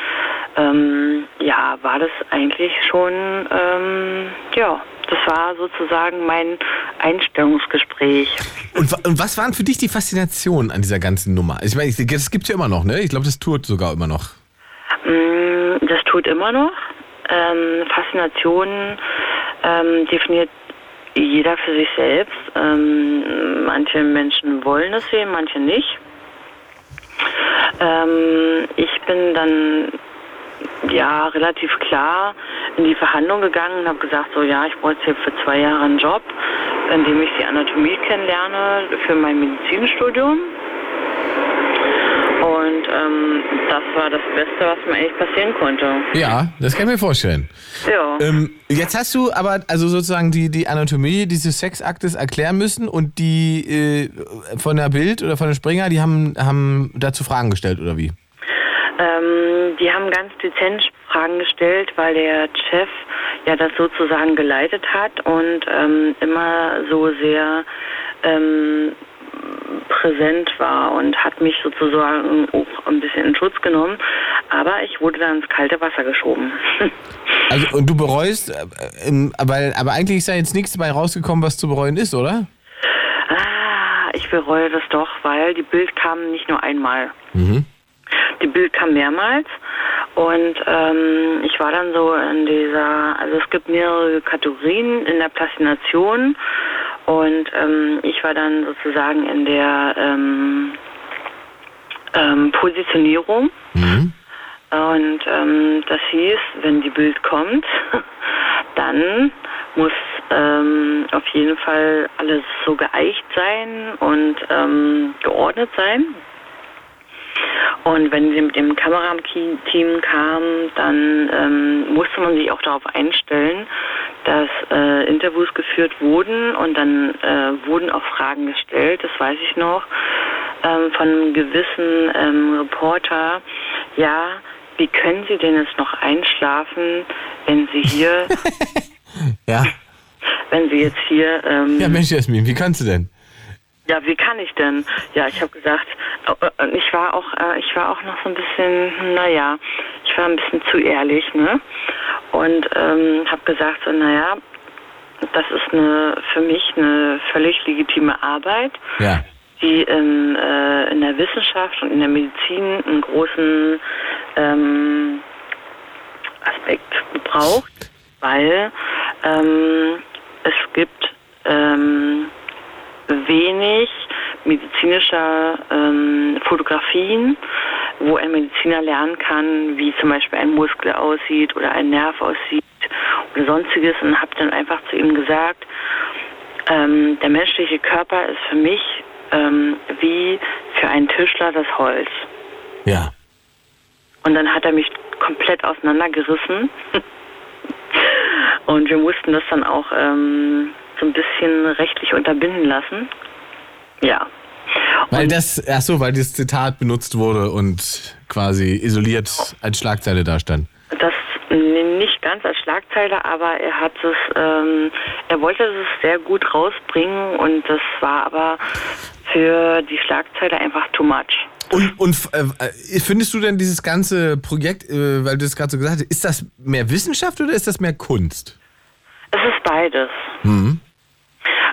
ähm, ja war das eigentlich schon ähm, ja das war sozusagen mein Einstellungsgespräch. Und, und was waren für dich die Faszinationen an dieser ganzen Nummer? Ich meine, das gibt's ja immer noch, ne? Ich glaube, das tourt sogar immer noch. Mm, Das tut immer noch. Ähm, Faszination ähm, definiert jeder für sich selbst. Ähm, manche Menschen wollen es sehen, manche nicht. Ähm, ich bin dann ja relativ klar in die Verhandlung gegangen und habe gesagt, so ja, ich brauche jetzt hier für zwei Jahre einen Job, in dem ich die Anatomie kennenlerne für mein Medizinstudium. Ähm, das war das Beste, was mir eigentlich passieren konnte. Ja, das kann ich mir vorstellen. Ja. Ähm, jetzt hast du aber also sozusagen die, die Anatomie dieses Sexaktes erklären müssen und die äh, von der Bild oder von der Springer, die haben, haben dazu Fragen gestellt, oder wie? Ähm, die haben ganz dezent Fragen gestellt, weil der Chef ja das sozusagen geleitet hat und ähm, immer so sehr ähm, präsent war und hat mich sozusagen auch ein bisschen in Schutz genommen. Aber ich wurde dann ins kalte Wasser geschoben. Also und du bereust, äh, aber, aber eigentlich ist da jetzt nichts dabei rausgekommen, was zu bereuen ist, oder? ah, ich bereue das doch, weil die Bild kam nicht nur einmal. Mhm. Die Bild kam mehrmals und ähm, ich war dann so in dieser, also es gibt mehrere Kategorien in der Plastination und ähm, ich war dann sozusagen in der ähm, ähm, Positionierung und ähm, das hieß, wenn die Bild kommt, dann muss ähm, auf jeden Fall alles so geeicht sein und ähm, geordnet sein. Und wenn sie mit dem Kamerateam kam, dann ähm, musste man sich auch darauf einstellen, dass äh, Interviews geführt wurden und dann äh, wurden auch Fragen gestellt, das weiß ich noch. ähm, von einem gewissen ähm, Reporter, ja, wie können Sie denn jetzt noch einschlafen, wenn Sie hier, Ja. wenn Sie jetzt hier, ähm, Ja, Mensch, Jasmin, wie kannst du denn? Ja, wie kann ich denn? Ja, ich habe gesagt, äh, äh, ich war auch, äh, ich war auch noch so ein bisschen, naja, ich war ein bisschen zu ehrlich, ne? Und ähm, habe gesagt, so, naja, das ist eine für mich eine völlig legitime Arbeit, Ja. die in, äh, in der Wissenschaft und in der Medizin einen großen ähm, Aspekt braucht, weil ähm, es gibt ähm, wenig medizinischer ähm, Fotografien, wo ein Mediziner lernen kann, wie zum Beispiel ein Muskel aussieht oder ein Nerv aussieht oder sonstiges und habe dann einfach zu ihm gesagt, ähm, der menschliche Körper ist für mich ähm, wie für einen Tischler das Holz. Ja. Und dann hat er mich komplett auseinandergerissen. Und wir mussten das dann auch ähm, so ein bisschen rechtlich unterbinden lassen. Ja. Weil das, ach so, weil das Zitat benutzt wurde und quasi isoliert als Schlagzeile da stand. Das nicht ganz als Schlagzeile, aber er hat es, ähm, er wollte es sehr gut rausbringen und das war aber für die Schlagzeile einfach too much. Und, und äh, findest du denn dieses ganze Projekt, äh, weil du es gerade so gesagt hast, ist das mehr Wissenschaft oder ist das mehr Kunst? Es ist beides. Mhm.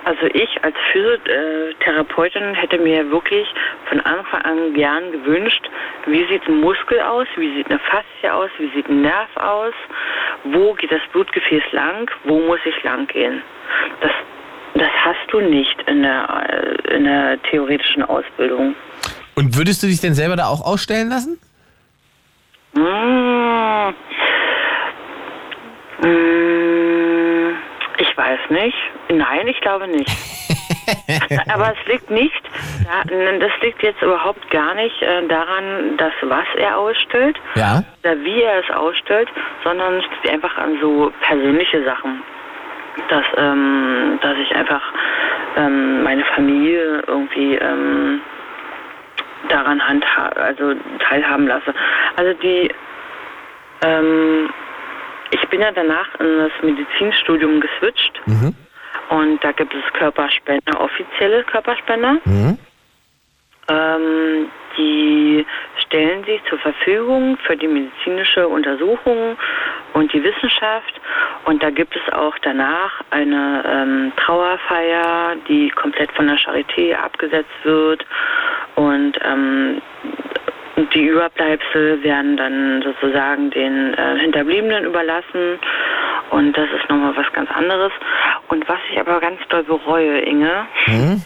Also ich als Physiotherapeutin hätte mir wirklich von Anfang an gern gewünscht, wie sieht ein Muskel aus, wie sieht eine Faszie aus, wie sieht ein Nerv aus, wo geht das Blutgefäß lang, wo muss ich lang gehen. Das, das hast du nicht in der, in der theoretischen Ausbildung. Und würdest du dich denn selber da auch ausstellen lassen? Mmh. Mmh, Ich weiß nicht. Nein, ich glaube nicht. Aber es liegt nicht, das liegt jetzt überhaupt gar nicht äh, daran, dass was er ausstellt Ja. oder wie er es ausstellt, sondern es liegt einfach an so persönliche Sachen. Dass, ähm, dass ich einfach ähm, meine Familie irgendwie ähm, daran handha also teilhaben lasse. Also die ähm, ich bin ja danach in das Medizinstudium geswitcht Mhm. und da gibt es Körperspender, offizielle Körperspender. Mhm. Ähm, die stellen sich zur Verfügung für die medizinische Untersuchung und die Wissenschaft. Und da gibt es auch danach eine ähm, Trauerfeier, die komplett von der Charité abgesetzt wird. Und ähm, die Überbleibsel werden dann sozusagen den äh, Hinterbliebenen überlassen. Und das ist nochmal was ganz anderes. Und was ich aber ganz doll bereue, Inge, Mhm.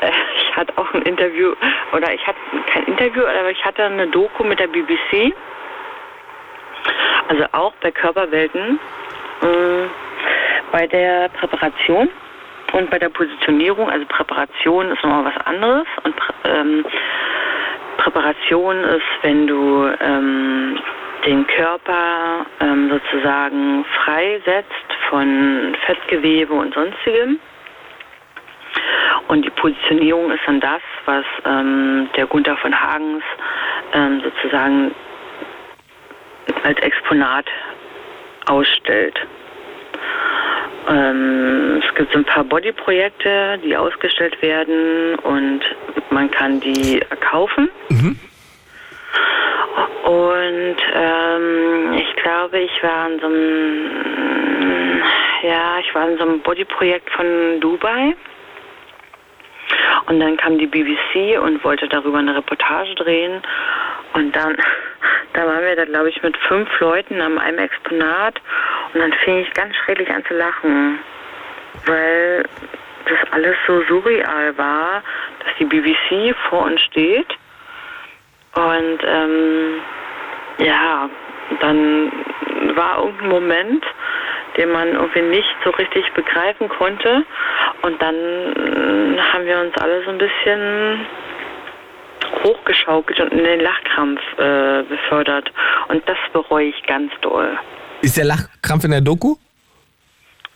äh, ich hatte auch ein Interview, oder ich hatte kein Interview, aber ich hatte eine Doku mit der BBC, also auch bei Körperwelten, mh, bei der Präparation und bei der Positionierung. Also Präparation ist nochmal was anderes und ähm, Präparation ist, wenn du ähm, den Körper ähm, sozusagen freisetzt von Fettgewebe und sonstigem. Und die Positionierung ist dann das, was ähm, der Gunther von Hagens ähm, sozusagen als Exponat ausstellt. Ähm, es gibt so ein paar Bodyprojekte, die ausgestellt werden und man kann die kaufen. Und ähm, ich glaube, ich war in so einem, ja, ich war in so einem Bodyprojekt von Dubai. Und dann kam die BBC und wollte darüber eine Reportage drehen. Und dann, da waren wir da, glaube ich, mit fünf Leuten an einem Exponat. Und dann fing ich ganz schrecklich an zu lachen, weil das alles so surreal war, dass die BBC vor uns steht. Und ähm, ja, dann war irgendein Moment, den man irgendwie nicht so richtig begreifen konnte. Und dann äh, haben wir uns alle so ein bisschen hochgeschaukelt und in den Lachkrampf äh, befördert. Und das bereue ich ganz doll. Ist der Lachkrampf in der Doku?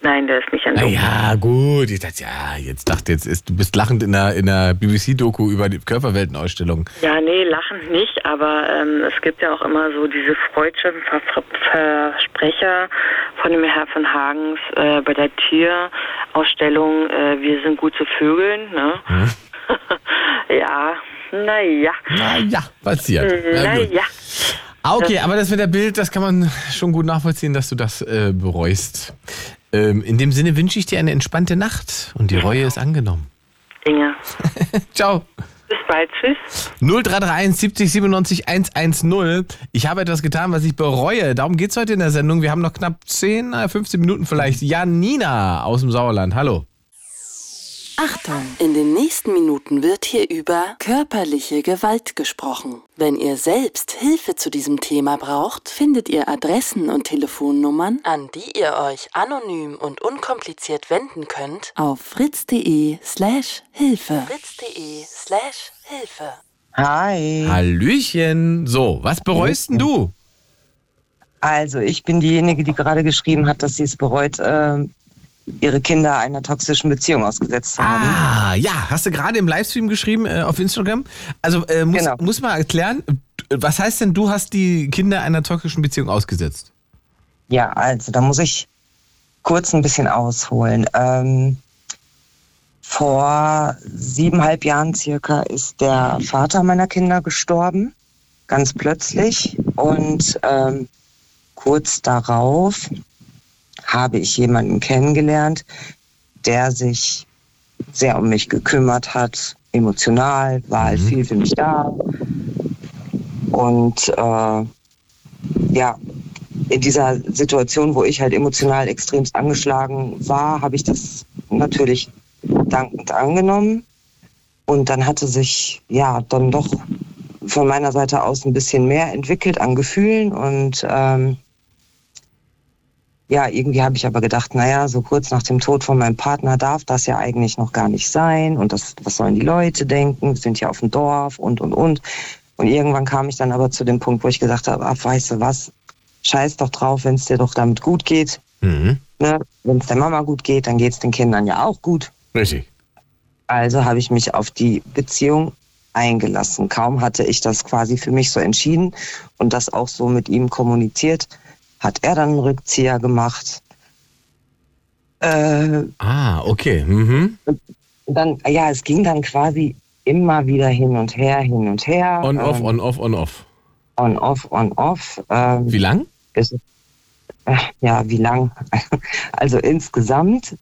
Nein, der ist nicht Na entdungen. ja, gut. Ich dachte, ja, jetzt dachte jetzt ist, du bist lachend in einer, in einer BBC-Doku über die Körperweltenausstellung. Ja, nee, lachend nicht, aber ähm, es gibt ja auch immer so diese freudschen Ver Ver Versprecher von dem Herr von Hagens äh, bei der Tierausstellung, äh, wir sind gut zu Vögeln, ne? ja, naja. Naja, passiert. Na gut. Naja. Ah, okay, aber das mit der Bild, das kann man schon gut nachvollziehen, dass du das äh, bereust. Ähm, in dem Sinne wünsche ich dir eine entspannte Nacht und die Reue ist angenommen. Inge. Ciao. Bis bald, tschüss. 0331 70 97 110. Ich habe etwas getan, was ich bereue. Darum geht es heute in der Sendung. Wir haben noch knapp 10, äh, 15 Minuten vielleicht. Janina aus dem Sauerland. Hallo. Achtung, in den nächsten Minuten wird hier über körperliche Gewalt gesprochen. Wenn ihr selbst Hilfe zu diesem Thema braucht, findet ihr Adressen und Telefonnummern, an die ihr euch anonym und unkompliziert wenden könnt, auf fritz.de slash Hilfe. fritz.de slash Hilfe. Hi. Hallöchen. So, was bereust denn du? Also, ich bin diejenige, die gerade geschrieben hat, dass sie es bereut, äh, ihre Kinder einer toxischen Beziehung ausgesetzt haben. Ah, ja, hast du gerade im Livestream geschrieben äh, auf Instagram? Also äh, muss, Genau. muss mal erklären, was heißt denn, du hast die Kinder einer toxischen Beziehung ausgesetzt? Ja, also, da muss ich kurz ein bisschen ausholen. Ähm, vor siebeneinhalb Jahren circa ist der Vater meiner Kinder gestorben, ganz plötzlich. Und ähm, kurz darauf habe ich jemanden kennengelernt, der sich sehr um mich gekümmert hat, emotional, war halt viel für mich da. Und äh, ja, in dieser Situation, wo ich halt emotional extremst angeschlagen war, habe ich das natürlich dankend angenommen. Und dann hatte sich ja dann doch von meiner Seite aus ein bisschen mehr entwickelt an Gefühlen und ähm, ja, irgendwie habe ich aber gedacht, naja, so kurz nach dem Tod von meinem Partner darf das ja eigentlich noch gar nicht sein. Und das, was sollen die Leute denken? Wir sind ja auf dem Dorf und, und, und. Und irgendwann kam ich dann aber zu dem Punkt, wo ich gesagt habe, ach, weißt du was, scheiß doch drauf, wenn es dir doch damit gut geht. Mhm. Ne? Wenn es der Mama gut geht, dann geht es den Kindern ja auch gut. Richtig. Also habe ich mich auf die Beziehung eingelassen. Kaum hatte ich das quasi für mich so entschieden und das auch so mit ihm kommuniziert, hat er dann einen Rückzieher gemacht. Äh, Ah, okay. Mhm. dann, ja, es ging dann quasi immer wieder hin und her, hin und her. On, off, Ähm, on, off, on, off. on, off, on, off. Ähm, Wie lang? ist, äh, ja, wie lang? Also insgesamt,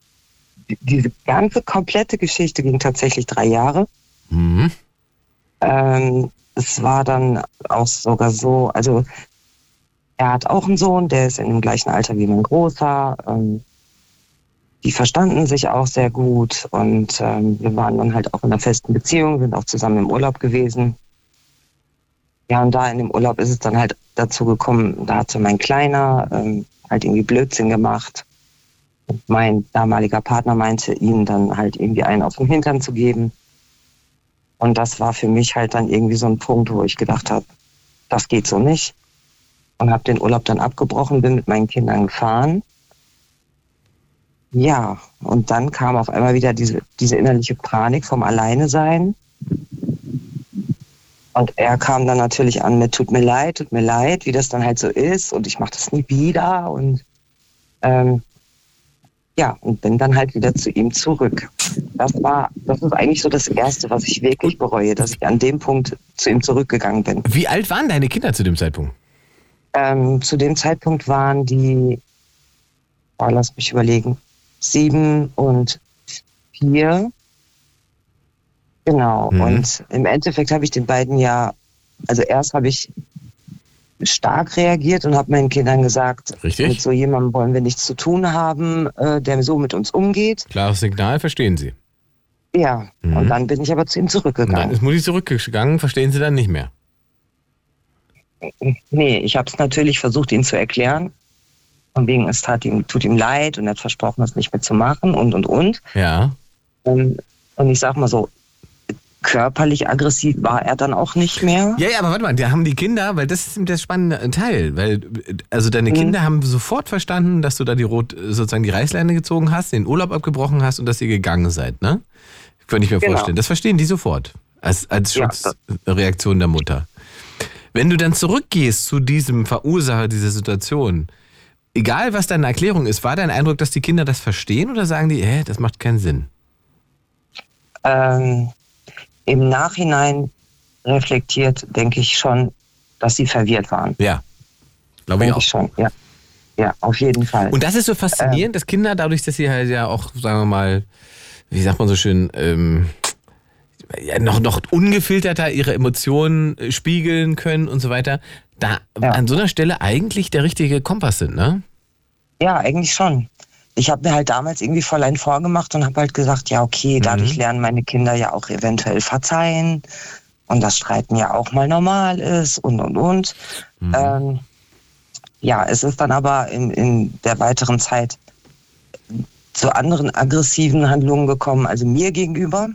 die- diese ganze komplette Geschichte ging tatsächlich drei Jahre. Mhm. Ähm, es war dann auch sogar so, also er hat auch einen Sohn, der ist in dem gleichen Alter wie mein Großer. Ähm, die verstanden sich auch sehr gut und ähm, wir waren dann halt auch in einer festen Beziehung, sind auch zusammen im Urlaub gewesen. Ja, und da in dem Urlaub ist es dann halt dazu gekommen, da hatte mein Kleiner ähm, halt irgendwie Blödsinn gemacht. Mein damaliger Partner meinte, ihm dann halt irgendwie einen auf den Hintern zu geben. Und das war für mich halt dann irgendwie so ein Punkt, wo ich gedacht habe, das geht so nicht. Und habe den Urlaub dann abgebrochen, bin mit meinen Kindern gefahren. Ja, und dann kam auf einmal wieder diese, diese innerliche Panik vom Alleine sein. Und er kam dann natürlich an mit tut mir leid, tut mir leid, wie das dann halt so ist und ich mache das nie wieder und ähm, ja, und bin dann halt wieder zu ihm zurück. Das war, das ist eigentlich so das Erste, was ich wirklich bereue, dass ich an dem Punkt zu ihm zurückgegangen bin. Wie alt waren deine Kinder zu dem Zeitpunkt? Ähm, zu dem Zeitpunkt waren die, oh, lass mich überlegen, sieben und vier. Genau. Mhm. Und im Endeffekt habe ich den beiden ja, also erst habe ich stark reagiert und habe meinen Kindern gesagt, Richtig. mit so jemandem wollen wir nichts zu tun haben, äh, der so mit uns umgeht. Klares Signal, verstehen Sie. Ja, Mhm. und dann bin ich aber zu ihm Und dann zurückgegangen. ist Mutti zurückgegangen, verstehen Sie dann nicht mehr. Nee, ich habe es natürlich versucht, ihm zu erklären. Von wegen, es tat ihm, tut ihm leid und er hat versprochen, das nicht mehr zu machen und und und. Ja. Ähm, Und ich sag mal so, körperlich aggressiv war er dann auch nicht mehr. Ja, ja, aber warte mal, da haben die Kinder, weil das ist der spannende Teil, weil also deine Mhm. Kinder haben sofort verstanden, dass du da die Rot sozusagen die Reißleine gezogen hast, den Urlaub abgebrochen hast und dass ihr gegangen seid, ne? Könnte ich mir Genau. vorstellen. Das verstehen die sofort als als Ja, Schutzreaktion der Mutter. Wenn du dann zurückgehst zu diesem Verursacher dieser Situation, egal was deine Erklärung ist, war dein Eindruck, dass die Kinder das verstehen oder sagen die, hä, das macht keinen Sinn? Ähm, Im Nachhinein reflektiert, denke ich schon, dass sie verwirrt waren. Ja, glaube ich Denke auch. ich schon, ja. Ja, auf jeden Fall. Und das ist so faszinierend, dass Kinder, dadurch, dass sie halt ja auch, sagen wir mal, wie sagt man so schön, ähm, ja, noch, noch ungefilterter ihre Emotionen äh, spiegeln können und so weiter, da an so einer Stelle eigentlich der richtige Kompass sind, ne? Ja, eigentlich schon. Ich habe mir halt damals irgendwie voll einen vorgemacht und habe halt gesagt, ja, okay, dadurch lernen meine Kinder ja auch eventuell verzeihen und dass Streiten ja auch mal normal ist und und und. Ähm, ja, es ist dann aber in, in der weiteren Zeit zu anderen aggressiven Handlungen gekommen, also mir gegenüber.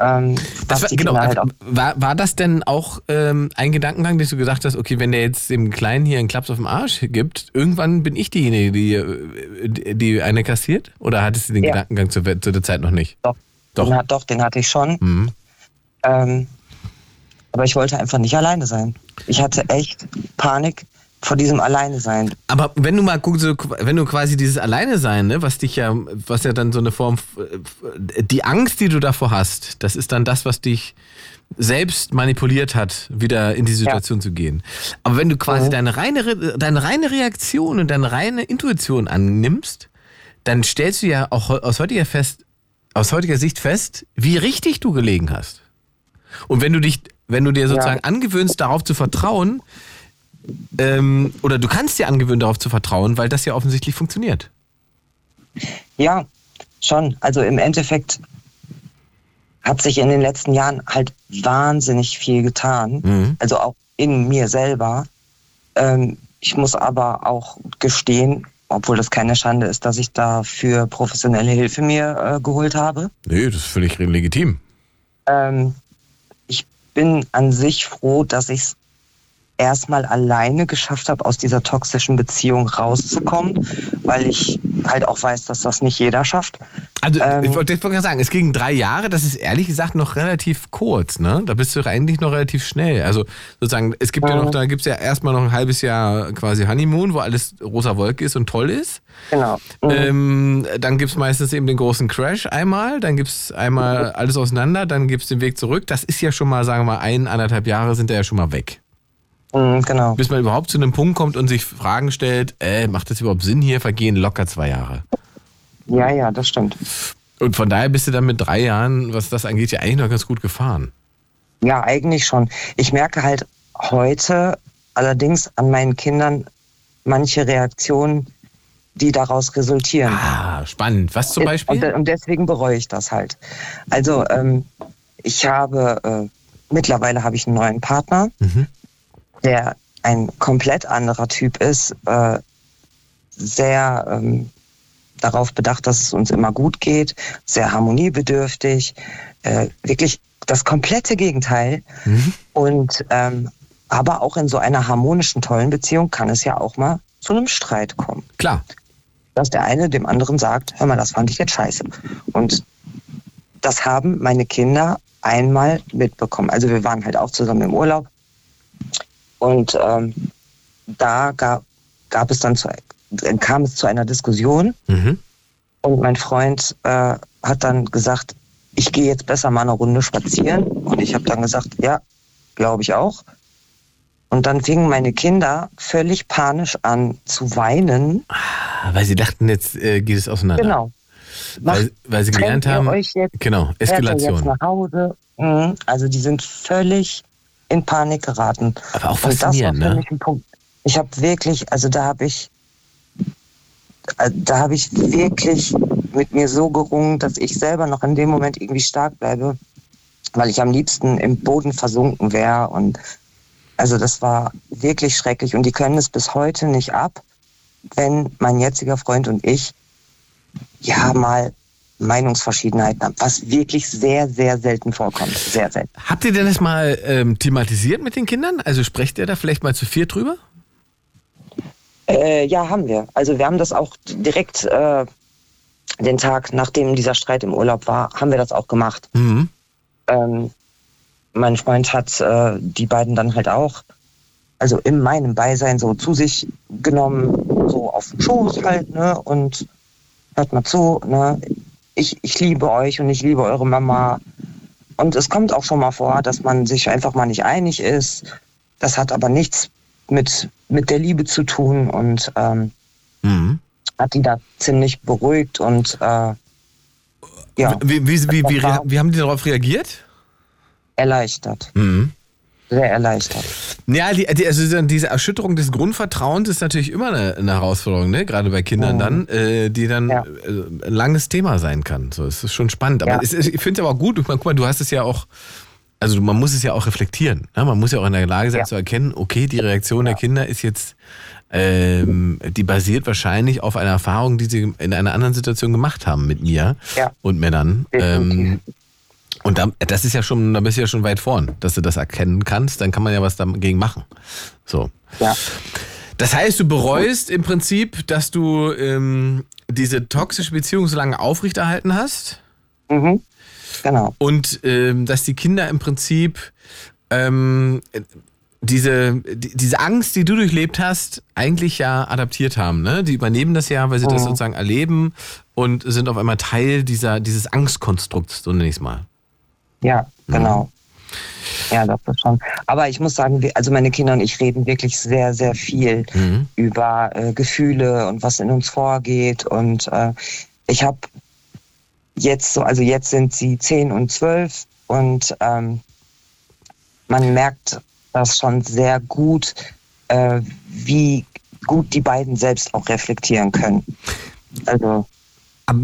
Ähm, Das war, genau, halt auch war, war das denn auch ähm, ein Gedankengang, dass du gesagt hast, okay, wenn der jetzt dem Kleinen hier einen Klaps auf den Arsch gibt, irgendwann bin ich diejenige, die, äh, die, die eine kassiert? Oder hattest du den Ja. Gedankengang zu, zu der Zeit noch nicht? Doch. Den, hat, doch, den hatte ich schon. Mhm. Ähm, aber ich wollte einfach nicht alleine sein. Ich hatte echt Panik vor diesem Alleine sein. Aber wenn du mal guckst, wenn du quasi dieses Alleine sein, ne, was dich ja, was ja dann so eine Form, äh, die Angst, die du davor hast, das ist dann das, was dich selbst manipuliert hat, wieder in die Situation zu gehen. Aber wenn du quasi deine reine, Re- deine reine Reaktion und deine reine Intuition annimmst, dann stellst du ja auch aus heutiger fest, aus heutiger Sicht fest, wie richtig du gelegen hast. Und wenn du dich, wenn du dir sozusagen angewöhnst, darauf zu vertrauen, ähm, oder du kannst dir angewöhnen, darauf zu vertrauen, weil das ja offensichtlich funktioniert. Ja, schon. Also im Endeffekt hat sich in den letzten Jahren halt wahnsinnig viel getan. Mhm. Also auch in mir selber. Ähm, ich muss aber auch gestehen, obwohl das keine Schande ist, dass ich dafür professionelle Hilfe mir äh, geholt habe. Nee, das ist völlig legitim. Ähm, ich bin an sich froh, dass ich es erstmal alleine geschafft habe, aus dieser toxischen Beziehung rauszukommen, weil ich halt auch weiß, dass das nicht jeder schafft. Also, Ähm. ich wollte gerade sagen, es ging drei Jahre, das ist ehrlich gesagt noch relativ kurz, ne? Da bist du eigentlich noch relativ schnell. Also sozusagen, es gibt ja noch, da gibt es ja erstmal noch ein halbes Jahr quasi Honeymoon, wo alles rosa Wolke ist und toll ist. Genau. Ähm, dann gibt es meistens eben den großen Crash einmal, dann gibt es einmal alles auseinander, dann gibt es den Weg zurück. Das ist ja schon mal, sagen wir mal, ein, anderthalb Jahre sind da ja schon mal weg. Mhm, genau. Bis man überhaupt zu einem Punkt kommt und sich Fragen stellt, äh, macht das überhaupt Sinn hier? Vergehen locker zwei Jahre. Ja, ja, das stimmt. Und von daher bist du dann mit drei Jahren, was das angeht, ja eigentlich noch ganz gut gefahren. Ja, eigentlich schon. Ich merke halt heute allerdings an meinen Kindern manche Reaktionen, die daraus resultieren. Ah, spannend. Was zum Beispiel? Und, und deswegen bereue ich das halt. Also ähm, ich habe äh, mittlerweile habe ich einen neuen Partner, Mhm. Der ein komplett anderer Typ ist, äh, sehr ähm, darauf bedacht, dass es uns immer gut geht, sehr harmoniebedürftig, äh, wirklich das komplette Gegenteil. Und ähm, aber auch in so einer harmonischen, tollen Beziehung kann es ja auch mal zu einem Streit kommen. Klar. Dass der eine dem anderen sagt, hör mal, das fand ich jetzt scheiße. Und das haben meine Kinder einmal mitbekommen. Also wir waren halt auch zusammen im Urlaub. Und ähm, da gab, gab es dann zu, kam es zu einer Diskussion. Mhm. Und mein Freund äh, hat dann gesagt, ich gehe jetzt besser mal eine Runde spazieren. Und ich habe dann gesagt, ja, glaube ich auch. Und dann fingen meine Kinder völlig panisch an zu weinen. Ah, Weil sie dachten, jetzt äh, geht es auseinander. Genau. Weil, weil sie gelernt haben. euch jetzt? genau, Eskalation. Mhm. Also die sind völlig in Panik geraten. Aber auch faszinierend, ne? Ich habe wirklich, also da habe ich, äh, da habe ich wirklich mit mir so gerungen, dass ich selber noch in dem Moment irgendwie stark bleibe, weil ich am liebsten im Boden versunken wäre. Und also das war wirklich schrecklich. Und die können es bis heute nicht ab, wenn mein jetziger Freund und ich ja mal Meinungsverschiedenheiten haben, was wirklich sehr, sehr selten vorkommt. Sehr selten. Habt ihr denn das mal ähm, thematisiert mit den Kindern? Also sprecht ihr da vielleicht mal zu vier drüber? Äh, ja, haben wir. Also wir haben das auch direkt äh, den Tag, nachdem dieser Streit im Urlaub war, haben wir das auch gemacht. Mhm. Ähm, mein Freund hat äh, die beiden dann halt auch, also in meinem Beisein so zu sich genommen, so auf den Schoß halt, ne? Und hört mal zu, ne? Ich, ich liebe euch und ich liebe eure Mama. Und es kommt auch schon mal vor, dass man sich einfach mal nicht einig ist. Das hat aber nichts mit, mit der Liebe zu tun und ähm, Mhm. hat die da ziemlich beruhigt und äh, ja, Wie, wie, wie, wie, wie haben die darauf reagiert? erleichtert. Mhm. Sehr erleichtert. Ja, die, die, also diese- Erschütterung des Grundvertrauens ist natürlich immer eine, eine Herausforderung, ne? gerade bei Kindern Mhm. dann, äh, die dann äh, ein langes Thema sein kann. So, es ist schon spannend. Aber Ja. es, ich finde es aber auch gut. Ich meine, guck mal, du hast es ja auch, also man muss es ja auch reflektieren. Ne? Man muss ja auch in der Lage sein zu erkennen, okay, die Reaktion der Kinder ist jetzt, ähm, die basiert wahrscheinlich auf einer Erfahrung, die sie in einer anderen Situation gemacht haben mit mir Ja. und Männern. Ähm, und da, das ist ja schon, da bist du ja schon weit vorn, dass du das erkennen kannst, dann kann man ja was dagegen machen. So. Ja. Das heißt, du bereust im Prinzip, dass du ähm, diese toxische Beziehung so lange aufrechterhalten hast. Mhm. Genau. Und ähm, dass die Kinder im Prinzip ähm, diese, die, diese Angst, die du durchlebt hast, eigentlich ja adaptiert haben. Ne? Die übernehmen das ja, weil sie das Mhm. sozusagen erleben und sind auf einmal Teil dieser, dieses Angstkonstrukts, so nenne ich es mal. Ja, genau. Ja, das ist schon. Aber ich muss sagen, wir, also meine Kinder und ich reden wirklich sehr, sehr viel Mhm. über äh, Gefühle und was in uns vorgeht. Und äh, ich habe jetzt so, also jetzt sind sie 10 und 12 und ähm, man merkt das schon sehr gut, äh, wie gut die beiden selbst auch reflektieren können. Also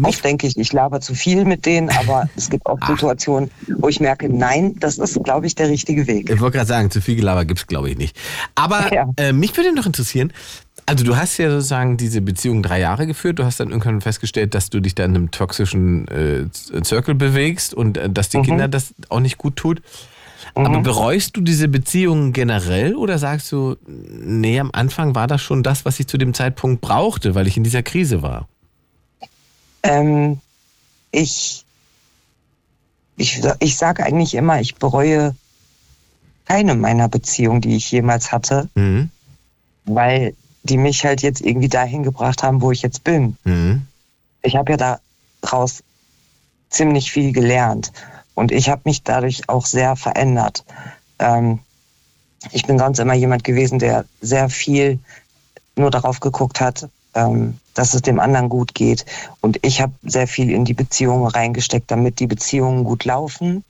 oft denke ich, ich laber zu viel mit denen, aber es gibt auch Situationen, wo ich merke, nein, das ist, glaube ich, der richtige Weg. Ich wollte gerade sagen, zu viel Gelaber gibt es, glaube ich, nicht. Aber äh, mich würde noch interessieren, also du hast ja sozusagen diese Beziehung drei Jahre geführt, du hast dann irgendwann festgestellt, dass du dich da in einem toxischen äh, Zirkel bewegst und äh, dass die Mhm. Kinder das auch nicht gut tut. Aber bereust du diese Beziehung generell oder sagst du, nee, am Anfang war das schon das, was ich zu dem Zeitpunkt brauchte, weil ich in dieser Krise war? Ähm, ich, ich, ich sage eigentlich immer, ich bereue keine meiner Beziehungen, die ich jemals hatte, Mhm. weil die mich halt jetzt irgendwie dahin gebracht haben, wo ich jetzt bin. Mhm. Ich habe ja daraus ziemlich viel gelernt und ich habe mich dadurch auch sehr verändert. Ähm, ich bin sonst immer jemand gewesen, der sehr viel nur darauf geguckt hat, ähm, dass es dem anderen gut geht. Und ich habe sehr viel in die Beziehungen reingesteckt, damit die Beziehungen gut laufen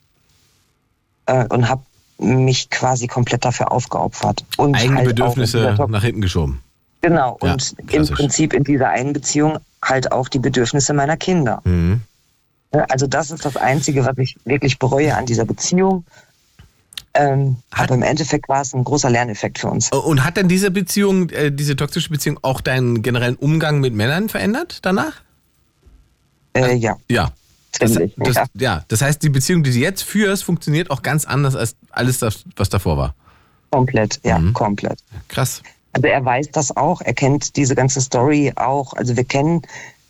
äh, und habe mich quasi komplett dafür aufgeopfert. Und Eigene halt Bedürfnisse nach hinten geschoben. Genau, Ja, und im klassisch. Prinzip in dieser einen Beziehung halt auch die Bedürfnisse meiner Kinder. Mhm. Also das ist das Einzige, was ich wirklich bereue an dieser Beziehung. Ähm, aber im Endeffekt war es ein großer Lerneffekt für uns. Und hat denn diese Beziehung, äh, diese toxische Beziehung auch deinen generellen Umgang mit Männern verändert danach? Äh, ja. Ja. Das, das, ja. ja, das heißt, die Beziehung, die du jetzt führst, funktioniert auch ganz anders als alles, das, was davor war. Komplett, ja, Mhm. komplett. Krass. Also er weiß das auch, er kennt diese ganze Story auch. Also wir kennen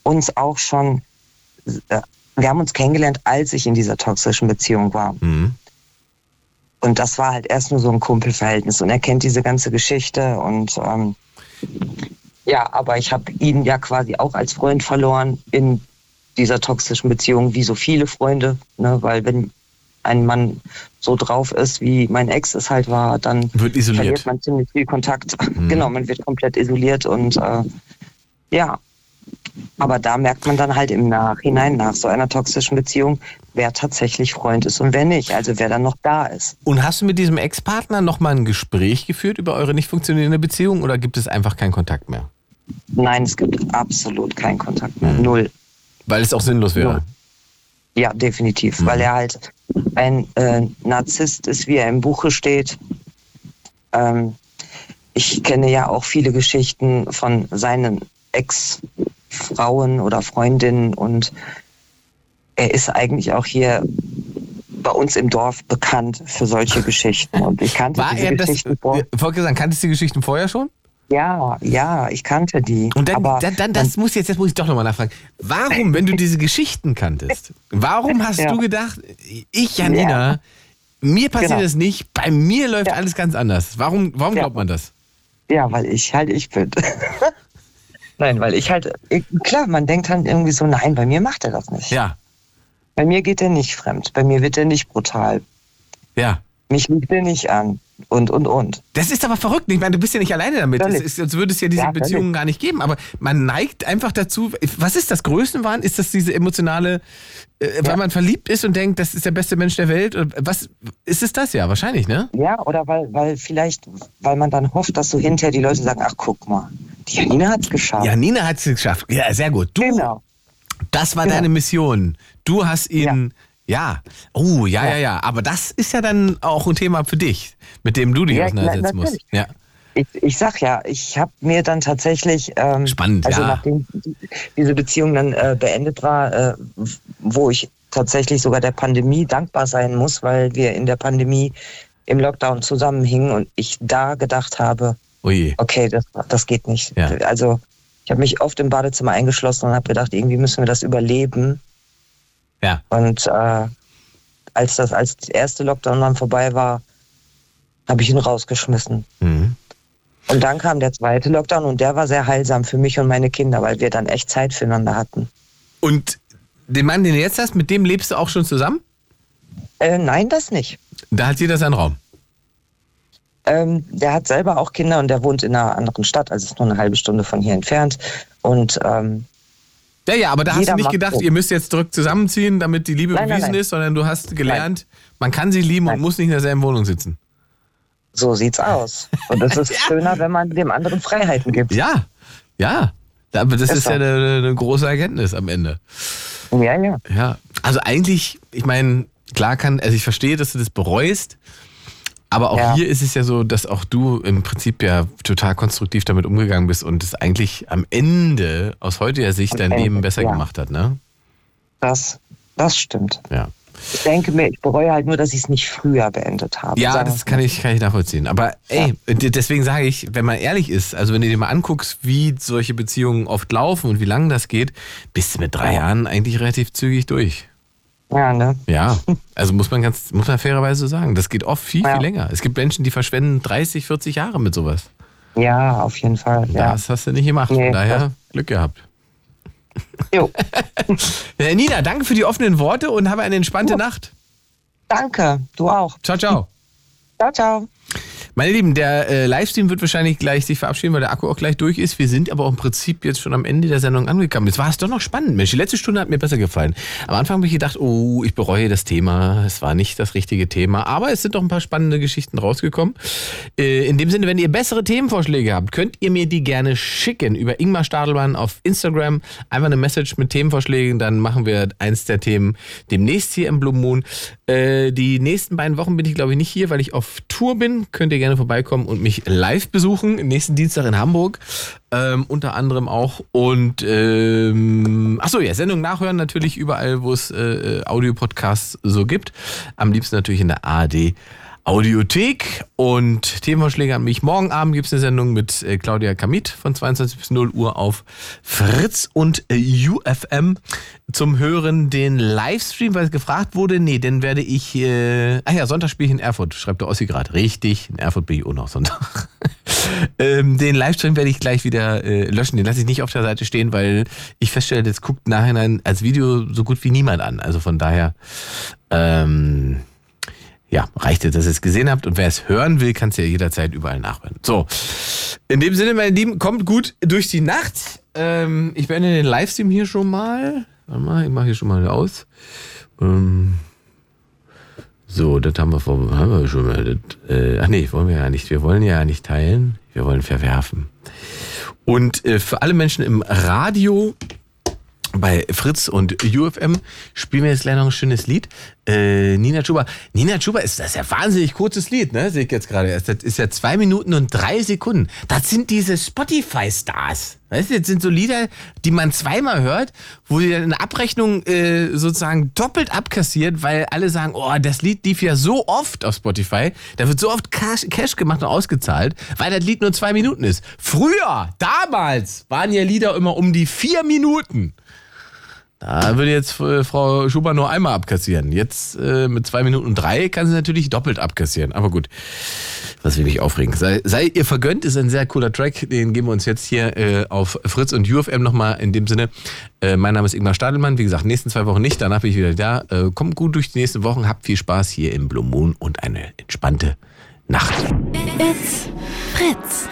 uns auch schon, äh, wir haben uns kennengelernt, als ich in dieser toxischen Beziehung war. Mhm. Und das war halt erst nur so ein Kumpelverhältnis. Und er kennt diese ganze Geschichte. Und ähm, ja, aber ich habe ihn ja quasi auch als Freund verloren in dieser toxischen Beziehung, wie so viele Freunde. Ne? Weil wenn ein Mann so drauf ist, wie mein Ex es halt war, dann Wird isoliert. verliert man ziemlich viel Kontakt. Mhm. Genau, man wird komplett isoliert und äh, ja. Aber da merkt man dann halt im Nachhinein, nach so einer toxischen Beziehung, wer tatsächlich Freund ist und wer nicht. Also wer dann noch da ist. Und hast du mit diesem Ex-Partner nochmal ein Gespräch geführt über eure nicht funktionierende Beziehung oder gibt es einfach keinen Kontakt mehr? Nein, es gibt absolut keinen Kontakt Mhm. mehr. Null. Weil es auch sinnlos wäre. Ja, definitiv. Mhm. Weil er halt ein äh, Narzisst ist, wie er im Buche steht. Ähm, ich kenne ja auch viele Geschichten von seinen Ex-Frauen oder Freundinnen und er ist eigentlich auch hier bei uns im Dorf bekannt für solche Geschichten. Und ich kannte War diese er das, Geschichten vor. äh, wollte sagen, kanntest du die Geschichten vorher schon? Ja, ja, ich kannte die. Und dann, aber dann, dann das muss jetzt, jetzt muss ich doch nochmal nachfragen. Warum, wenn du diese Geschichten kanntest, warum hast Ja. du gedacht, ich, Janina, mir passiert Genau. das nicht, bei mir läuft alles ganz anders. Warum, warum Ja. glaubt man das? Ja, weil ich halt ich bin. nein, weil ich halt, ich, klar, man denkt dann irgendwie so, nein, bei mir macht er das nicht. Ja, Bei mir geht er nicht fremd, bei mir wird er nicht brutal, ja. mich lügt er nicht an und, und, und. Das ist aber verrückt. Ich meine, du bist ja nicht alleine damit. Es ist, als würde es ja diese Ja. Beziehungen gar nicht geben. Aber man neigt einfach dazu. Was ist das Größenwahn? Ist das diese emotionale, äh, weil man verliebt ist und denkt, das ist der beste Mensch der Welt? Oder Was ist es das ja? Wahrscheinlich, ne? Ja, oder weil, weil vielleicht, weil man dann hofft, dass so hinterher die Leute sagen, ach guck mal, die Janina hat's geschafft. Ja, Nina hat es geschafft. Ja, sehr gut. Du, Genau. das war Genau. deine Mission. Du hast ihn. Ja. Oh, ja, ja, ja. Aber das ist ja dann auch ein Thema für dich, mit dem du dich Ja, auseinandersetzen na- musst. Ja. Ich, ich sag ja, ich habe mir dann tatsächlich, ähm, Spannend, also ja. nachdem die- diese Beziehung dann äh, beendet war, äh, wo ich tatsächlich sogar der Pandemie dankbar sein muss, weil wir in der Pandemie im Lockdown zusammenhingen und ich da gedacht habe, Oje. okay, das, das geht nicht. Ja. Also ich habe mich oft im Badezimmer eingeschlossen und habe gedacht, irgendwie müssen wir das überleben. Ja. Und äh, als das als der erste Lockdown dann vorbei war, habe ich ihn rausgeschmissen. Mhm. Und dann kam der zweite Lockdown und der war sehr heilsam für mich und meine Kinder, weil wir dann echt Zeit füreinander hatten. Und den Mann, den du jetzt hast, mit dem lebst du auch schon zusammen? Äh, nein, das nicht. Da hat jeder seinen Raum. Ähm, der hat selber auch Kinder und der wohnt in einer anderen Stadt, also ist nur eine halbe Stunde von hier entfernt. Und ähm, Ja, ja, aber da hast Jeder du nicht gedacht, ihr müsst jetzt zurück zusammenziehen, damit die Liebe Nein, nein, bewiesen nein. ist, sondern du hast gelernt, man kann sie lieben und muss nicht in derselben Wohnung sitzen. so sieht's aus. Und es ist schöner, wenn man dem anderen Freiheiten gibt. Ja, ja. Aber das Ist ist ja eine, eine große Erkenntnis am Ende. Ja, ja. Ja. Also eigentlich, ich meine, klar kann, also ich verstehe, dass du das bereust, aber auch Ja. hier ist es ja so, dass auch du im Prinzip ja total konstruktiv damit umgegangen bist und es eigentlich am Ende aus heutiger Sicht Am dein Ende, Leben besser ja. gemacht hat, ne? Das, das stimmt. Ja. Ich denke mir, ich bereue halt nur, dass ich es nicht früher beendet habe. Ja, das kann ich, kann ich nachvollziehen. Aber ey, d- deswegen sage ich, wenn man ehrlich ist, also wenn du dir mal anguckst, wie solche Beziehungen oft laufen und wie lange das geht, bist du mit drei Jahren eigentlich relativ zügig durch. Ja, ne? Ja, also muss man ganz, muss man fairerweise so sagen. Das geht oft viel, Ja. viel länger. Es gibt Menschen, die verschwenden 30, 40 Jahre mit sowas. Ja, auf jeden Fall. Ja. Das hast du nicht gemacht. Nee, Von daher das- Glück gehabt. Jo. Ja, Nina, danke für die offenen Worte und habe eine entspannte Nacht. Danke, du auch. Ciao, ciao. Ciao, ciao. Meine Lieben, der äh, Livestream wird wahrscheinlich gleich sich verabschieden, weil der Akku auch gleich durch ist. Wir sind aber auch im Prinzip jetzt schon am Ende der Sendung angekommen. Jetzt war es doch noch spannend, Mensch. Die letzte Stunde hat mir besser gefallen. Am Anfang habe ich gedacht, oh, ich bereue das Thema. Es war nicht das richtige Thema. Aber es sind doch ein paar spannende Geschichten rausgekommen. Äh, in dem Sinne, wenn ihr bessere Themenvorschläge habt, könnt ihr mir die gerne schicken über Ingmar Stadelmann auf Instagram. Einfach eine Message mit Themenvorschlägen. Dann machen wir eins der Themen demnächst hier im Blue Moon. Äh, die nächsten beiden Wochen bin ich, glaube ich, nicht hier, weil ich auf Tour bin. Könnt ihr gerne vorbeikommen und mich live besuchen. Nächsten Dienstag in Hamburg. Ähm, unter anderem auch. Und ähm, achso, ja, Sendung nachhören natürlich überall, wo es äh, Audiopodcasts so gibt. Am liebsten natürlich in der ARD. Audiothek und Themenvorschläge an mich. Morgen Abend gibt es eine Sendung mit äh, Claudia Kamit von 22 bis 0 Uhr auf Fritz und äh, UFM zum Hören den Livestream, weil gefragt wurde. Nee, den werde ich, äh, ach ja, Sonntag spiele ich in Erfurt, schreibt der Ossi gerade. Richtig, in Erfurt bin ich auch noch Sonntag. ähm, den Livestream werde ich gleich wieder äh, löschen. Den lasse ich nicht auf der Seite stehen, weil ich feststelle, das guckt nachhinein als Video so gut wie niemand an. Also von daher, ähm, ja, reicht es, dass ihr es gesehen habt. Und wer es hören will, kann es ja jederzeit überall nachhören. So, in dem Sinne, meine Lieben, kommt gut durch die Nacht. Ähm, ich beende den Livestream hier schon mal. Warte mal, ich mache hier schon mal aus. Ähm, so, das haben wir, vor, haben wir schon mal. Das, äh, ach nee, wollen wir ja nicht. Wir wollen ja nicht teilen. Wir wollen verwerfen. Und äh, für alle Menschen im Radio bei Fritz und UFM spielen wir jetzt gleich noch ein schönes Lied. Äh, Nina Chuba. Nina Chuba ist das ist ja wahnsinnig kurzes Lied, ne? Sehe ich jetzt gerade erst. Das ist ja zwei Minuten und drei Sekunden. Das sind diese Spotify-Stars. Weißt du, jetzt sind so Lieder, die man zweimal hört, wo ihr eine Abrechnung äh, sozusagen doppelt abkassiert, weil alle sagen, oh, das Lied lief ja so oft auf Spotify, da wird so oft Cash, Cash gemacht und ausgezahlt, weil das Lied nur zwei Minuten ist. Früher, damals, waren ja Lieder immer um die vier Minuten. Da würde jetzt äh, Frau Schuber nur einmal abkassieren. Jetzt äh, mit zwei Minuten drei kann sie natürlich doppelt abkassieren. Aber gut, was will mich aufregen. Sei, sei ihr vergönnt, ist ein sehr cooler Track. Den geben wir uns jetzt hier äh, auf Fritz und UFM nochmal in dem Sinne. Äh, mein Name ist Ingmar Stadelmann. Wie gesagt, nächsten zwei Wochen nicht, danach bin ich wieder da. Äh, kommt gut durch die nächsten Wochen, habt viel Spaß hier im Blue Moon und eine entspannte Nacht. It's Fritz.